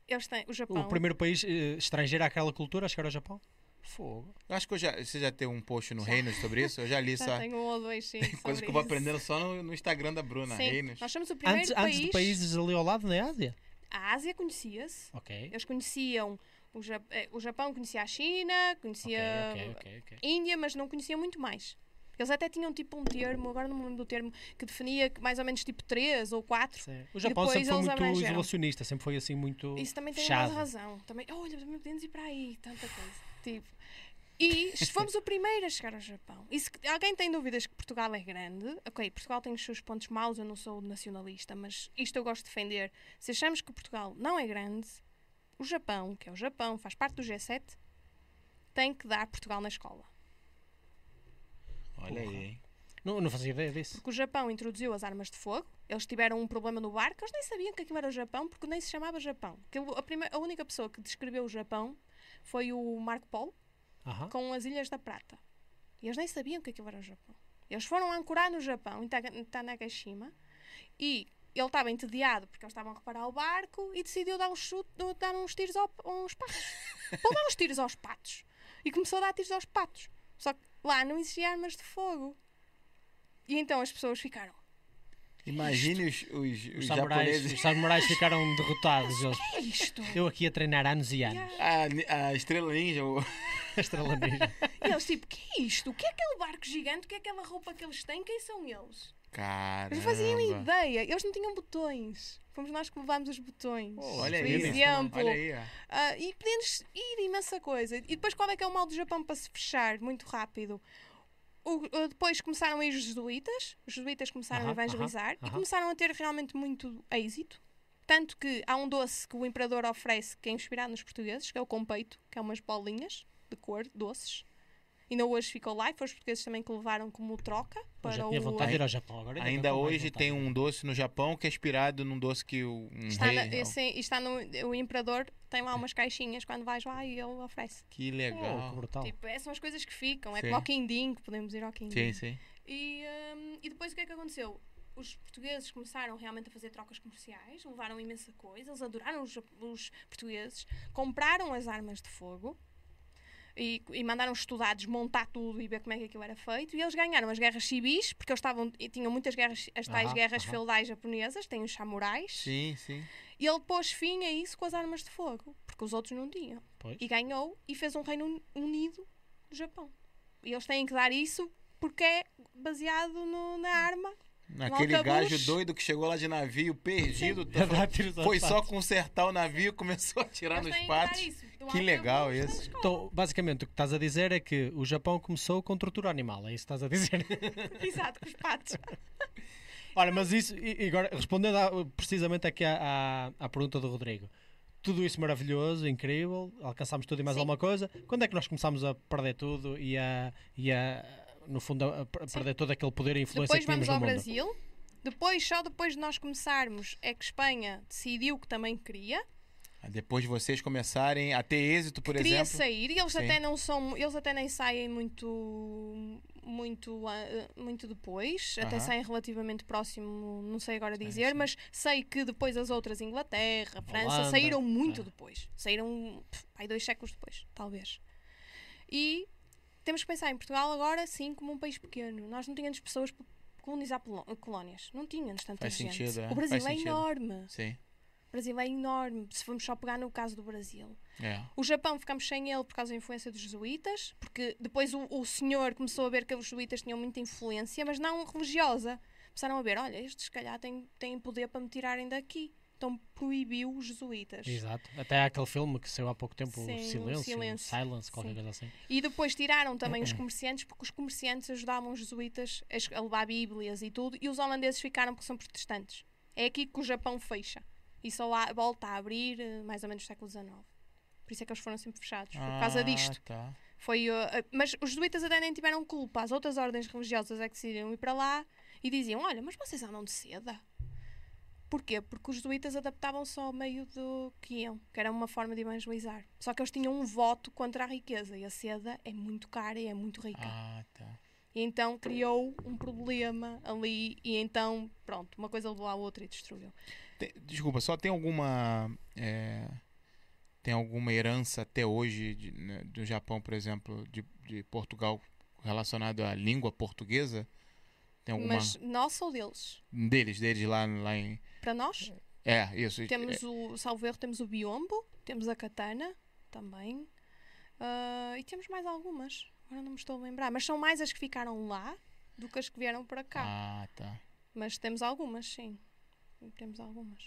eles têm o Japão. O primeiro país eh, estrangeiro àquela cultura a chegar ao Japão? Fogo. Eu acho que eu já, você já tem um post no Já. Reinos sobre isso? Eu já li Já só. tenho um ou dois, sim. Tem coisa sobre que eu vou isso. aprendendo só no, no Instagram da Bruna, Sim, Reinos. nós somos o primeiro Antes, país. antes de países ali ao lado, na Ásia? A Ásia conhecia-se. Ok. Eles conheciam o, eh, o Japão, conhecia a China, conhecia ok, ok, ok. a Índia, mas não conheciam muito mais. Eles até tinham tipo um termo, agora não me lembro do termo, que definia mais ou menos tipo três ou quatro. Sim. O Japão sempre foi muito abrangeram. isolacionista, sempre foi assim muito Isso também tem fechado. razão. Também, olha, também podemos ir para aí, tanta coisa. Tipo. E fomos o primeiro a chegar ao Japão. E se alguém tem dúvidas que Portugal é grande, ok, Portugal tem os seus pontos maus, eu não sou nacionalista, mas isto eu gosto de defender. Se achamos que Portugal não é grande, o Japão, que é o Japão, faz parte do G7, tem que dar Portugal na escola. Olha aí, Porra. hein? Não, não fazia ideia disso. Porque o Japão introduziu as armas de fogo, eles tiveram um problema no barco, eles nem sabiam que aquilo era o Japão, porque nem se chamava Japão. A, prime- a única pessoa que descreveu o Japão foi o Marco Polo, Aham. com as Ilhas da Prata. E eles nem sabiam que aquilo era o Japão. Eles foram ancorar no Japão, em Tanegashima, e ele estava entediado porque eles estavam a reparar o barco e decidiu dar, um chute, dar uns tiros ao, aos patos. Vou dar uns tiros aos patos. E começou a dar tiros aos patos. Só que lá não existia armas de fogo. E então as pessoas ficaram. Imagine os, os, os Os samurais, os samurais ficaram derrotados. Eles, É isto! eu aqui a treinar anos e anos. A, a estrela ninja, o- A estrela ninja. E eles tipo, que é isto? O que é aquele barco gigante? O que é aquela roupa que eles têm? Quem são eles? Caramba. Eles não faziam ideia. Eles não tinham botões. Fomos nós que levámos os botões. Pô, olha Por aí, exemplo. Olha aí. Ah, e podemos ir imensa coisa. E depois qual é que é o mal do Japão para se fechar muito rápido? O- depois começaram a ir os jesuítas, os jesuítas começaram a Aham, evangelizar e aham. começaram a ter realmente muito êxito. Tanto que há um doce que o imperador oferece que é inspirado nos portugueses, que é o compeito, que é umas bolinhas de cor, doces. Ainda hoje ficou lá e foi os portugueses também que levaram como troca para já o... tinha vontade de ir ao Japão. Agora ainda hoje tem um doce no Japão que é inspirado num doce que o um Está, rei... na, esse- está no, o imperador tem lá umas caixinhas quando vais lá e ele oferece. Que Oh, que legal. brutal. Tipo, essas são as coisas que ficam. É Sim. como ao quindim, que podemos ir ao quindim. Sim, sim. E, hum, e depois o que é que aconteceu? Os portugueses começaram realmente a fazer trocas comerciais, levaram imensa coisa, eles adoraram os, os portugueses, compraram as armas de fogo e, e mandaram estudar, desmontar tudo e ver como é que aquilo era feito. E eles ganharam as guerras civis, porque eles estavam, e tinham muitas guerras, as tais Aham, guerras aham. feudais japonesas, tem os samurais. Sim, sim. E ele pôs fim a isso com as armas de fogo, porque os outros não tinham. Pois. E ganhou e fez um reino un- unido do Japão. E eles têm que dar isso porque é baseado no- na arma. Aquele arcabuz. gajo doido que chegou lá de navio perdido, aos foi só consertar o navio e começou a atirar Eles nos patos. Que legal isso. Então, basicamente, o que estás a dizer é que o Japão começou com tortura animal. É isso que estás a dizer. Exato, com os patos. Ora, mas isso, e e agora, respondendo a- precisamente aqui à, à, à pergunta do Rodrigo. Tudo isso maravilhoso, incrível, alcançámos tudo e mais Sim. alguma coisa. Quando é que nós começámos a perder tudo e a, e a no fundo, a, a perder todo aquele poder e influência Depois que tínhamos vamos no ao mundo? Brasil. Depois, só depois de nós começarmos, é que Espanha decidiu que também queria. Ah, Depois de vocês começarem a ter êxito, por queria exemplo. sair e eles Sim. até não são eles até nem saem muito muito ah, muito depois até Aham. saem relativamente próximo não sei agora Sim, dizer sim. mas sei que depois as outras Inglaterra França Holanda, saíram muito é. depois saíram pff, aí dois séculos depois talvez e temos que pensar em Portugal agora sim como um país pequeno nós não tínhamos pessoas para colonizar polo- colónias não tínhamos tanta Faz gente sentido, é. o Brasil Faz é sentido. enorme Sim. o Brasil é enorme se formos só pegar no caso do Brasil É. o Japão ficamos sem ele por causa da influência dos jesuítas, porque depois o, o senhor começou a ver que os jesuítas tinham muita influência, mas não religiosa. Começaram a ver, olha, estes se calhar têm, têm poder para me tirarem daqui. Então proibiu os jesuítas. Exato. Até há aquele filme que saiu há pouco tempo, Sim, o Silêncio, Silêncio. Silence, qualquer Sim. coisa assim. E depois tiraram também os comerciantes, porque os comerciantes ajudavam os jesuítas a levar bíblias e tudo, e os holandeses ficaram porque são protestantes. É aqui que o Japão fecha. E só há- volta a abrir eh, mais ou menos no século XIX. Por isso é que eles foram sempre fechados, por causa Ah, disto. Tá. Foi, uh, mas os jesuítas até nem tiveram culpa. As outras ordens religiosas é que decidiram ir para lá e diziam: Olha, mas vocês andam de seda. Porquê? Porque os jesuítas adaptavam-se ao meio do que iam, que era uma forma de evangelizar. Só que eles tinham um voto contra a riqueza e a seda é muito cara e é muito rica. Ah, tá. E então criou um problema ali e então, pronto, uma coisa levou à outra e destruiu. Tem- desculpa, só tem alguma. é, tem alguma herança até hoje de- né, do Japão, por exemplo, de, de Portugal relacionado à língua portuguesa? Tem alguma. Mas nossa ou deles? Deles, deles lá, lá em. Para nós, É, isso. Temos o, salvo erro, temos o biombo, temos a katana também. ah, e temos mais algumas. Agora não me estou a lembrar. Mas são mais as que ficaram lá do que as que vieram para cá. Ah, tá. Mas temos algumas, sim. Temos algumas.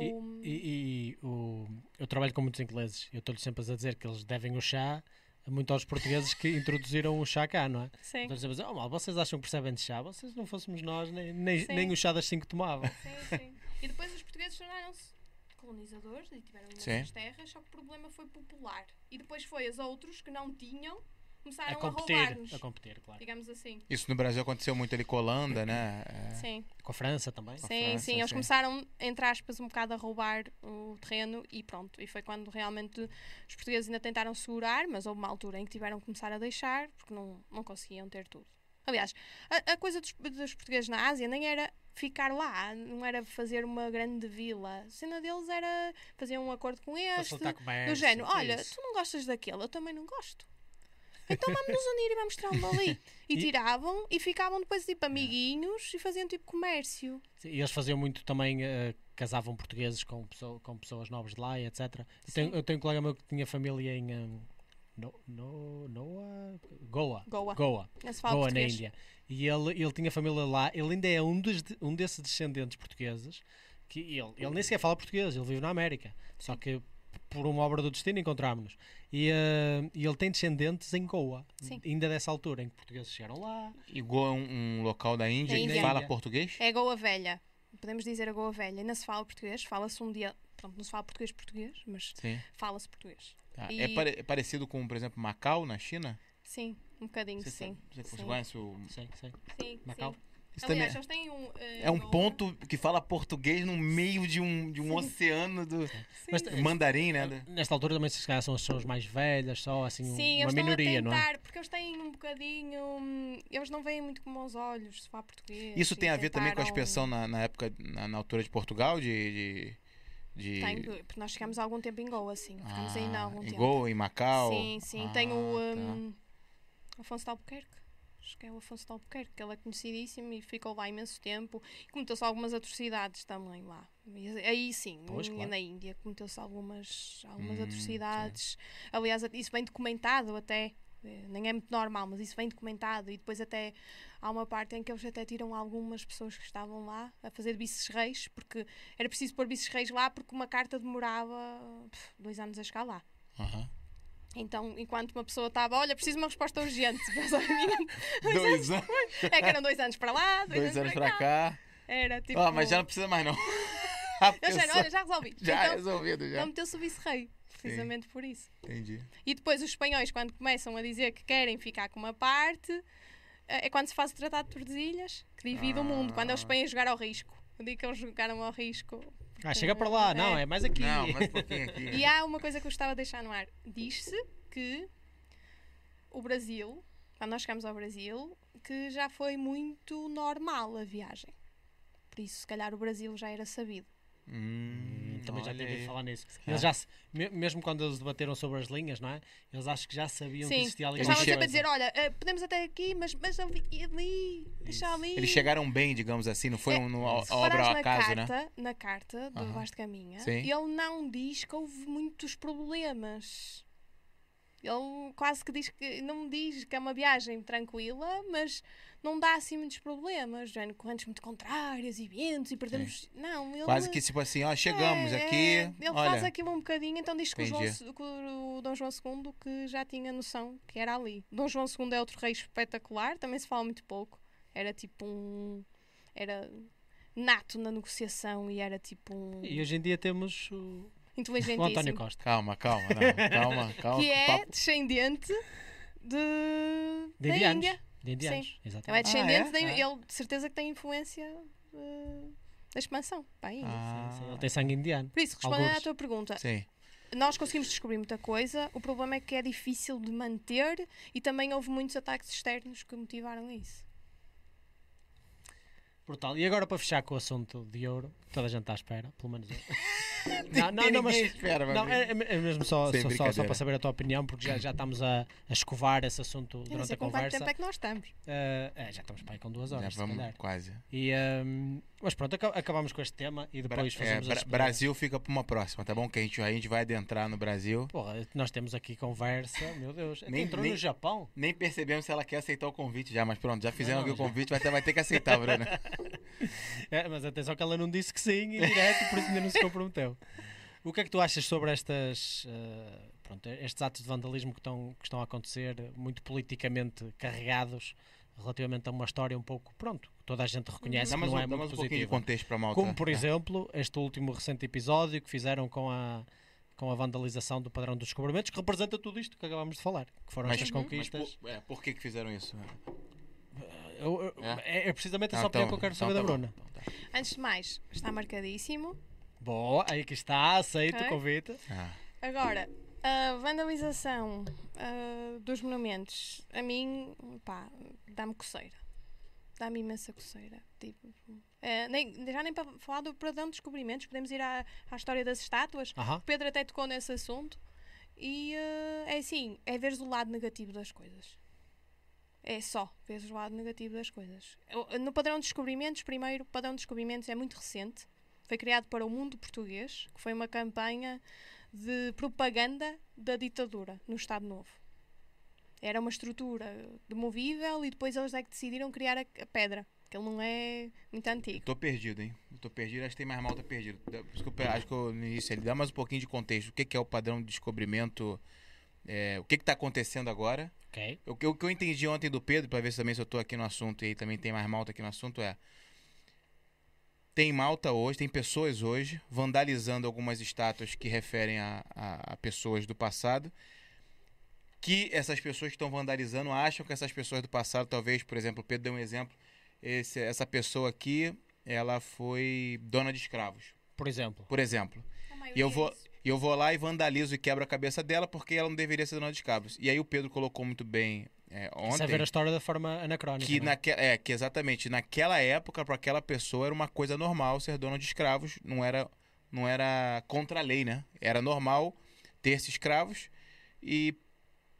E, Ou- e- e o, eu trabalho com muitos ingleses. Eu estou-lhes sempre a dizer que eles devem o chá muito aos portugueses que introduziram o chá cá, não é? sim, a dizer, oh, mal, vocês acham que percebem de chá? Vocês não fôssemos nós, nem, nem, nem o chá das 5 tomavam. sim, sim. E depois os portugueses tornaram-se colonizadores e tiveram imensas terras, só que o problema foi popular. E depois foi os outros que não tinham começaram A a, competir, roubar-nos. a competir, claro. Digamos assim. Isso no Brasil aconteceu muito ali com a Holanda, né? É. Sim. Com a França também. A Sim, França, sim, eles sim. começaram, entre aspas, um bocado a roubar o terreno e pronto. E foi quando realmente os portugueses ainda tentaram segurar, mas houve uma altura em que tiveram que começar a deixar porque não, não conseguiam ter tudo. Aliás, a, a coisa dos, dos portugueses na Ásia nem era ficar lá, não era fazer uma grande vila. A cena deles era fazer um acordo com este, do género, olha, isso. tu não gostas daquele, eu também não gosto. Então vamos nos unir e vamos tirar-me dali. E E- tiravam e ficavam depois tipo amiguinhos e faziam tipo comércio. E eles faziam muito também, eh, casavam portugueses com, pessoa- com pessoas nobres de lá e etc. Eu tenho, eu tenho um colega meu que tinha família em um, no, no, Noa, Goa. Goa. Goa, Goa na. Índia. E ele, ele tinha família lá, ele ainda é um, dos, um desses descendentes portugueses, que ele, ele nem sequer fala português, ele vive na América. Só Sim. que por uma obra do destino encontramos-nos. E, eh, e ele tem descendentes em Goa, Sim. ainda dessa altura, em que portugueses chegaram lá. E Goa é um, um local da Índia Da que fala português? É Goa Velha. Podemos dizer a Goa Velha. Ainda se fala português. Fala-se um dia. Pronto, não se fala português-português, mas Sim. fala-se português. E- É, pare- é parecido com, por exemplo, Macau, na China? Sim, um bocadinho, Você, sim. sabe- você Sim. conhece o... Sim, sim. Sim, Macau? sim. Isso também Aliás, é- eles têm um. eh, é um ponto que fala português no meio de um, de um oceano do Sim, Mas- sim. mandarim, né? Nesta altura também se calhar são as pessoas mais velhas, só assim um- Sim, uma minoria, estão não a é? tentar, porque eles têm um bocadinho. hum, Eles não veem muito com bons olhos se fala português. Isso tem a ver também com a expressão na, na época, na, na altura de Portugal, de... de, de- Tem, porque nós ficamos há algum tempo em Goa, sim. Ficamos ainda há Ah, algum em tempo. Goa, em Macau? Sim, sim. Ah, Tem o tá. hum, Afonso de Albuquerque. Acho que é o Afonso de Albuquerque, que ele é conhecidíssimo e ficou lá imenso tempo. Cometeu-se algumas atrocidades também lá. Aí sim, Pois, claro. na Índia, cometeu-se algumas, algumas Hum, atrocidades. Aliás, isso vem documentado até. eh, Nem é muito normal, mas isso vem documentado. E depois até há uma parte em que eles até tiram algumas pessoas que estavam lá a fazer vices-reis, porque era preciso pôr vices-reis lá porque uma carta demorava pff, dois anos a chegar lá. Aham. Então, enquanto uma pessoa estava, olha, preciso de uma resposta urgente. Dois anos, é que eram dois anos para lá, dois, dois anos pra cá. Era tipo. Ah, mas já não precisa mais, não. Eu já, olha, já resolvi. já então, resolvido, já. então meteu-se o vice-rei. Precisamente por isso. Entendi. E depois os espanhóis, quando começam a dizer que querem ficar com uma parte, eh, é quando se faz o Tratado de Tordesilhas, que divide o mundo. Quando eles Ah. põem a jogar ao risco. O dia que eles jogaram ao risco. Ah, chega para lá, não, é mais aqui. Não, mais um pouquinho aqui. E há uma coisa que eu gostava de deixar no ar. Diz-se que o Brasil, quando nós chegamos ao Brasil, que já foi muito normal a viagem. Por isso, se calhar, o Brasil já era sabido. Hum, Também já olha tinha ouvido falar nisso. calhar. Eles já, se- mesmo quando eles debateram sobre as linhas, não é? Eles acho que já sabiam que Sim, existia ali eles Eles estavam sempre a dizer: olha, eh, podemos até aqui, mas, mas ali, ali deixa ali. Eles chegaram bem, digamos assim, não foi É, um, no, a obra ao acaso, né? carta, na carta do Aham. Vasco Caminha, Sim. ele não diz que houve muitos problemas. Ele quase que diz que não diz que é uma viagem tranquila, mas não dá assim muitos problemas, já correntes muito contrárias e ventos e perdemos. Não, ele Quase que tipo assim, ó, chegamos é, aqui. é, ele olha, faz aquilo um bocadinho, então diz que o, João, que o Dom João II que já tinha noção que era ali. Dom João II é outro rei espetacular, também se fala muito pouco. Era tipo um. Era nato na negociação e era tipo um. E hoje em dia temos o, o inteligentíssimo. António Costa. Calma, calma, não, calma, calma. que é descendente de, De da. Índia. De indianos, Ele é exatamente. descendente, é? da- Ah. ele de certeza que tem influência eh, da expansão para a Índia. Ah, Sim, sim, ele tem sangue indiano. Por isso, respondendo à Algures. tua pergunta, Sim. nós conseguimos descobrir muita coisa, o problema é que é difícil de manter e também houve muitos ataques externos que motivaram isso. Brutal. E agora para fechar com o assunto de ouro, toda a gente está à espera, pelo menos eu. Não, não, não, mas- espera, Não, é, é mesmo só, só, só, só para saber a tua opinião, porque já, já estamos a, a escovar esse assunto Eu não durante sei a com quanto conversa. tempo é que nós estamos. Eh, é, já estamos para aí com duas Já horas, se vamos quase. E, ehm, mas pronto, aca- acabamos com este tema e Bra- depois é, fazemos Bra- as- Brasil fica para uma próxima, tá bom? Que a gente, a gente vai adentrar no Brasil. Porra, nós temos aqui conversa, meu Deus. É Nem- entrou nem- no Japão? Nem percebemos se ela quer aceitar o convite já, mas pronto, já fizemos Não, aqui o já. convite, vai ter, vai ter que aceitar, Bruna. É, mas atenção que ela não disse que sim em direto, por isso ainda não se comprometeu. O que é que tu achas sobre estas, eh, pronto, estes atos de vandalismo que estão, que estão a acontecer, muito politicamente carregados, relativamente a uma história um pouco, pronto, que toda a gente reconhece Dá que não um, é muito um positiva. contexto para a malta. Como, por tá? exemplo, este último recente episódio que fizeram com a, com a vandalização do padrão dos descobrimentos, que representa tudo isto que acabámos de falar, que foram Mas- estas Uhum. Mas conquistas. por, é, por que que fizeram isso? Eu- eu- é? é precisamente essa Ah, opinião então- que eu quero então saber tá da bom. Bruna. Então tá. Antes de mais, está marcadíssimo. Boa, aí que está, aceito Ok. o convite. Ah, Agora, a vandalização ah, dos monumentos, a mim, pá, dá-me coceira. Dá-me imensa coceira. Tipo, eh, nem, já nem para falar do padrão de descobrimentos, podemos ir à, à história das estátuas. O Pedro até tocou nesse assunto. E eh, é assim, é veres o lado negativo das coisas. É só veres o lado negativo das coisas. No padrão de descobrimentos, primeiro, o padrão de descobrimentos é muito recente. Foi criado para o mundo português, que foi uma campanha de propaganda da ditadura no Estado Novo. Era uma estrutura demovível e depois eles é que decidiram criar a, a pedra, que ele não é muito antigo. Tô perdido, hein? Tô perdido, acho que tem mais malta perdido. Pe- acho que eu, no início ele dá mais um pouquinho de contexto. O que, que é o padrão de descobrimento? é, o que, que tá acontecendo agora? Ok. O que, o que eu entendi ontem do Pedro, para ver se também se eu tô aqui no assunto e aí também tem mais malta aqui no assunto, é. Tem malta hoje, tem pessoas hoje vandalizando algumas estátuas que referem a, a- a pessoas do passado. Que essas pessoas que estão vandalizando acham que essas pessoas do passado, talvez, por exemplo, o Pedro deu um exemplo. esse- essa pessoa aqui, ela foi dona de escravos, Por exemplo. por exemplo. E eu é vou, isso. e eu vou lá e vandalizo e quebro a cabeça dela porque ela não deveria ser dona de escravos. E aí o Pedro colocou muito bem é, é ontem ver a história da forma anacrónica. que não é? naque, é que exatamente naquela época para aquela pessoa era uma coisa normal ser dona de escravos, não era não era contra a lei, né? Era normal ter esses escravos e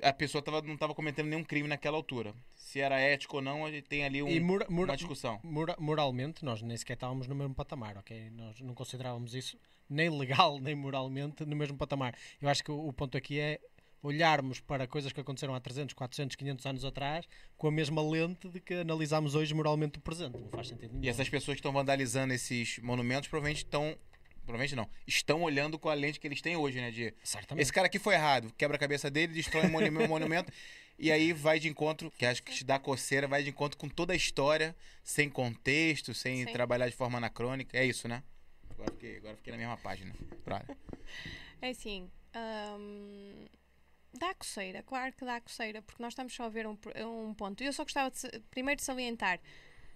a pessoa tava, não estava cometendo nenhum crime naquela altura. Se era ético ou não, a gente tem ali um- mora- mora- uma discussão. mora- moralmente, nós nem sequer estávamos no mesmo patamar, ok? Nós não considerávamos isso nem legal, nem moralmente no mesmo patamar. Eu acho que o, o ponto aqui é olharmos para coisas que aconteceram há 300, 400, 500 anos atrás com a mesma lente de que analisamos hoje moralmente o presente. Não faz sentido nenhum. E essas pessoas que estão vandalizando esses monumentos provavelmente estão provavelmente não, estão olhando com a lente que eles têm hoje, né, de Certamente. Esse cara aqui foi errado. Quebra a cabeça dele, destrói um monu- monumento. E aí vai de encontro, que acho que te dá coceira, vai de encontro com toda a história, sem contexto, sem Sim. trabalhar de forma anacrônica. É isso, né? Agora fiquei, agora fiquei na mesma página. Pra- É assim, hum, dá coceira, claro que dá coceira, porque nós estamos só a ver um, um ponto. Eu só gostava de, primeiro de salientar.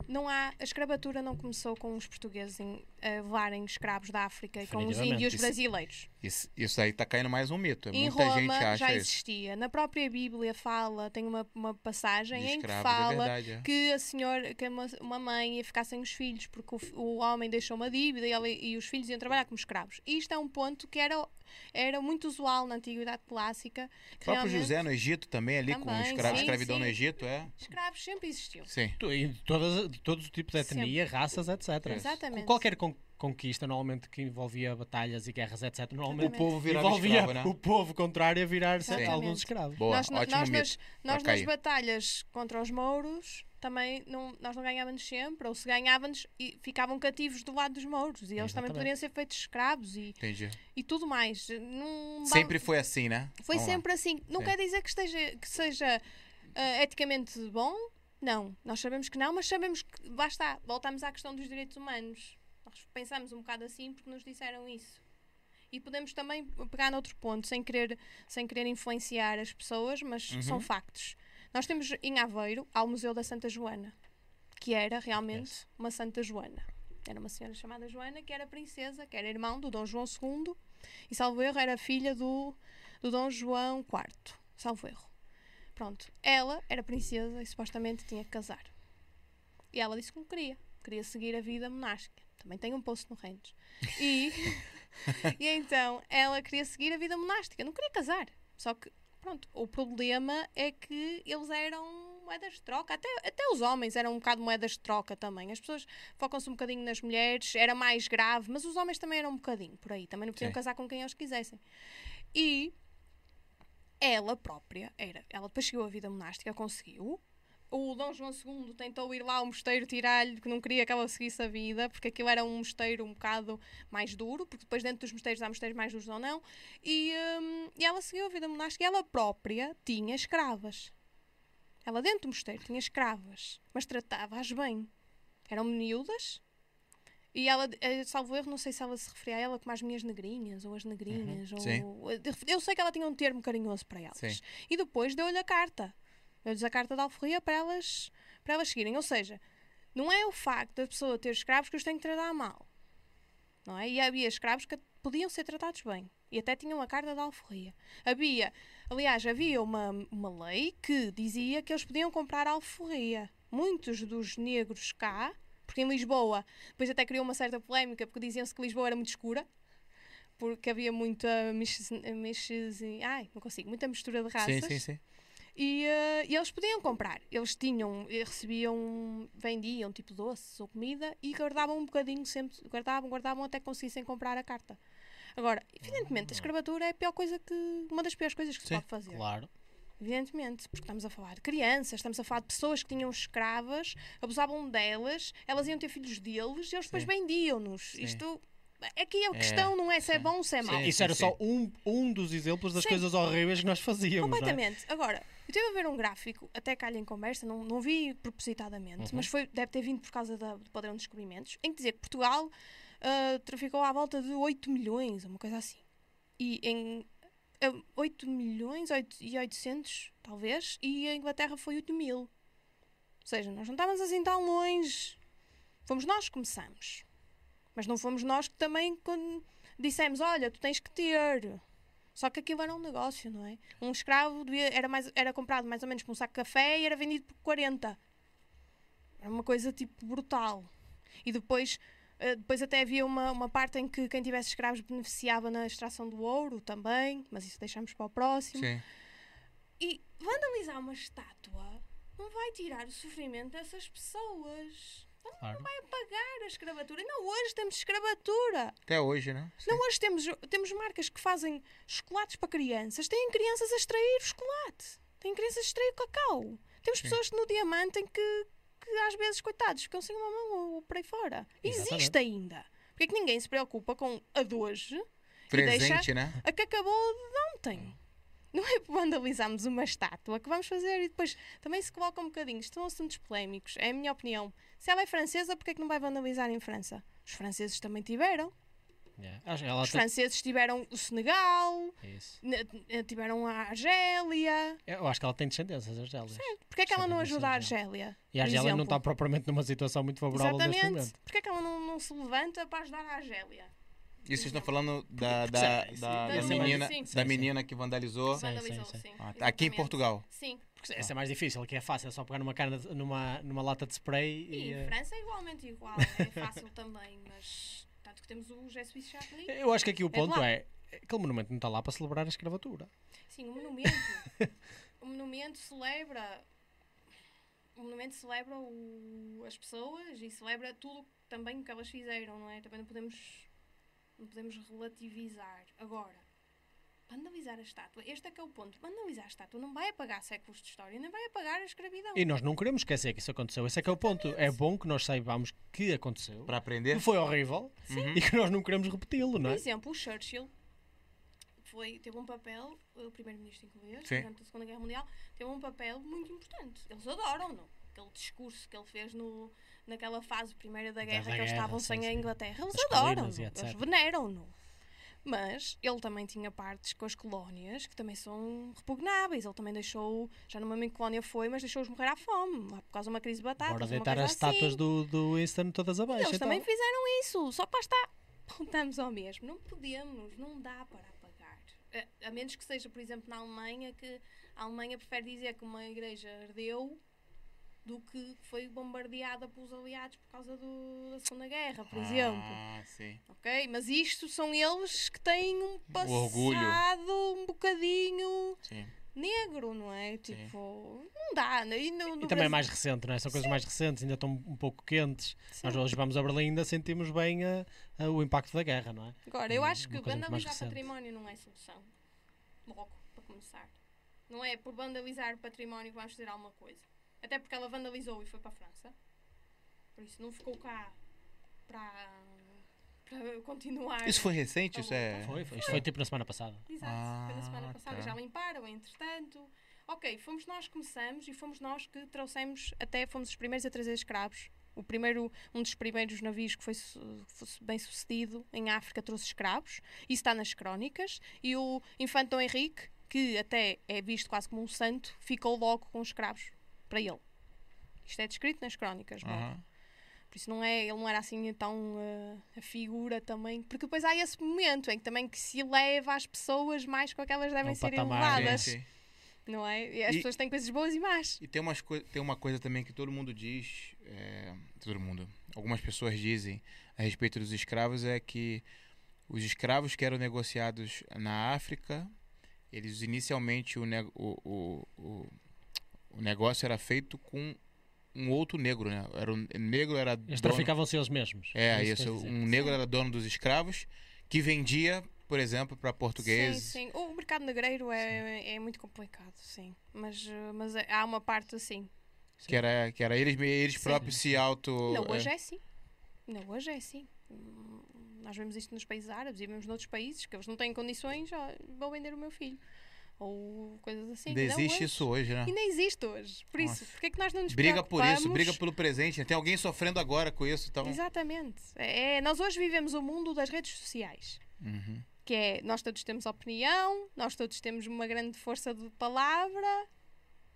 Não há, a escravatura não começou com os portugueses em, a levarem escravos da África e com os índios Isso- brasileiros. Isso, isso aí tá caindo mais um mito. Em Muita Roma gente acha já isso. existia. Na própria Bíblia fala, tem uma, uma passagem em que é fala verdade. é. que a senhora, que uma, uma mãe ia ficar sem os filhos porque o, o homem deixou uma dívida e, ela- e os filhos iam trabalhar como escravos. E isto é um ponto que era, era muito usual na antiguidade clássica. O que próprio realmente José no Egito também, ali com Também, escra- sim, escravidão sim. no Egito, é? Escravos sempre existiu. Sim. E de todas, de todos os tipos de etnia, raças, etc. Exatamente. Com qualquer con- conquista, normalmente que envolvia batalhas e guerras, etc. Normalmente O povo virava envolvia escravo, né? o povo contrário a virar alguns escravos. Boa, nós ótimo nós, mito. nas, nós nas batalhas contra os mouros também não, nós não ganhávamos sempre, ou se ganhávamos e ficavam cativos do lado dos mouros e eles também Exatamente. poderiam ser feitos escravos e, Entendi. e tudo mais. Não, Sempre foi assim, né? Foi Vamos lá. sempre assim. Não Sim. quer dizer que, esteja, que seja ah, eticamente bom. Não. Nós sabemos que não, mas sabemos que. Lá está. Voltamos à questão dos direitos humanos. Nós pensamos um bocado assim porque nos disseram isso. E podemos também pegar noutro ponto, sem querer, sem querer influenciar as pessoas, mas Uhum. são factos. Nós temos em Aveiro, ao Museu da Santa Joana, que era realmente uma Santa Joana. Era uma senhora chamada Joana, que era princesa, que era irmão do Dom João II, e salvo erro era filha do, do Dom João IV. Salvo erro. Pronto. Ela era princesa e supostamente tinha que casar. E ela disse que não queria. Queria seguir a vida monástica. Também tem um poço no Rennes. E, e então ela queria seguir a vida monástica. Não queria casar. Só que, pronto, o problema é que eles eram moedas de troca. Até, até os homens eram um bocado moedas de troca também. As pessoas focam-se um bocadinho nas mulheres. Era mais grave. Mas os homens também eram um bocadinho por aí. Também não podiam Sim. casar com quem eles quisessem. E ela própria era. Ela depois chegou à vida monástica, conseguiu. O Dom João II tentou ir lá ao mosteiro tirar-lhe, que não queria que ela seguisse a vida, porque aquilo era um mosteiro um bocado mais duro, porque depois dentro dos mosteiros há mosteiros mais duros ou não. E, hum, e ela seguiu a vida monástica e ela própria tinha escravas. Ela dentro do mosteiro tinha escravas, mas tratava-as bem. Eram miúdas E ela, eh, salvo erro, não sei se ela se referia a ela como as minhas negrinhas ou as negrinhas. Uhum. Ou... Eu sei que ela tinha um termo carinhoso para elas. Sim. E depois deu-lhe a carta. Deu-lhes a carta da alforria para elas, para elas seguirem. Ou seja, não é o facto da pessoa ter escravos que os tem que tratar mal. Não é? E havia escravos que podiam ser tratados bem. E até tinham a carta da alforria. Havia, aliás, havia uma, uma lei que dizia que eles podiam comprar alforria. Muitos dos negros cá, porque em Lisboa, depois até criou uma certa polémica, porque diziam-se que Lisboa era muito escura. Porque havia muita mexes, ai, não consigo, muita mistura de raças. Sim, sim, sim. E, eh, e eles podiam comprar. Eles tinham, eh, recebiam, vendiam tipo doces ou comida e guardavam um bocadinho sempre, guardavam, guardavam até que conseguissem comprar a carta. Agora, evidentemente, a escravatura é a pior coisa que, uma das piores coisas que se Sim, pode fazer. Claro. Evidentemente, porque estamos a falar de crianças, estamos a falar de pessoas que tinham escravas, abusavam delas, elas iam ter filhos deles e eles depois vendiam-nos. Isto. Aqui a É, questão não é se é bom ou se é mau. Sim, Isso era sim. só um, um dos exemplos das Sim. coisas horríveis que nós fazíamos. não é? Completamente. Agora, eu estive a ver um gráfico, até calha em conversa, não, não vi propositadamente, Uhum. mas foi, deve ter vindo por causa da- do padrão de descobrimentos, em que dizia que Portugal ah, traficou à volta de 8 milhões, uma coisa assim. E em ah, 8 milhões oito- e 800, talvez, e a Inglaterra foi 8 mil. Ou seja, nós não estávamos assim tão longe. Fomos nós que começamos. Mas não fomos nós que também dissemos, olha, tu tens que ter. Só que aquilo era um negócio, não é? Um escravo devia- era, mais, era comprado mais ou menos por um saco de café e era vendido por 40. Era uma coisa tipo brutal. E depois, eh, depois até havia uma, uma parte em que quem tivesse escravos beneficiava na extração do ouro também, mas isso deixamos para o próximo. Sim. E vandalizar uma estátua não vai tirar o sofrimento dessas pessoas. Claro. Vai apagar a escravatura. Ainda hoje temos escravatura. Até hoje, né? Sim. Não, hoje temos, temos marcas que fazem chocolates para crianças. Têm crianças a extrair o chocolate. Têm crianças a extrair o cacau. Temos Sim. pessoas no diamante em que, que às vezes, coitados, ficam sem uma mão ou por aí fora. Exatamente. Existe ainda. Porque é que ninguém se preocupa com a de hoje, Presente, né? a que acabou de ontem. Não é por vandalizarmos uma estátua que vamos fazer e depois também se coloca um bocadinho. Estão assuntos polémicos, é a minha opinião. Se ela é francesa, porque é que não vai vandalizar em França? Os franceses também tiveram. Yeah. Os tem- franceses tiveram o Senegal, tiveram a Argélia. Eu acho que ela tem descendências, Argélias. Porquê é que ela não ajuda a argélia. E a Argélia não está propriamente numa situação muito favorável neste Exatamente. momento. Porquê é que ela não, não se levanta para ajudar a Argélia? E vocês estão falando da, da, isso- da, isso da é menina, sim. da Sim, sim. menina que vandalizou. Sim, Vandalizou, sim. Ah, tá. Aqui em. Portugal. Sim. Porque essa é mais difícil, que é fácil, é só pegar numa, cana numa, numa lata de spray E e. em eh, França é igualmente igual, é fácil também, mas tanto que temos o Jesus Charlie. Eu acho que aqui o de ponto lá. é. Aquele monumento não está lá para celebrar a escravatura. Sim, o monumento. o monumento celebra. O monumento celebra o- as pessoas e celebra tudo também o que elas fizeram, não é? Também não podemos, não podemos relativizar. Agora, vandalizar a estátua, este é que é o ponto. Vandalizar a estátua não vai apagar séculos de história, nem vai apagar a escravidão. E nós não queremos esquecer que isso aconteceu. Esse é que é o ponto. É bom que nós saibamos que aconteceu, Para aprender. que foi horrível Uhum. e que nós não queremos repeti-lo, não Por é? exemplo, o Churchill foi, teve um papel, o primeiro-ministro inglês, Sim. durante a Segunda Guerra Mundial, teve um papel muito importante. Eles adoram-no. Aquele discurso que ele fez no, naquela fase primeira da guerra, da que eles guerra, estavam sem a. Inglaterra. Eles etc. Eles veneram-no. Mas ele também tinha partes com as colónias que também são repugnáveis. Ele também deixou, já não me lembro em que colónia foi, mas deixou-os morrer à fome, por causa de uma crise de batatas. Bora deitar as estátuas assim. do, do Winston todas abaixo. Eles então. também fizeram isso, só para estar. Voltamos ao mesmo. Não podemos, não dá para apagar. A, a menos que seja, por exemplo, na Alemanha, que a Alemanha prefere dizer que uma igreja ardeu do que foi bombardeada pelos aliados por causa do- da Segunda Guerra, por exemplo. Ah, sim. Ok? Mas isto são eles que têm um passado um bocadinho Sim. negro, não é? Tipo, não dá. E, no, no E também é mais recente, não é? São coisas mais recentes, ainda estão um pouco quentes. Sim. Nós hoje vamos a Berlim e ainda sentimos bem a- a- o impacto da guerra, não é? Agora, eu acho que vandalizar património não é solução. Logo, para começar. Não é por vandalizar património que vamos fazer alguma coisa. Até porque ela vandalizou e foi para a França. Por isso não ficou cá para, para continuar. Isso foi recente? Isso é. Foi, foi. Isto foi tipo na semana passada. Exato, foi na semana Ah, passada. tá. Já limparam, entretanto. Ok, fomos nós que começamos e fomos nós que trouxemos, até fomos os primeiros a trazer escravos. O primeiro, um dos primeiros navios que foi, foi bem sucedido em África trouxe escravos. Isso está nas crónicas. E o infante Dom Henrique, que até é visto quase como um santo, ficou logo com os escravos para ele. Isto é descrito nas crónicas. Aham. Por isso não é, ele não era assim tão eh, a figura também. Porque depois há esse momento em que também que se eleva as pessoas mais com aquelas devem um ser patamar, elevadas. Sim, sim. Não é? E as E- pessoas têm coisas boas e más. E tem, umas tem uma coisa também que todo mundo diz, é, todo mundo, algumas pessoas dizem a respeito dos escravos é que os escravos que eram negociados na África, eles inicialmente o, o, o, o, o negócio era feito com um outro negro, né? Era um negro era Eles dono, traficavam-se eles mesmos. é isso isso, quer dizer. um negro era dono dos escravos que vendia, por exemplo, para portugueses. Sim, sim. O mercado negreiro é, é muito complicado, sim. Mas, eh, mas é- há uma parte assim. Que era, que era eles, me- eles próprios se auto. Não, hoje é, é assim. Não, hoje é assim. Hum, Nós vemos isto nos países árabes e vemos noutros países que eles não têm condições, ó, vou vender o meu filho. Ou coisas assim. ainda Não, existe hoje- isso hoje, né? Ainda existe hoje. Por isso, Nossa. porque é que nós não nos Briga por isso, briga pelo presente. Tem alguém sofrendo agora com isso, então. Exatamente. É, nós hoje vivemos o mundo das redes sociais. Uhum. Que é, nós todos temos opinião, nós todos temos uma grande força de palavra,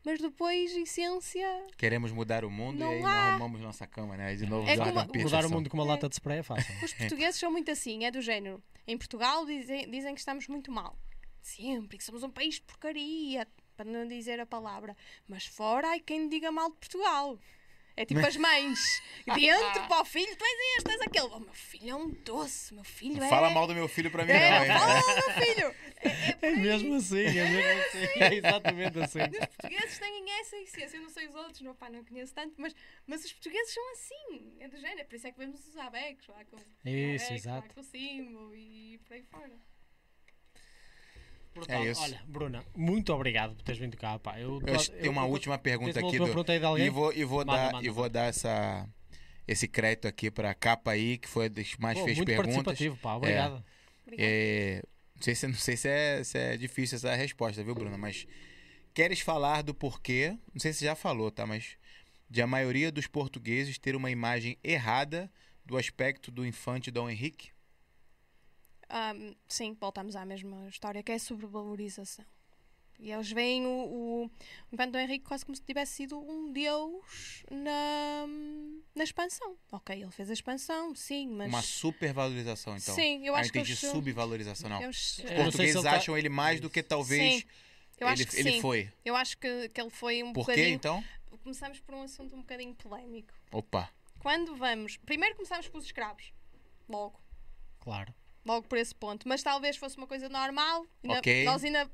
mas depois, essência, Queremos mudar o mundo Não e aí há. não arrumamos nossa cama, né? Aí de novo É como- Mudar o mundo com uma É. lata de spray é fácil. Os portugueses são muito assim, é do género. Em Portugal dizem, dizem que estamos muito mal. Sempre, que somos um país de porcaria, para não dizer a palavra. Mas fora há quem diga mal de Portugal. É tipo as mães. Dentro para o filho, tu és este, tu és aquele. Oh, meu filho é um doce, meu filho Não é. fala mal do meu filho pra mim, É, não, não hein? fala mal do meu filho. É mesmo assim, é mesmo assim. É exatamente assim. Os portugueses têm essa essência. Eu não sei os outros, meu pai não conheço tanto, mas, mas os portugueses são assim. É do género. Por isso é que vemos os abecos lá com, Isso, abecos, lá exato. com o símbolo e por aí fora. Brutal. É isso. Olha, Bruna, muito obrigado por teres vindo cá. Pá. Eu, Eu tenho uma última pergunta uma aqui última do. de alguém? E vou, e vou Manda, dar, manda, e vou dar essa, esse crédito aqui pra capa aí, que foi a que mais Pô, fez muito perguntas. participativo, pá. Obrigado. Obrigada. É, não sei, se, não sei se, é, se é difícil essa resposta, viu, Bruna? Mas queres falar do porquê? Não sei se já falou, tá? Mas de a maioria dos portugueses ter uma imagem errada do aspecto do infante Dom Henrique? Ahm, sim, voltamos à mesma história, que é a sobrevalorização. E eles veem o, o, o Infante Dom Henrique quase como se tivesse sido um deus na, na expansão. Ok, ele fez a expansão, sim, mas... Uma supervalorização, então. Sim, eu ah, acho que entendi eles- subvalorização, não. eu, Os se portugueses ele tá- acham ele mais do que talvez Sim, eu acho ele, que ele sim. foi. Eu acho que, que ele foi um Por quê, bocadinho... então? Começamos por um assunto um bocadinho polémico. Opa. Quando vamos... Primeiro começamos pelos escravos. Logo. Claro. Logo por esse ponto. Mas talvez fosse uma coisa normal. ainda- Ok. Nós ainda,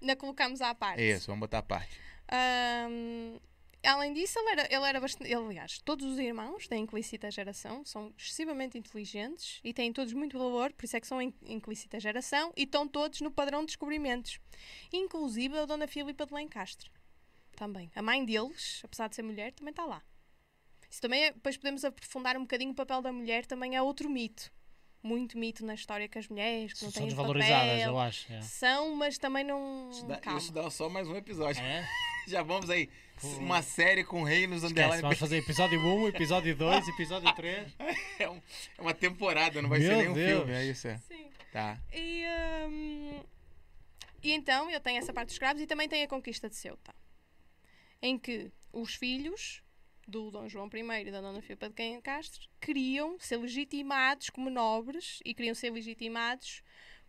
ainda colocamos à parte. É isso, vamos botar a parte. Ahm, além disso, ele era, ele era bastante. ele, aliás, todos os irmãos da Inquisita Geração são excessivamente inteligentes e têm todos muito valor, por isso é que são in- Inquisita Geração e estão todos no padrão de descobrimentos. Inclusive a Dona Filipa de Lencastre. Também. A mãe deles, apesar de ser mulher, também está lá. Isso também é, depois podemos aprofundar um bocadinho o papel da mulher, também é outro mito. Muito mito na história que as mulheres que não São têm desvalorizadas, papel. eu acho. é. São, mas também não. Calma. dá só mais um episódio. É? Já vamos aí. Pô. Uma série com reinos Esquece, vamos fazer episódio 1, episódio 2, episódio 3. É, um- é uma temporada, não vai Meu ser nem um Deus. filme. É isso, é. Sim. Tá. E, hum, e então eu tenho essa parte dos escravos e também tenho a conquista de Ceuta, em que os filhos do Dom João I e da Dona Filipa de Castro queriam ser legitimados como nobres e queriam ser legitimados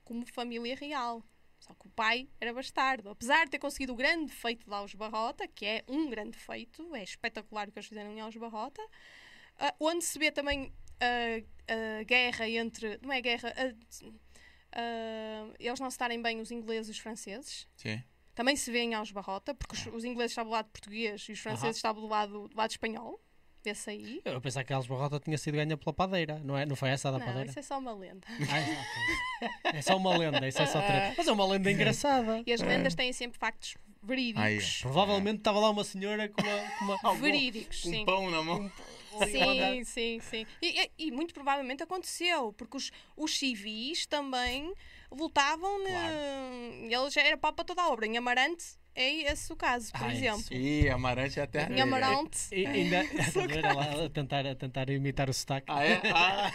como família real. Só que o pai era bastardo. Apesar de ter conseguido o grande feito de Alves Barrota, que é um grande feito, é espetacular o que eles fizeram em Alves Barrota, ah, onde se vê também a, a guerra entre. Não é guerra. a- a- eles não se darem bem os ingleses e os franceses. Sim. Também se vê em Alves Barrota, porque os, os ingleses estavam do lado português e os franceses estavam do lado, do lado espanhol. Vê-se aí. Eu pensava que a Alves Barrota tinha sido ganha pela padeira, não, é? não foi essa a da Não, padeira? isso é só uma lenda. Ah. É só uma lenda, isso é só três. Mas é uma lenda engraçada. E as lendas têm sempre factos verídicos. Aí. Provavelmente estava lá uma senhora com uma. Com uma... Verídicos, Com sim. um pão na mão. Sim, sim, sim. E, e- e muito provavelmente aconteceu, porque os, os civis também lutavam. Claro. Ne... Eles era pau para toda a obra. Em Amarante é esse o caso, por Ah, é exemplo. Ih, Amarante é a terra Em. Amarante, E, ainda estás a a tentar, a tentar imitar o sotaque. Ah, é? Ah.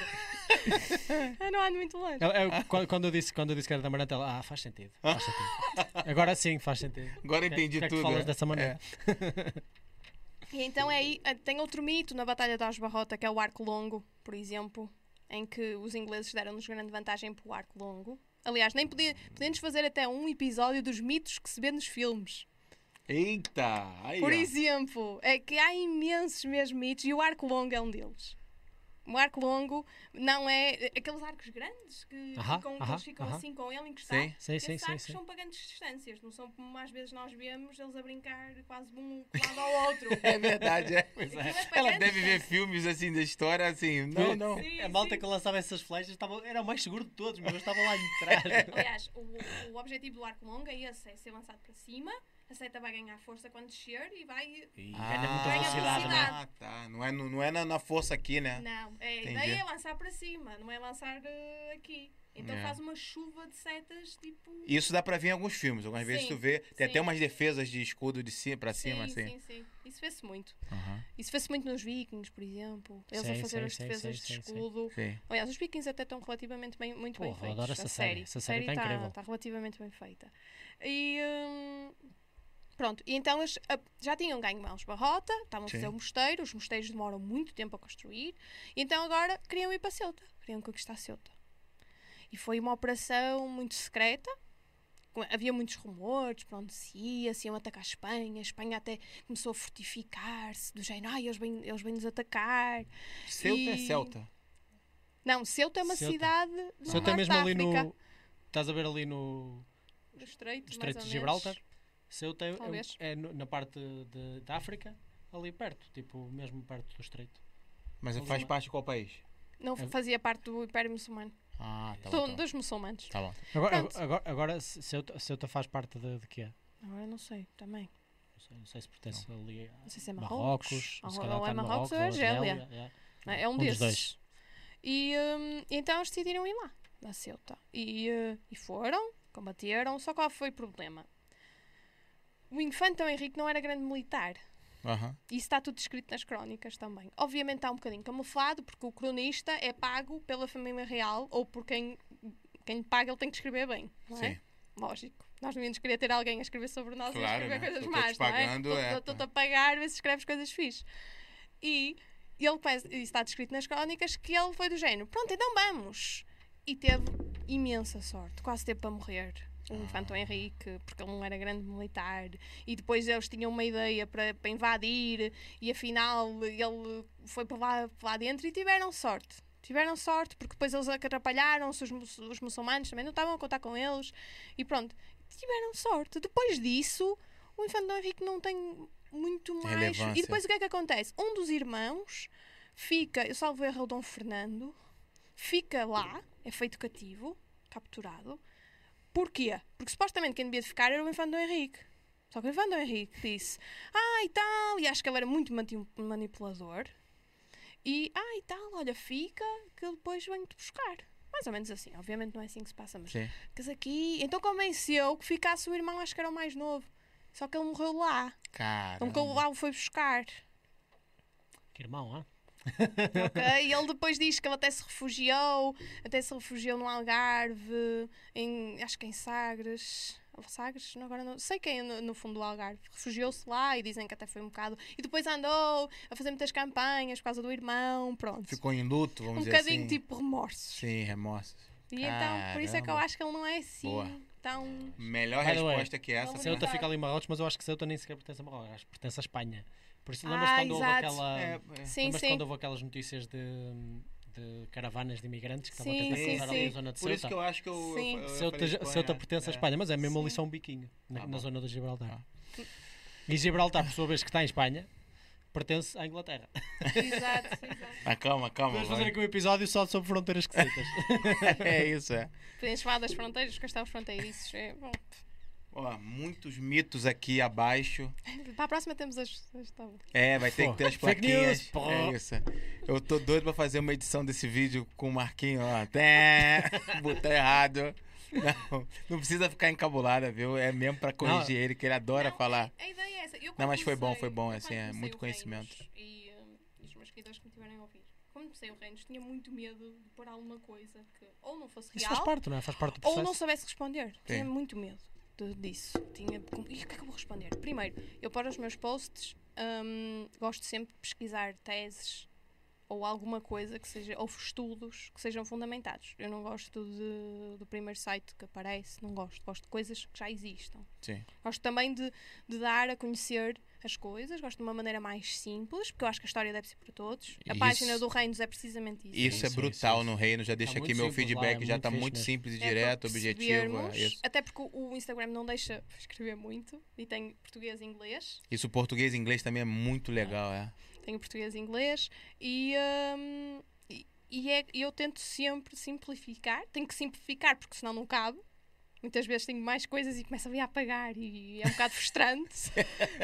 não ando muito longe. Eu- quando, quando eu disse, quando eu disse que era da Amarante, ela, ah, faz sentido. Faz sentido. Agora sim, faz sentido. Agora entendi é que tudo. falas né? dessa maneira? E então é aí, ah, tem outro mito na Batalha de Osbarrota, que é o arco longo, por exemplo, em que os ingleses deram-nos grande vantagem para o arco longo. Aliás, nem podia, podemos fazer até um episódio dos mitos que se vê nos filmes. Eita! Por exemplo, é que há imensos mesmo mitos e o arco longo é um deles. O arco longo não é aqueles arcos grandes que ficam, que eles ficam assim com ele encostado. Sim. Sim, sim, Esses sim. arcos sim. são para grandes distâncias, não são como às vezes nós vemos eles a brincar quase de um lado ao outro. É verdade, é. Aquilo é para Ela deve ver filmes assim da história assim. Não, não. Sim, a malta sim. que lançava essas flechas estava, era o mais seguro de todos, mas eu estava lá atrás. Aliás, o, o objetivo do arco longo é esse, é ser lançado para cima, a seta vai ganhar força quando descer e vai... E Ah, ganha muita Ganha velocidade, né? Ah, tá. Não é, não é na, na força aqui, né? Não, é, Entendi. ideia é lançar para cima, não é lançar eh, aqui. Então É. faz uma chuva de setas, tipo... Isso dá pra ver em alguns filmes. Algumas vezes Sim, tu vê. Tem sim. até umas defesas de escudo de cima pra cima, sim, assim. sim, sim. Isso vê-se muito. Aham. Isso vê-se muito nos vikings, por exemplo. Eles a fazer sim, as defesas sim, de sim, sim. escudo. Sim. Aliás, os vikings até estão relativamente bem, muito bem Porra, feitos. adoro essa a série. série. Essa série tá está incrível. Está relativamente bem feita. E hum, pronto, e então eles ah, já tinham ganho mãos barrota, estavam a fazer o mosteiro, os mosteiros demoram muito tempo a construir, e então agora queriam ir para Ceuta, queriam conquistar Ceuta. E foi uma operação muito secreta. Havia muitos rumores para onde se ia, se iam atacar a Espanha. A Espanha até começou a fortificar-se, do género, ai, eles vêm, eles vêm nos atacar. Celta é E- Celta. Não, Ceuta é uma Ceuta. cidade no Ceuta é mesmo ali no. Estás a ver ali no Do Estreito, Estreito mais de. Gibraltar? Ceuta é, é- é na parte de, da África, ali perto, tipo, mesmo perto do Estreito. Mas Ali faz uma- parte de qual país? Não É- fazia parte do Império Muçulmano. Ah, tá bom. Tá dos muçulmanos. Tá bom. Agora, Pronto. agora, agora Ceuta, Ceuta faz parte de, de quê? Agora não sei, também. Não sei, não sei se pertence ali a Não sei se é Marrocos, Marrocos. ou se ou, é Marrocos ou é Marrocos, ou Argélia. Argélia, é. É um, Um dos desses. dois. E hum, então eles decidiram ir lá, na Ceuta. E, eh, e foram, combateram. Só qual foi o problema? O infante Dom Henrique não era grande militar. Aham. Isso está tudo escrito nas crónicas também. Obviamente está um bocadinho camuflado, porque o cronista é pago pela família real ou por quem, quem paga ele tem que escrever bem, não é? Sim. Lógico. Nós não íamos querer ter alguém a escrever sobre nós e a Claro, escrever né? coisas más, não é? Tô- é, Estou-te a pagar, vê se escreves coisas fixes. E ele está descrito nas crónicas que ele foi do género, pronto, então vamos. E teve imensa sorte, quase teve para morrer. O infante Dom Henrique, porque ele não era grande militar, e depois eles tinham uma ideia para, para invadir, e afinal ele foi para lá, para lá dentro e tiveram sorte. Tiveram sorte, porque depois eles atrapalharam-se, os, os muçulmanos também não estavam a contar com eles, e pronto, tiveram sorte. Depois disso, o infante Henrique não tem muito mais. Relevância. E depois o que é que acontece? Um dos irmãos fica, eu salvo erro, o Dom Fernando, fica lá, é feito cativo, capturado. Porquê? Porque supostamente quem devia de ficar era o infante Dom Henrique. Só que o infante Dom Henrique disse, ah e tal, e acho que ele era muito manipulador. E, ah e tal, olha, fica, que eu depois venho-te buscar. Mais ou menos assim, obviamente não é assim que se passa, mas Sim. aqui. Então convenceu que ficasse o irmão, acho que era o mais novo. Só que ele morreu lá. Cara. Então que ele lá o foi buscar. Que irmão, hã? Ok? E ele depois diz que ele até se refugiou, até se refugiou no Algarve, em, acho que em Sagres. Sagres? Não, agora não. Sei quem é no, no fundo do Algarve. Refugiou-se lá e dizem que até foi um bocado. E depois andou a fazer muitas campanhas por causa do irmão. Pronto. Ficou em luto, vamos um dizer bocadinho assim. tipo remorsos. Sim, remorsos. E então, por isso é que eu Caramba. acho que ele não é assim Boa. tão. Melhor the way, resposta que essa. Pra- Ceuta Exato. fica ali em Marrocos, mas eu acho que Ceuta nem sequer pertence a Marrocos, acho que pertence à Espanha. Por isso lembras Ah, quando houve aquela. É, é. Sim, lembras sim. quando houve aquelas notícias de, de caravanas de imigrantes que estavam a tentar cruzar ali a zona de Por isso Ceuta? que eu acho que eu. Sim. eu- eu Ceuta, Espanha. Ceuta pertence à. Espanha, mas é mesmo ali um biquinho na, Ah, na zona de Gibraltar. Ah. E Gibraltar, por sua vez, que está em Espanha, pertence à Inglaterra. Exato, exato. Ah, calma, calma. Vamos fazer aqui um episódio só sobre fronteiras esquisitas. é isso, é. Podemos falar das fronteiras, castelos fronteiriços. É, bom. Ó, muitos mitos aqui abaixo. Para a próxima temos as. É, vai ter Pô, que ter as fake plaquinhas. news, pô. É isso. Eu tô doido pra fazer uma edição desse vídeo com o Marquinho, ó. Té, botou errado. Não, não precisa ficar encabulada, viu? É mesmo pra corrigir ele, que ele adora Não, falar. A ideia é essa. Eu, Não, mas foi bom, foi bom, assim, é muito conhecimento. E, hum, e os meus seguidores que me tiverem a ouvir. Quando comecei o Reinos, tinha muito medo de pôr alguma coisa que ou não fosse Isso real, faz parte, não é? Faz parte do ou processo. não soubesse responder. Tinha Sim. muito medo disso. Tinha, e o que é que eu vou responder? Primeiro, eu para os meus posts hum, gosto sempre de pesquisar teses ou alguma coisa que seja, ou estudos que sejam fundamentados. Eu não gosto de- do primeiro site que aparece, não gosto. Gosto de coisas que já existam. Sim. Gosto também de, de dar a conhecer as coisas, gosto de uma maneira mais simples, porque eu acho que a história deve ser para todos. A Isso- página do Reinos é precisamente isso. Isso é sim, brutal sim, no reino, já deixa muito aqui meu simples lá, feedback, é já tá fixe muito mesmo. simples e É direto, objetivo. é isso. Até porque o, Instagram não deixa escrever muito e tem português e inglês. Isso, português e inglês também é muito legal, é. Tenho português e inglês e, e, e é, eu tento sempre simplificar. Tenho que simplificar porque senão não cabe. Muitas vezes tenho mais coisas e começo a vir a apagar e é um bocado frustrante.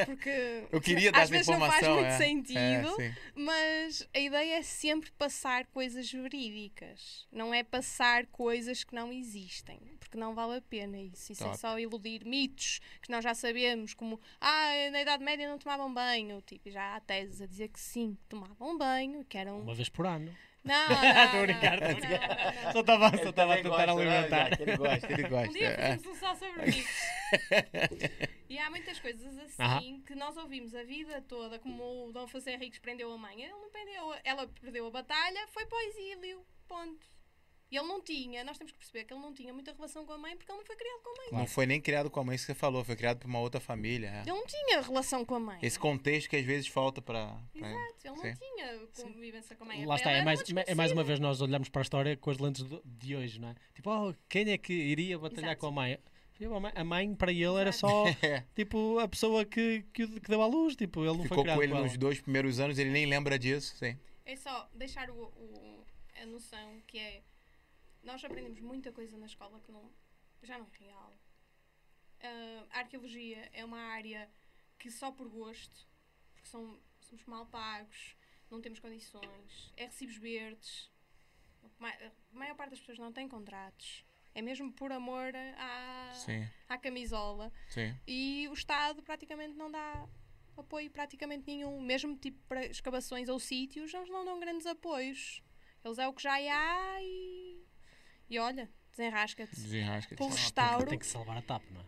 Porque Eu queria dar às vezes não faz muito é. sentido. É. Mas a ideia é sempre passar coisas verídicas. Não é passar coisas que não existem. Porque não vale a pena isso. Isso é Top. só iludir mitos que nós já sabemos, como ah, na Idade Média não tomavam banho. Tipo, e já há teses a dizer que sim, que tomavam banho, que eram. Uma vez por ano. Não, não, Estou a não, brincar, estou a não, brincar. não, não. Só estava Ele só estava a tentar gosta, alimentar. Jack? Ele gosta, ele gosta. Um dia é. fazemos um só sobre mitos. e há muitas coisas assim Aham. que nós ouvimos a vida toda, como o Dom José Henriques prendeu a mãe. Ele não prendeu, ela perdeu a batalha, foi para o exílio. Ponto. E ele não tinha, nós temos que perceber que ele não tinha muita relação com a mãe porque ele não foi criado com a mãe. Não foi nem criado com a mãe, isso que você falou, foi criado por uma outra família. é. Ele não tinha relação com a mãe. Esse contexto que às vezes falta pra- Exato, ele não Sim. tinha convivência com a mãe. Lá Para está, é mais, uma é mais uma vez nós olhamos para a história com as lentes de hoje, não é? Tipo, oh, quem é que iria batalhar Exato. com a mãe? A mãe? Para ele, era só tipo a pessoa que, que, que deu à luz. Tipo, ele não Ficou foi criado com ele nos dois primeiros anos, ele nem lembra disso, sim. É só deixar o, o- a noção que é. Nós aprendemos muita coisa na escola que não, já não é real. Ah, a arqueologia é uma área que só por gosto, porque são, somos mal pagos, não temos condições, é recibos verdes, a maior parte das pessoas não tem contratos. É mesmo por amor à, Sim, à camisola. sim. E o Estado praticamente não dá apoio praticamente nenhum. Mesmo tipo para escavações ou sítios, eles não dão grandes apoios. Eles é o que já há e. E olha, desenrasca-te. Desenrasca. Pelo que- restauro. Tem que salvar a TAP, não é?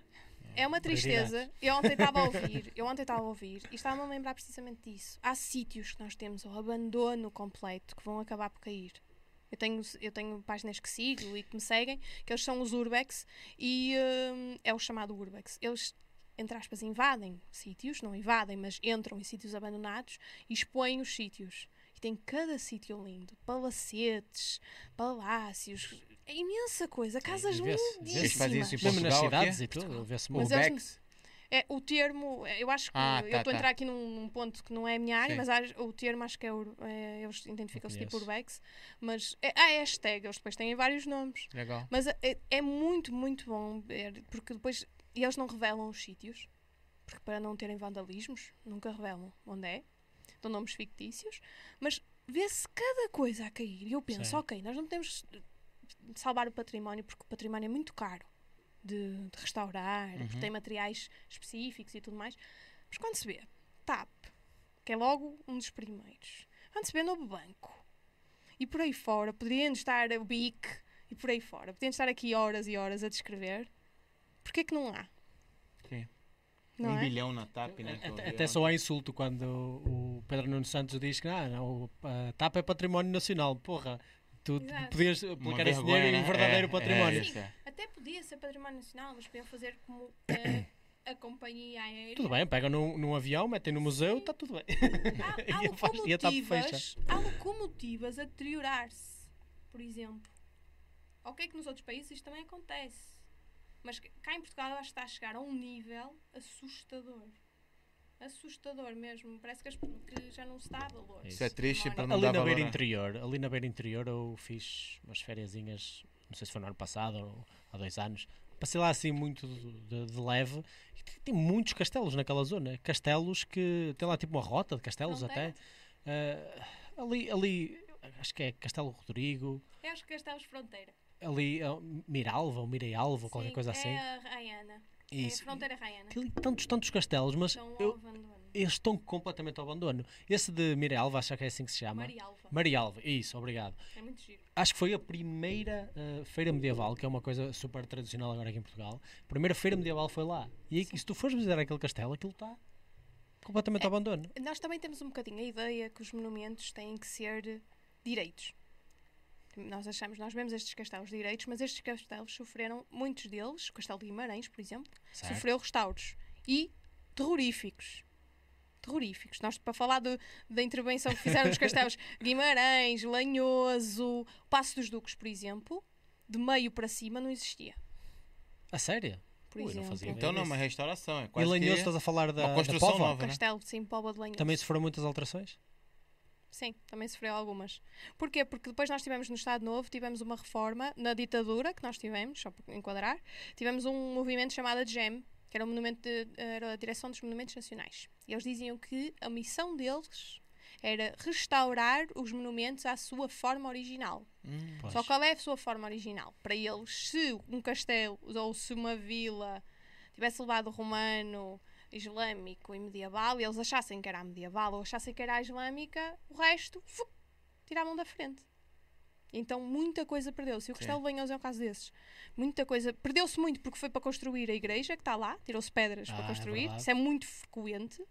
É uma tristeza. Eu ontem estava a ouvir, eu ontem estava a ouvir e estava-me a lembrar precisamente disso. Há sítios que nós temos o abandono completo que vão acabar por cair. Eu tenho, eu tenho páginas que sigo e que me seguem, que eles são os Urbex e hum, é o chamado Urbex. Eles, entre aspas, invadem sítios, não invadem, mas entram em sítios abandonados e expõem os sítios. E tem cada sítio lindo: palacetes, palácios, é imensa coisa, casas e vê-se- lindíssimas. Isso em Mesmo nas Portugal, cidades aqui? e tudo, vê-se Mas muito. Urbex? É, o termo, é, eu acho que Ah, eu tá, estou a tá. entrar aqui num, num ponto que não é a minha área, Sim. mas acho- o termo acho que é, é, eles identificam-se Não tipo conheço. Urbex, mas é, ah, é hashtag, eles depois têm vários nomes. Legal. Mas é, é muito, muito bom ver, porque depois e eles não revelam os sítios, porque para não terem vandalismos, nunca revelam onde é, dão nomes fictícios, mas vê-se cada coisa a cair. E eu penso, Sim. ok, nós não podemos salvar o património porque o património é muito caro de, de restaurar, porque Uhum. tem materiais específicos e tudo mais. Mas quando se vê TAP, que é logo um dos primeiros, quando se vê Novo Banco e por aí fora, poderiam estar o BIC e por aí fora, poderiam estar aqui horas e horas a descrever. Porquê que não há? Sim. Não um é? bilhão na TAP, né? eu Até, até só há insulto quando o Pedro Nuno Santos diz que ah, não, o- a TAP é património nacional. Porra, tu Exato. podias aplicar esse dinheiro em né? verdadeiro É, património. é isso, é. Até podia ser património nacional, mas podiam fazer como eh, a companhia aérea. Tudo bem, pegam num, num avião, metem no museu, está tudo bem. Há, há locomotivas, há locomotivas a deteriorar-se, por exemplo. Ok que nos outros países isto também acontece. Mas cá em Portugal eu acho que está a chegar a um nível assustador. Assustador mesmo. Parece que, as- que já não se dá valor. Isso é triste para não ali dar na valor. beira interior, ali na beira interior eu fiz umas fériasinhas, não sei se foi no ano passado ou há dois anos. Passei lá assim muito de, de- leve. E tem- tem muitos castelos naquela zona. Castelos que tem lá tipo uma rota de castelos até. Fronteira? Ah, ali, ali, acho que é Castelo Rodrigo. Eu acho que Castelos Fronteira. ali uh, Miralva ou Miralva ou qualquer coisa assim. É a É a Isso. fronteira Raiana. Aquilo, tantos, tantos castelos, mas Estão eu, eles estão completamente ao abandono. Esse de Miralva, acho que é assim que se chama. Marialva. Marialva, isso, obrigado. É muito giro. Acho que foi a primeira uh, feira medieval, que é uma coisa super tradicional agora aqui em Portugal. A primeira feira medieval foi lá. E aí, se tu fores visitar aquele castelo, aquilo está completamente ao abandono. Nós também temos um bocadinho a ideia que os monumentos têm que ser direitos. Nós achamos, nós vemos estes castelos direitos, mas estes castelos sofreram, muitos deles, o Castelo de Guimarães, por exemplo, Certo? sofreu restauros. E terroríficos. Terroríficos. Nós, para falar do- da intervenção que fizeram nos castelos Guimarães, Lanhoso, Passo dos Duques, por exemplo, de meio para cima não existia. A sério? Por Ui, não exemplo. fazia Então não, Isso. uma restauração. É E quase Lanhoso, que estás a falar da, uma da construção Póvoa? nova, né? Castelo, sim, Póvoa de Lanhoso. Também sofreu muitas alterações? Sim, também sofreu algumas. Porquê? Porque depois nós tivemos no Estado Novo, tivemos uma reforma na ditadura que nós tivemos, só para enquadrar, tivemos um movimento chamado GEM, que era, o monumento de- era a Direção dos Monumentos Nacionais. E eles diziam que a missão deles era restaurar os monumentos à sua forma original. Hum. Só qual é a sua forma original? Para eles, se um castelo ou se uma vila tivesse levado romano, islâmico e medieval, e eles achassem que era a medieval ou achassem que era a islâmica, o resto, fuc, tiravam da frente. Então muita coisa perdeu-se. E o. Castelo de Lanhoso é um caso desses. Muita coisa. Perdeu-se muito porque foi para construir a igreja que está lá, tirou-se pedras Ah, para é construir. verdade. Isso é muito frequente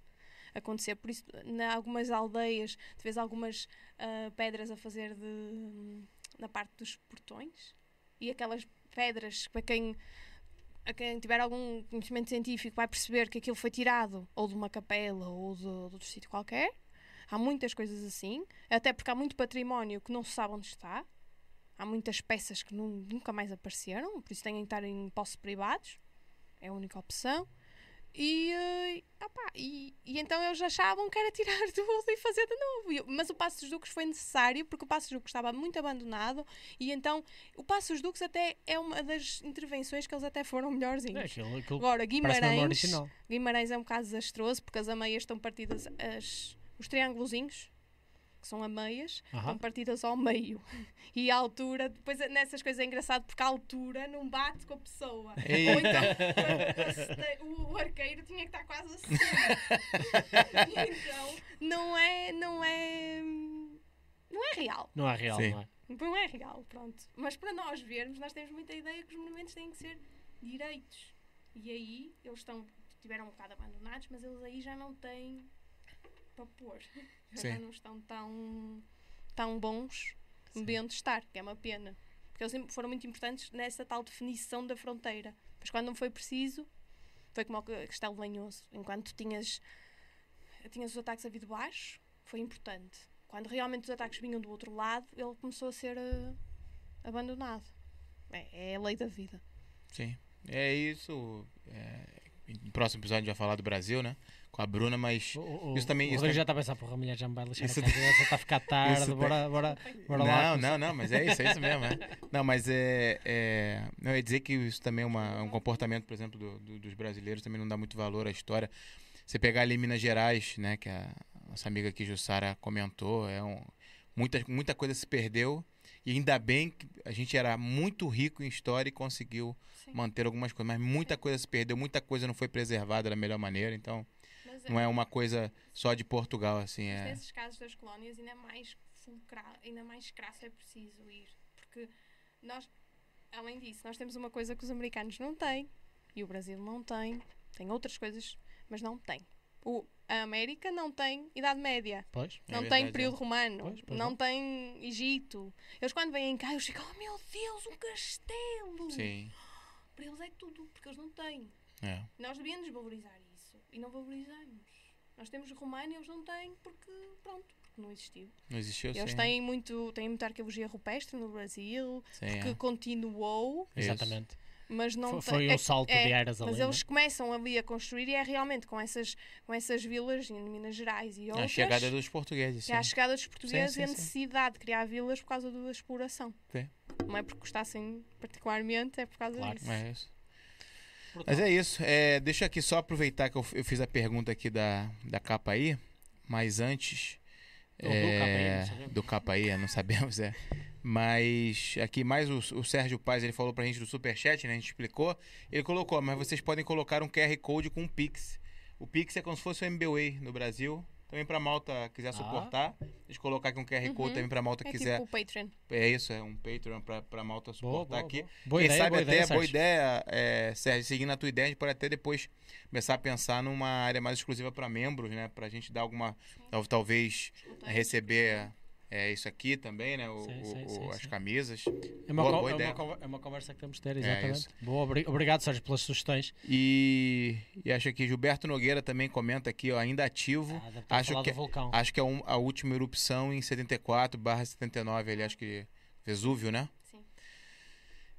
acontecer. Por isso, em algumas aldeias, tu vês algumas ah, pedras a fazer de, na parte dos portões. E aquelas pedras, para quem, a quem tiver algum conhecimento científico, vai perceber que aquilo foi tirado ou de uma capela ou de, de outro sítio qualquer. Há muitas coisas assim, até porque há muito património que não se sabe onde está. Há muitas peças que nu- nunca mais apareceram, por isso têm que estar em postos privados. É a única opção. E, eh, opá, e, e então eles achavam que era tirar tudo e fazer de novo. Eu- mas o Passo dos Duques foi necessário porque o Passo dos Duques estava muito abandonado e então o Passo dos Duques até é uma das intervenções que eles até foram É, melhorzinhos. aquilo, aquilo Agora, Guimarães. Guimarães é um caso desastroso porque as ameias estão partidas, as, os triângulozinhos, que são ameias, Aham. estão partidas ao meio. E a altura, depois nessas coisas é engraçado porque a altura não bate com a pessoa. Ou Eita. então o, o arqueiro tinha que estar quase assim. então não é, não é. Não é real. Não é real, Sim. não é? Não é real, pronto. Mas para nós vermos, nós temos muita ideia que os monumentos têm que ser direitos. E aí eles estão, tiveram um bocado abandonados, mas eles aí já não têm para pôr. Já não estão tão, tão bons como deviam de estar, que é uma pena. Porque eles foram muito importantes nessa tal definição da fronteira. Mas quando não foi preciso, foi como o Castelo Lanhoso. Enquanto tinhas, tinhas os ataques a vir de baixo, foi importante. Quando realmente os ataques vinham do outro lado, ele começou a ser eh, abandonado. É, é a lei da vida. Sim. É isso. É, No próximo episódio a gente vai falar do Brasil, né? Com a Bruna, mas. O, o, Isso também- o isso também- já está a pensar, porra, a mulher já me vai deixar Isso a cabeça, está a ficar tarde, Isso bora, bora, bora lá. Não, não, não, mas é isso, é isso mesmo. É. Não, mas é, é. Não, eu ia dizer que isso também é uma, um comportamento, por exemplo, do- do- dos brasileiros, também não dá muito valor à história. Você pegar ali Minas Gerais, né, que a nossa amiga aqui, Jussara, comentou, é um, muita, muita coisa se perdeu. E ainda bem que a gente era muito rico em história e conseguiu Sim. manter algumas coisas, mas muita coisa se perdeu, muita coisa não foi preservada da melhor maneira, então Mas não é uma coisa só de Portugal, assim, é. nesses casos das colónias, ainda mais fulcral, ainda mais crasso é preciso ir. Porque nós, além disso, nós temos uma coisa que os americanos não têm e o Brasil não tem. Tem outras coisas, mas não tem. O, a América não tem Idade Média. Pois, É não verdade, tem período romano, Pois, pois não não. tem Egito. Eles quando vêm cá, eles ficam, oh meu Deus, um castelo! Sim, Para eles é tudo, porque eles não têm. é. Nós devíamos valorizar isso e não valorizamos. Nós temos romano e eles não têm porque, pronto, porque não existiu. Não existiu, Eles sim. têm, muito, têm muita arqueologia rupestre no Brasil, sim, que é. continuou, exatamente. mas não Foi, foi é- um salto é, de eras ali. Mas é? eles começam ali a construir e é realmente com essas, com essas vilas em Minas Gerais e A outras. chegada dos portugueses, sim. É a chegada dos portugueses Sim, e a necessidade de criar vilas por causa da exploração. Sim. Não é porque gostassem particularmente, é por causa Claro. disso. É. Mas é isso. É, deixa aqui só aproveitar que eu, eu fiz a pergunta aqui da, da capa aí, mas antes Ou do sabemos. do KPI, não sabemos, é. Mas aqui mais o, o Sérgio Paz, ele falou pra gente do Superchat, né? A gente explicou. Ele colocou, mas vocês podem colocar um QR Code com um Pix. O Pix é como se fosse o MBWay no Brasil. Também pra Malta quiser Ah. suportar. Deixa eu colocar aqui um QR Code Uhum. também pra Malta É quiser. tipo o Patreon. É isso, é um Patreon pra, pra Malta Boa, suportar boa, aqui. boa. Boa Quem ideia, sabe boa até, ideia, boa Sérgio. ideia, é, Sérgio, seguindo a tua ideia, a gente pode até depois começar a pensar numa área mais exclusiva para membros, né? Pra gente dar alguma, tal- talvez receber é, isso aqui também, né? O, Sim, o- sim, o- sim, as camisas. É uma, Boa- boa é, ideia. uma, é uma conversa que temos de ter, É, exatamente. isso. Boa, obri- obrigado, Sérgio, pelas sugestões. E, e acho que Gilberto Nogueira também comenta aqui, ó, ainda ativo. Ah, acho que-. Acho que é um- a última erupção em 74 barra 79, ali, acho que Vesúvio, né? Sim.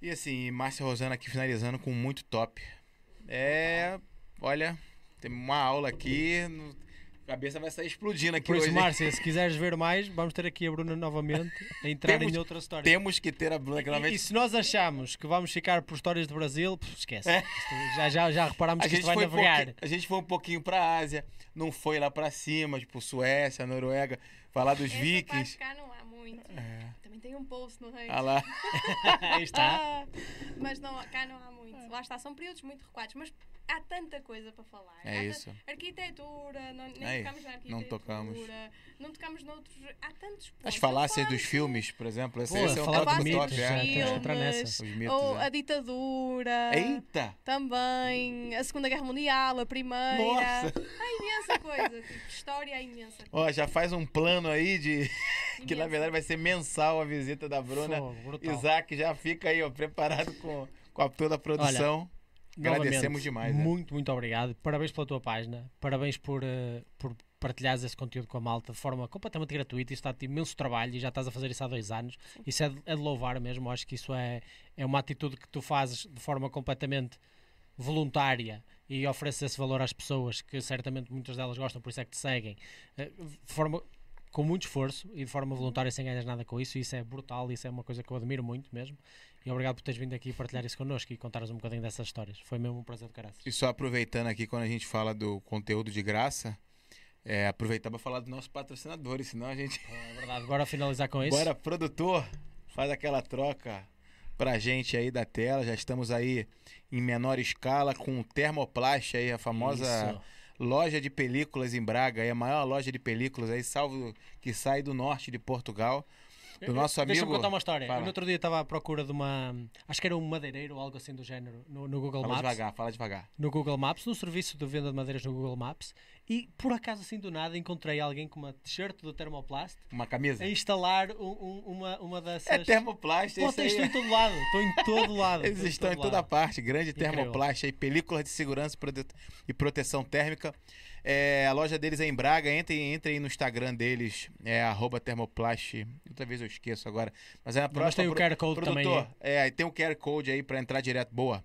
E assim, Márcia Rosana aqui finalizando com muito top. É, olha, tem uma aula aqui, no- cabeça vai sair explodindo aqui Por isso, hoje. hein? Márcia, se quiseres ver mais, vamos ter aqui a Bruna novamente a entrar Temos- em outra história. Temos que ter a Bruna, que E, e se nós achamos que vamos ficar por histórias do Brasil, pff, esquece. É. Já, já, já reparámos a que gente, isto vai foi um navegar. pouquinho, a gente foi um pouquinho pra Ásia, não foi lá pra cima, tipo Suécia, Noruega, falar dos Essa vikings. parte cá não há muito. É. Também tem um post no rei. Ah lá. Aí está. Ah, mas não, cá não há muito. Lá está, são períodos muito recuados, mas há tanta coisa para falar. É Há isso. Arquitetura, não, nem Aí, tocamos na não arquitetura. tocamos. Não tocamos noutros. Há tantos pontos. As Não falácias dos filmes, por exemplo, esse, Pô, esse é um falar de mitos, já é. filmes, nessa. Os mitos, Ou é. a ditadura. Eita! Também a Segunda Guerra Mundial, a Primeira. Nossa! Há imensa coisa. Tipo, história há imensa coisa. Ó, já faz um plano aí de que na verdade vai ser mensal a visita da Bruna. Brutal. Isaac já fica aí, ó, preparado com, com toda a produção. Agradecemos Novamente, demais, né? Muito, muito obrigado. Parabéns pela tua página. Parabéns por, eh, por partilhares esse conteúdo com a malta de forma completamente gratuita. Isso está-te imenso trabalho e já estás a fazer isso há dois anos. Isso é de, é de louvar mesmo. Acho que isso é, é uma atitude que tu fazes de forma completamente voluntária e ofereces esse valor às pessoas que certamente muitas delas gostam, por isso é que te seguem. eh, De forma com muito esforço e de forma voluntária sem ganhar nada com isso. Isso é brutal, isso é uma coisa que eu admiro muito mesmo. E obrigado por teres vindo aqui partilhar isso connosco e contares um bocadinho dessas histórias. Foi mesmo um prazer caraças. E só aproveitando aqui, quando a gente fala do conteúdo de graça, é, aproveitar para falar dos nossos patrocinadores, senão a gente. É verdade. Bora finalizar com isso. Bora, produtor, faz aquela troca pra gente aí da tela. Já estamos aí em menor escala com o Thermoplast aí, a famosa Isso. loja de películas em Braga, aí a maior loja de películas aí, salvo que sai do norte de Portugal. Do nosso amigo. Deixa-me contar uma história. Fala. Eu no outro dia estava à procura de uma. Acho que era um madeireiro ou algo assim do género no, no Google Fala Maps. devagar, fala devagar. No Google Maps, no serviço de venda de madeiras no Google Maps. E por acaso, assim do nada, encontrei alguém com uma t-shirt do Thermoplast Uma camisa? a instalar um- um- uma, uma dessas. É Thermoplast, Pô, estou em todo lado. Estou em todo lado. Eles estão em toda lado. parte. Grande Incrível. Thermoplast aí, películas de segurança e proteção térmica. É, a loja deles é em Braga. Entre, entre aí no Instagram deles, é arroba Thermoplast. Outra vez eu esqueço agora. Mas é na Mas próxima. tem o QR Code também. Produtor, é, tem um QR Code aí pra entrar direto. Boa.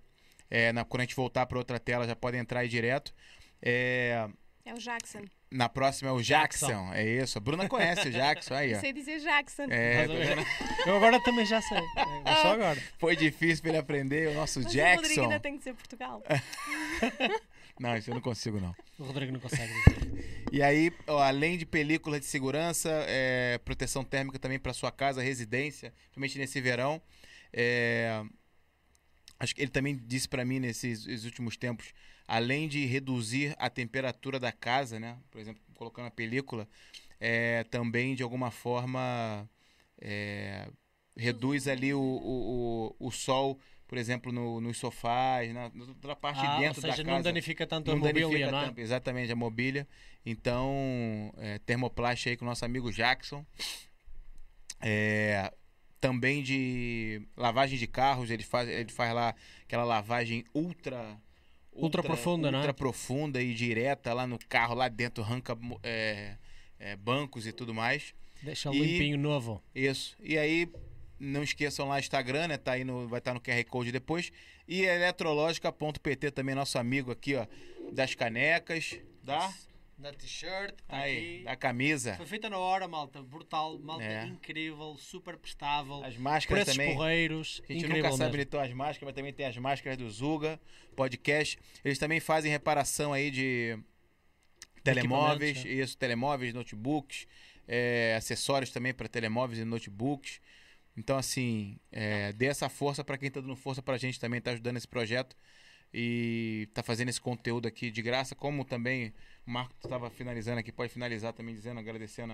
É, na, quando a gente voltar pra outra tela, já pode entrar aí direto. É, É o Jackson. na próxima é o Jackson. Jackson. É isso. A Bruna conhece o Jackson aí, ó. Sei dizer Jackson. É, Mas tá eu-? Eu agora também já sei. Mas só agora. foi difícil pra ele aprender. O nosso Mas o Rodrigo Jackson. ainda tem que ser Portugal. Não, isso eu não consigo, não. O Rodrigo não consegue. E aí, ó, além de películas de segurança, é, proteção térmica também para sua casa, residência, principalmente nesse verão. É, acho que ele também disse para mim nesses, esses últimos tempos, além de reduzir a temperatura da casa, né? Por exemplo, colocando a película, é, também de alguma forma é, reduz ali o, o, o, o sol, por exemplo, no, nos sofás, na, na outra parte Ah, dentro ou seja, da não casa danifica tanto a não mobília, danifica não é? tanto, exatamente, a mobília. Então, é, termoplast aí com o nosso amigo Jackson. É, também de lavagem de carros, ele faz, ele faz lá aquela lavagem ultra... Ultra profunda, né? Ultra profunda e direta lá no carro, lá dentro, arranca é, é, bancos e tudo mais. Deixa E- limpinho novo. Isso. E aí, não esqueçam lá o Instagram, né? Tá aí no, vai estar no QR Code depois. E eletrológica.pt também, nosso amigo aqui, ó, das canecas, da, Da t-shirt, tá aí, aqui. da camisa. Foi feita na hora, malta. Brutal, malta É. incrível, super prestável. As máscaras Preços também. porreiros. A gente incrível nunca onde estão as máscaras, mas também tem as máscaras do Zuga Podcast. Eles também fazem reparação aí de telemóveis, Equipamentos, isso, telemóveis, notebooks, é, acessórios também para telemóveis e notebooks. Então, assim, é, dê essa força para quem está dando força para a gente também, está ajudando esse projeto e está fazendo esse conteúdo aqui de graça, como também o Marco estava finalizando aqui, pode finalizar também dizendo, agradecendo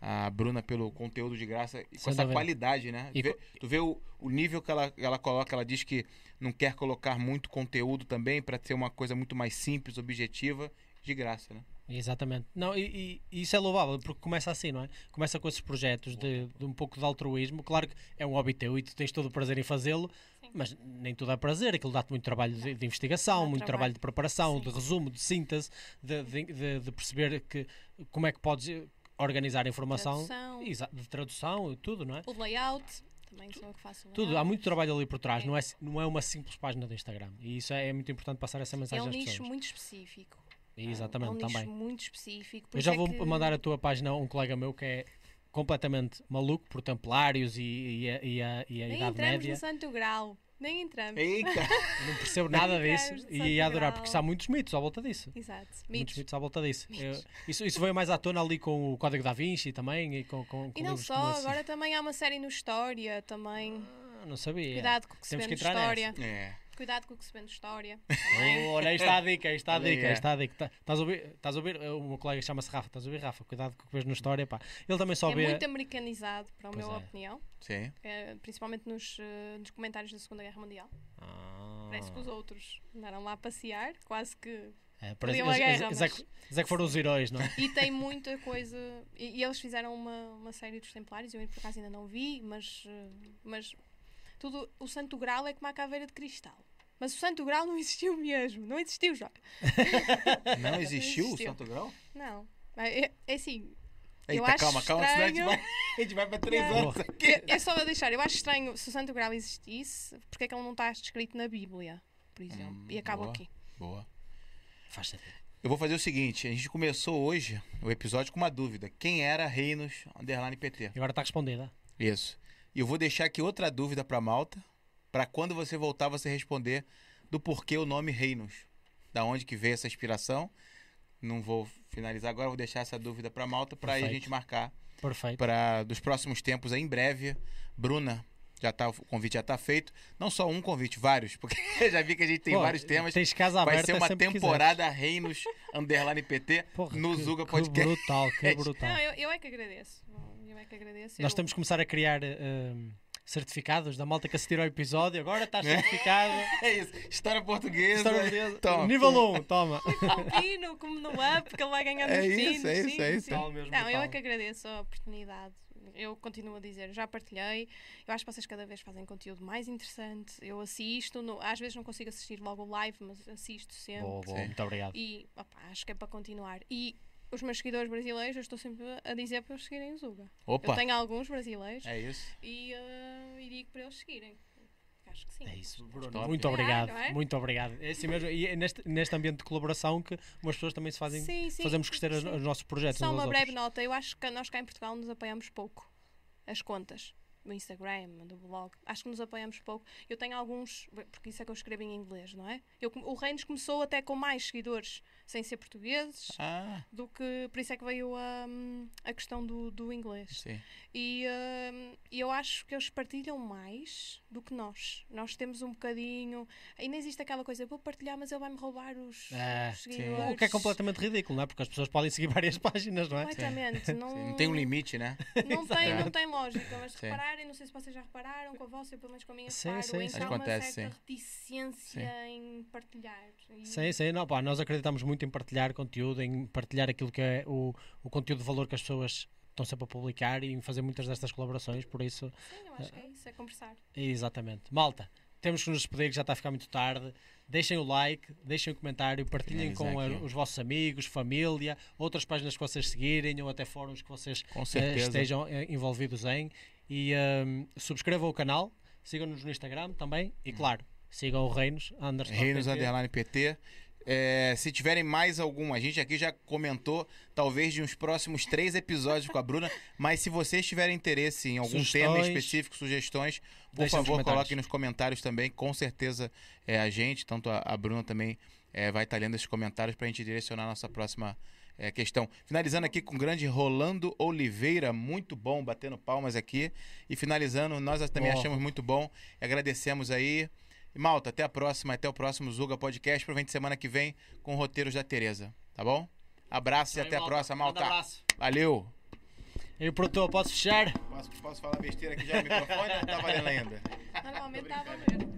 a, a Bruna pelo conteúdo de graça e com Sem essa dúvida. qualidade, né? E Vê- tu vê o, o nível que ela, ela coloca, ela diz que não quer colocar muito conteúdo também para ser uma coisa muito mais simples, objetiva, de graça, né? Exatamente. Não, e, e isso é louvável, porque começa assim, não é? Começa com esses projetos de, de um pouco de altruísmo. Claro que é um hobby teu e tu tens todo o prazer em fazê-lo, mas nem tudo é prazer. Aquilo dá-te muito trabalho de, de investigação, muito trabalho. trabalho. de preparação, Sim. de resumo, de síntese, de, de- de- perceber que, como é que podes organizar a informação. Tradução. De tradução e tudo, não é? O layout, também sou eu que faço o Tudo, há muito trabalho ali por trás, É. não é, não é uma simples página do Instagram. E isso é, é muito importante passar essa É mensagem um às nicho pessoas. muito específico. Exatamente, é um também. nicho muito específico. Eu já é vou que- mandar a tua página a um colega meu que é completamente maluco por templários e, e a, e a- e a Nem Idade entramos Média. no Santo Grau. Nem entramos. Eita! Não percebo nada disso e ia adorar, porque há muitos mitos à volta disso. Exato. Muitos Mitos. mitos à volta disso. Mitos. Eu- isso, isso veio mais à tona ali com o Código da Vinci também e com, com, com E não só, agora também há uma série no História também. Ah, não sabia. Cuidado com o que se Temos vê que entrar História. É. Cuidado com o que se vê no História. Oh, olha, aí está a dica, aí está a Olha aí, dica, é. aí está a dica. Tá- Estás a ouvir? Estás a ouvir? O meu colega chama-se Rafa. Estás a ouvir, Rafa? Cuidado com o que vês na história, pá. Ele também só é vê. muito americanizado, para a Pois minha é. opinião. Sim. É, principalmente nos, eh, nos comentários da Segunda Guerra Mundial. Ah. Parece que os outros andaram lá a passear, quase que. É, parece, eles, guerra, eles é mas- eles é que foram os heróis, não é? E tem muita coisa. E, e eles fizeram uma, uma série dos Templários, eu por acaso ainda não vi, mas. eh, mas tudo, o Santo Grau é como a caveira de cristal. Mas o Santo Grau não existiu mesmo. Não existiu, Joca. Não existiu o existiu. Santo Grau? Não. É, é assim. Eu Eita, acho calma, calma, senão a gente estranho. vai, a gente vai para três Yeah. anos aqui. É, é só a deixar. Eu acho estranho se o Santo Grau existisse, porque é que ele não está escrito na Bíblia, por exemplo. Hum, e acabo boa. aqui. Boa. Faz sentido. Eu vou fazer o seguinte, a gente começou hoje o episódio com uma dúvida. Quem era Reinos Underline PT? E agora está respondida. Isso. E eu vou deixar aqui outra dúvida para Malta, para quando você voltar você responder do porquê o nome Reinos. Da onde que veio essa inspiração. Não vou finalizar agora, vou deixar essa dúvida para Malta para a gente marcar para dos próximos tempos aí em breve. Bruna, já tá, o convite já tá feito. Não só um convite, vários, porque eu já vi que a gente tem Pô, vários temas. Tens casa Vai aberta ser uma que temporada Reinos Underline PT. Porra, no que- Zuga que Podcast. brutal, que brutal. Não, eu, eu é que agradeço. Eu é que agradeço. Nós Eu- temos que começar a criar hum, certificados da malta que assistir ao episódio. Agora estás certificado. É isso. História portuguesa. História portuguesa. Toma. Nível 1, toma. Ao Pino, como no up, que ele vai ganhando É nos isso, pinos. é isso, sim, é isso. sim. Mesmo, Não, eu é que agradeço a oportunidade. Eu continuo a dizer, já partilhei. Eu acho que vocês cada vez fazem conteúdo mais interessante. Eu assisto, no- às vezes não consigo assistir logo o live, mas assisto sempre. Boa, boa, muito obrigado. E opa, acho que é para continuar. E os meus seguidores brasileiros, eu estou sempre a dizer para eles seguirem o Zuga. Eu Opa. tenho alguns brasileiros É isso. e, eh, e digo para eles seguirem. Acho que sim. É isso, Bruno. Top. Muito É, obrigado. não é? Muito obrigado. É assim mesmo. E é neste, neste ambiente de colaboração que umas pessoas também se fazem. Sim, sim, fazemos crescer os, sim. os nossos projetos. Só uma breve outros. nota, eu acho que nós cá em Portugal nos apoiamos pouco. As contas do Instagram, do blog. Acho que nos apoiamos pouco. Eu tenho alguns, porque isso é que eu escrevo em inglês, não é? Eu, o Reinos começou até com mais seguidores sem ser portugueses Ah, do que. Por isso é que veio a, a questão do, do inglês. sim. E hum, eu acho que eles partilham mais do que nós. Nós temos um bocadinho. Ainda existe aquela coisa, vou partilhar, mas ele vai-me roubar os, É, os sim. seguidores. O que é completamente ridículo, não é? Porque as pessoas podem seguir várias páginas, não é? Completamente. Não, Sim, Não tem um limite, né? Não tem, É. não tem lógica, mas Sim. repararem, não sei se vocês já repararam, com a vossa, pelo menos com a minha Sim, reparo, sim, em sim. que há Acontece, uma certa sim. reticência em partilhar. E- Sim, sim, não, pá, nós acreditamos muito em partilhar conteúdo, em partilhar aquilo que é o, o conteúdo de valor que as pessoas estão sempre a publicar e em fazer muitas destas colaborações, por isso, Sim, eu acho que é isso, é conversar. exatamente. Malta, temos que nos despedir, que já está a ficar muito tarde. Deixem o like, deixem o comentário, partilhem com a- os vossos amigos, família, outras páginas que vocês seguirem ou até fóruns que vocês eh, estejam eh, envolvidos em. E ehm, subscrevam o canal, sigam-nos no Instagram também e, claro, sigam o Reinos, Reinos PT. É, se tiverem mais algum, a gente aqui já comentou, talvez de uns próximos três episódios com a Bruna, mas se vocês tiverem interesse em algum tema Sugestões. específico, sugestões, por nos favor, comentários. coloquem nos comentários também. Com certeza é, a gente, tanto a, a Bruna também, é, vai estar lendo esses comentários para a gente direcionar a nossa próxima é, questão. Finalizando aqui com o grande Rolando Oliveira, muito bom, batendo palmas aqui. E finalizando, nós também achamos muito bom. E agradecemos aí. E, Malta, até a próxima, até o próximo Zuga Podcast. Provavelmente semana que vem com roteiros da Tereza. Tá bom? Abraço e até a próxima, Malta. Valeu! E o produtor, posso fechar? Posso, posso falar besteira aqui já no microfone ou tá valendo ainda? Normalmente estava a ver.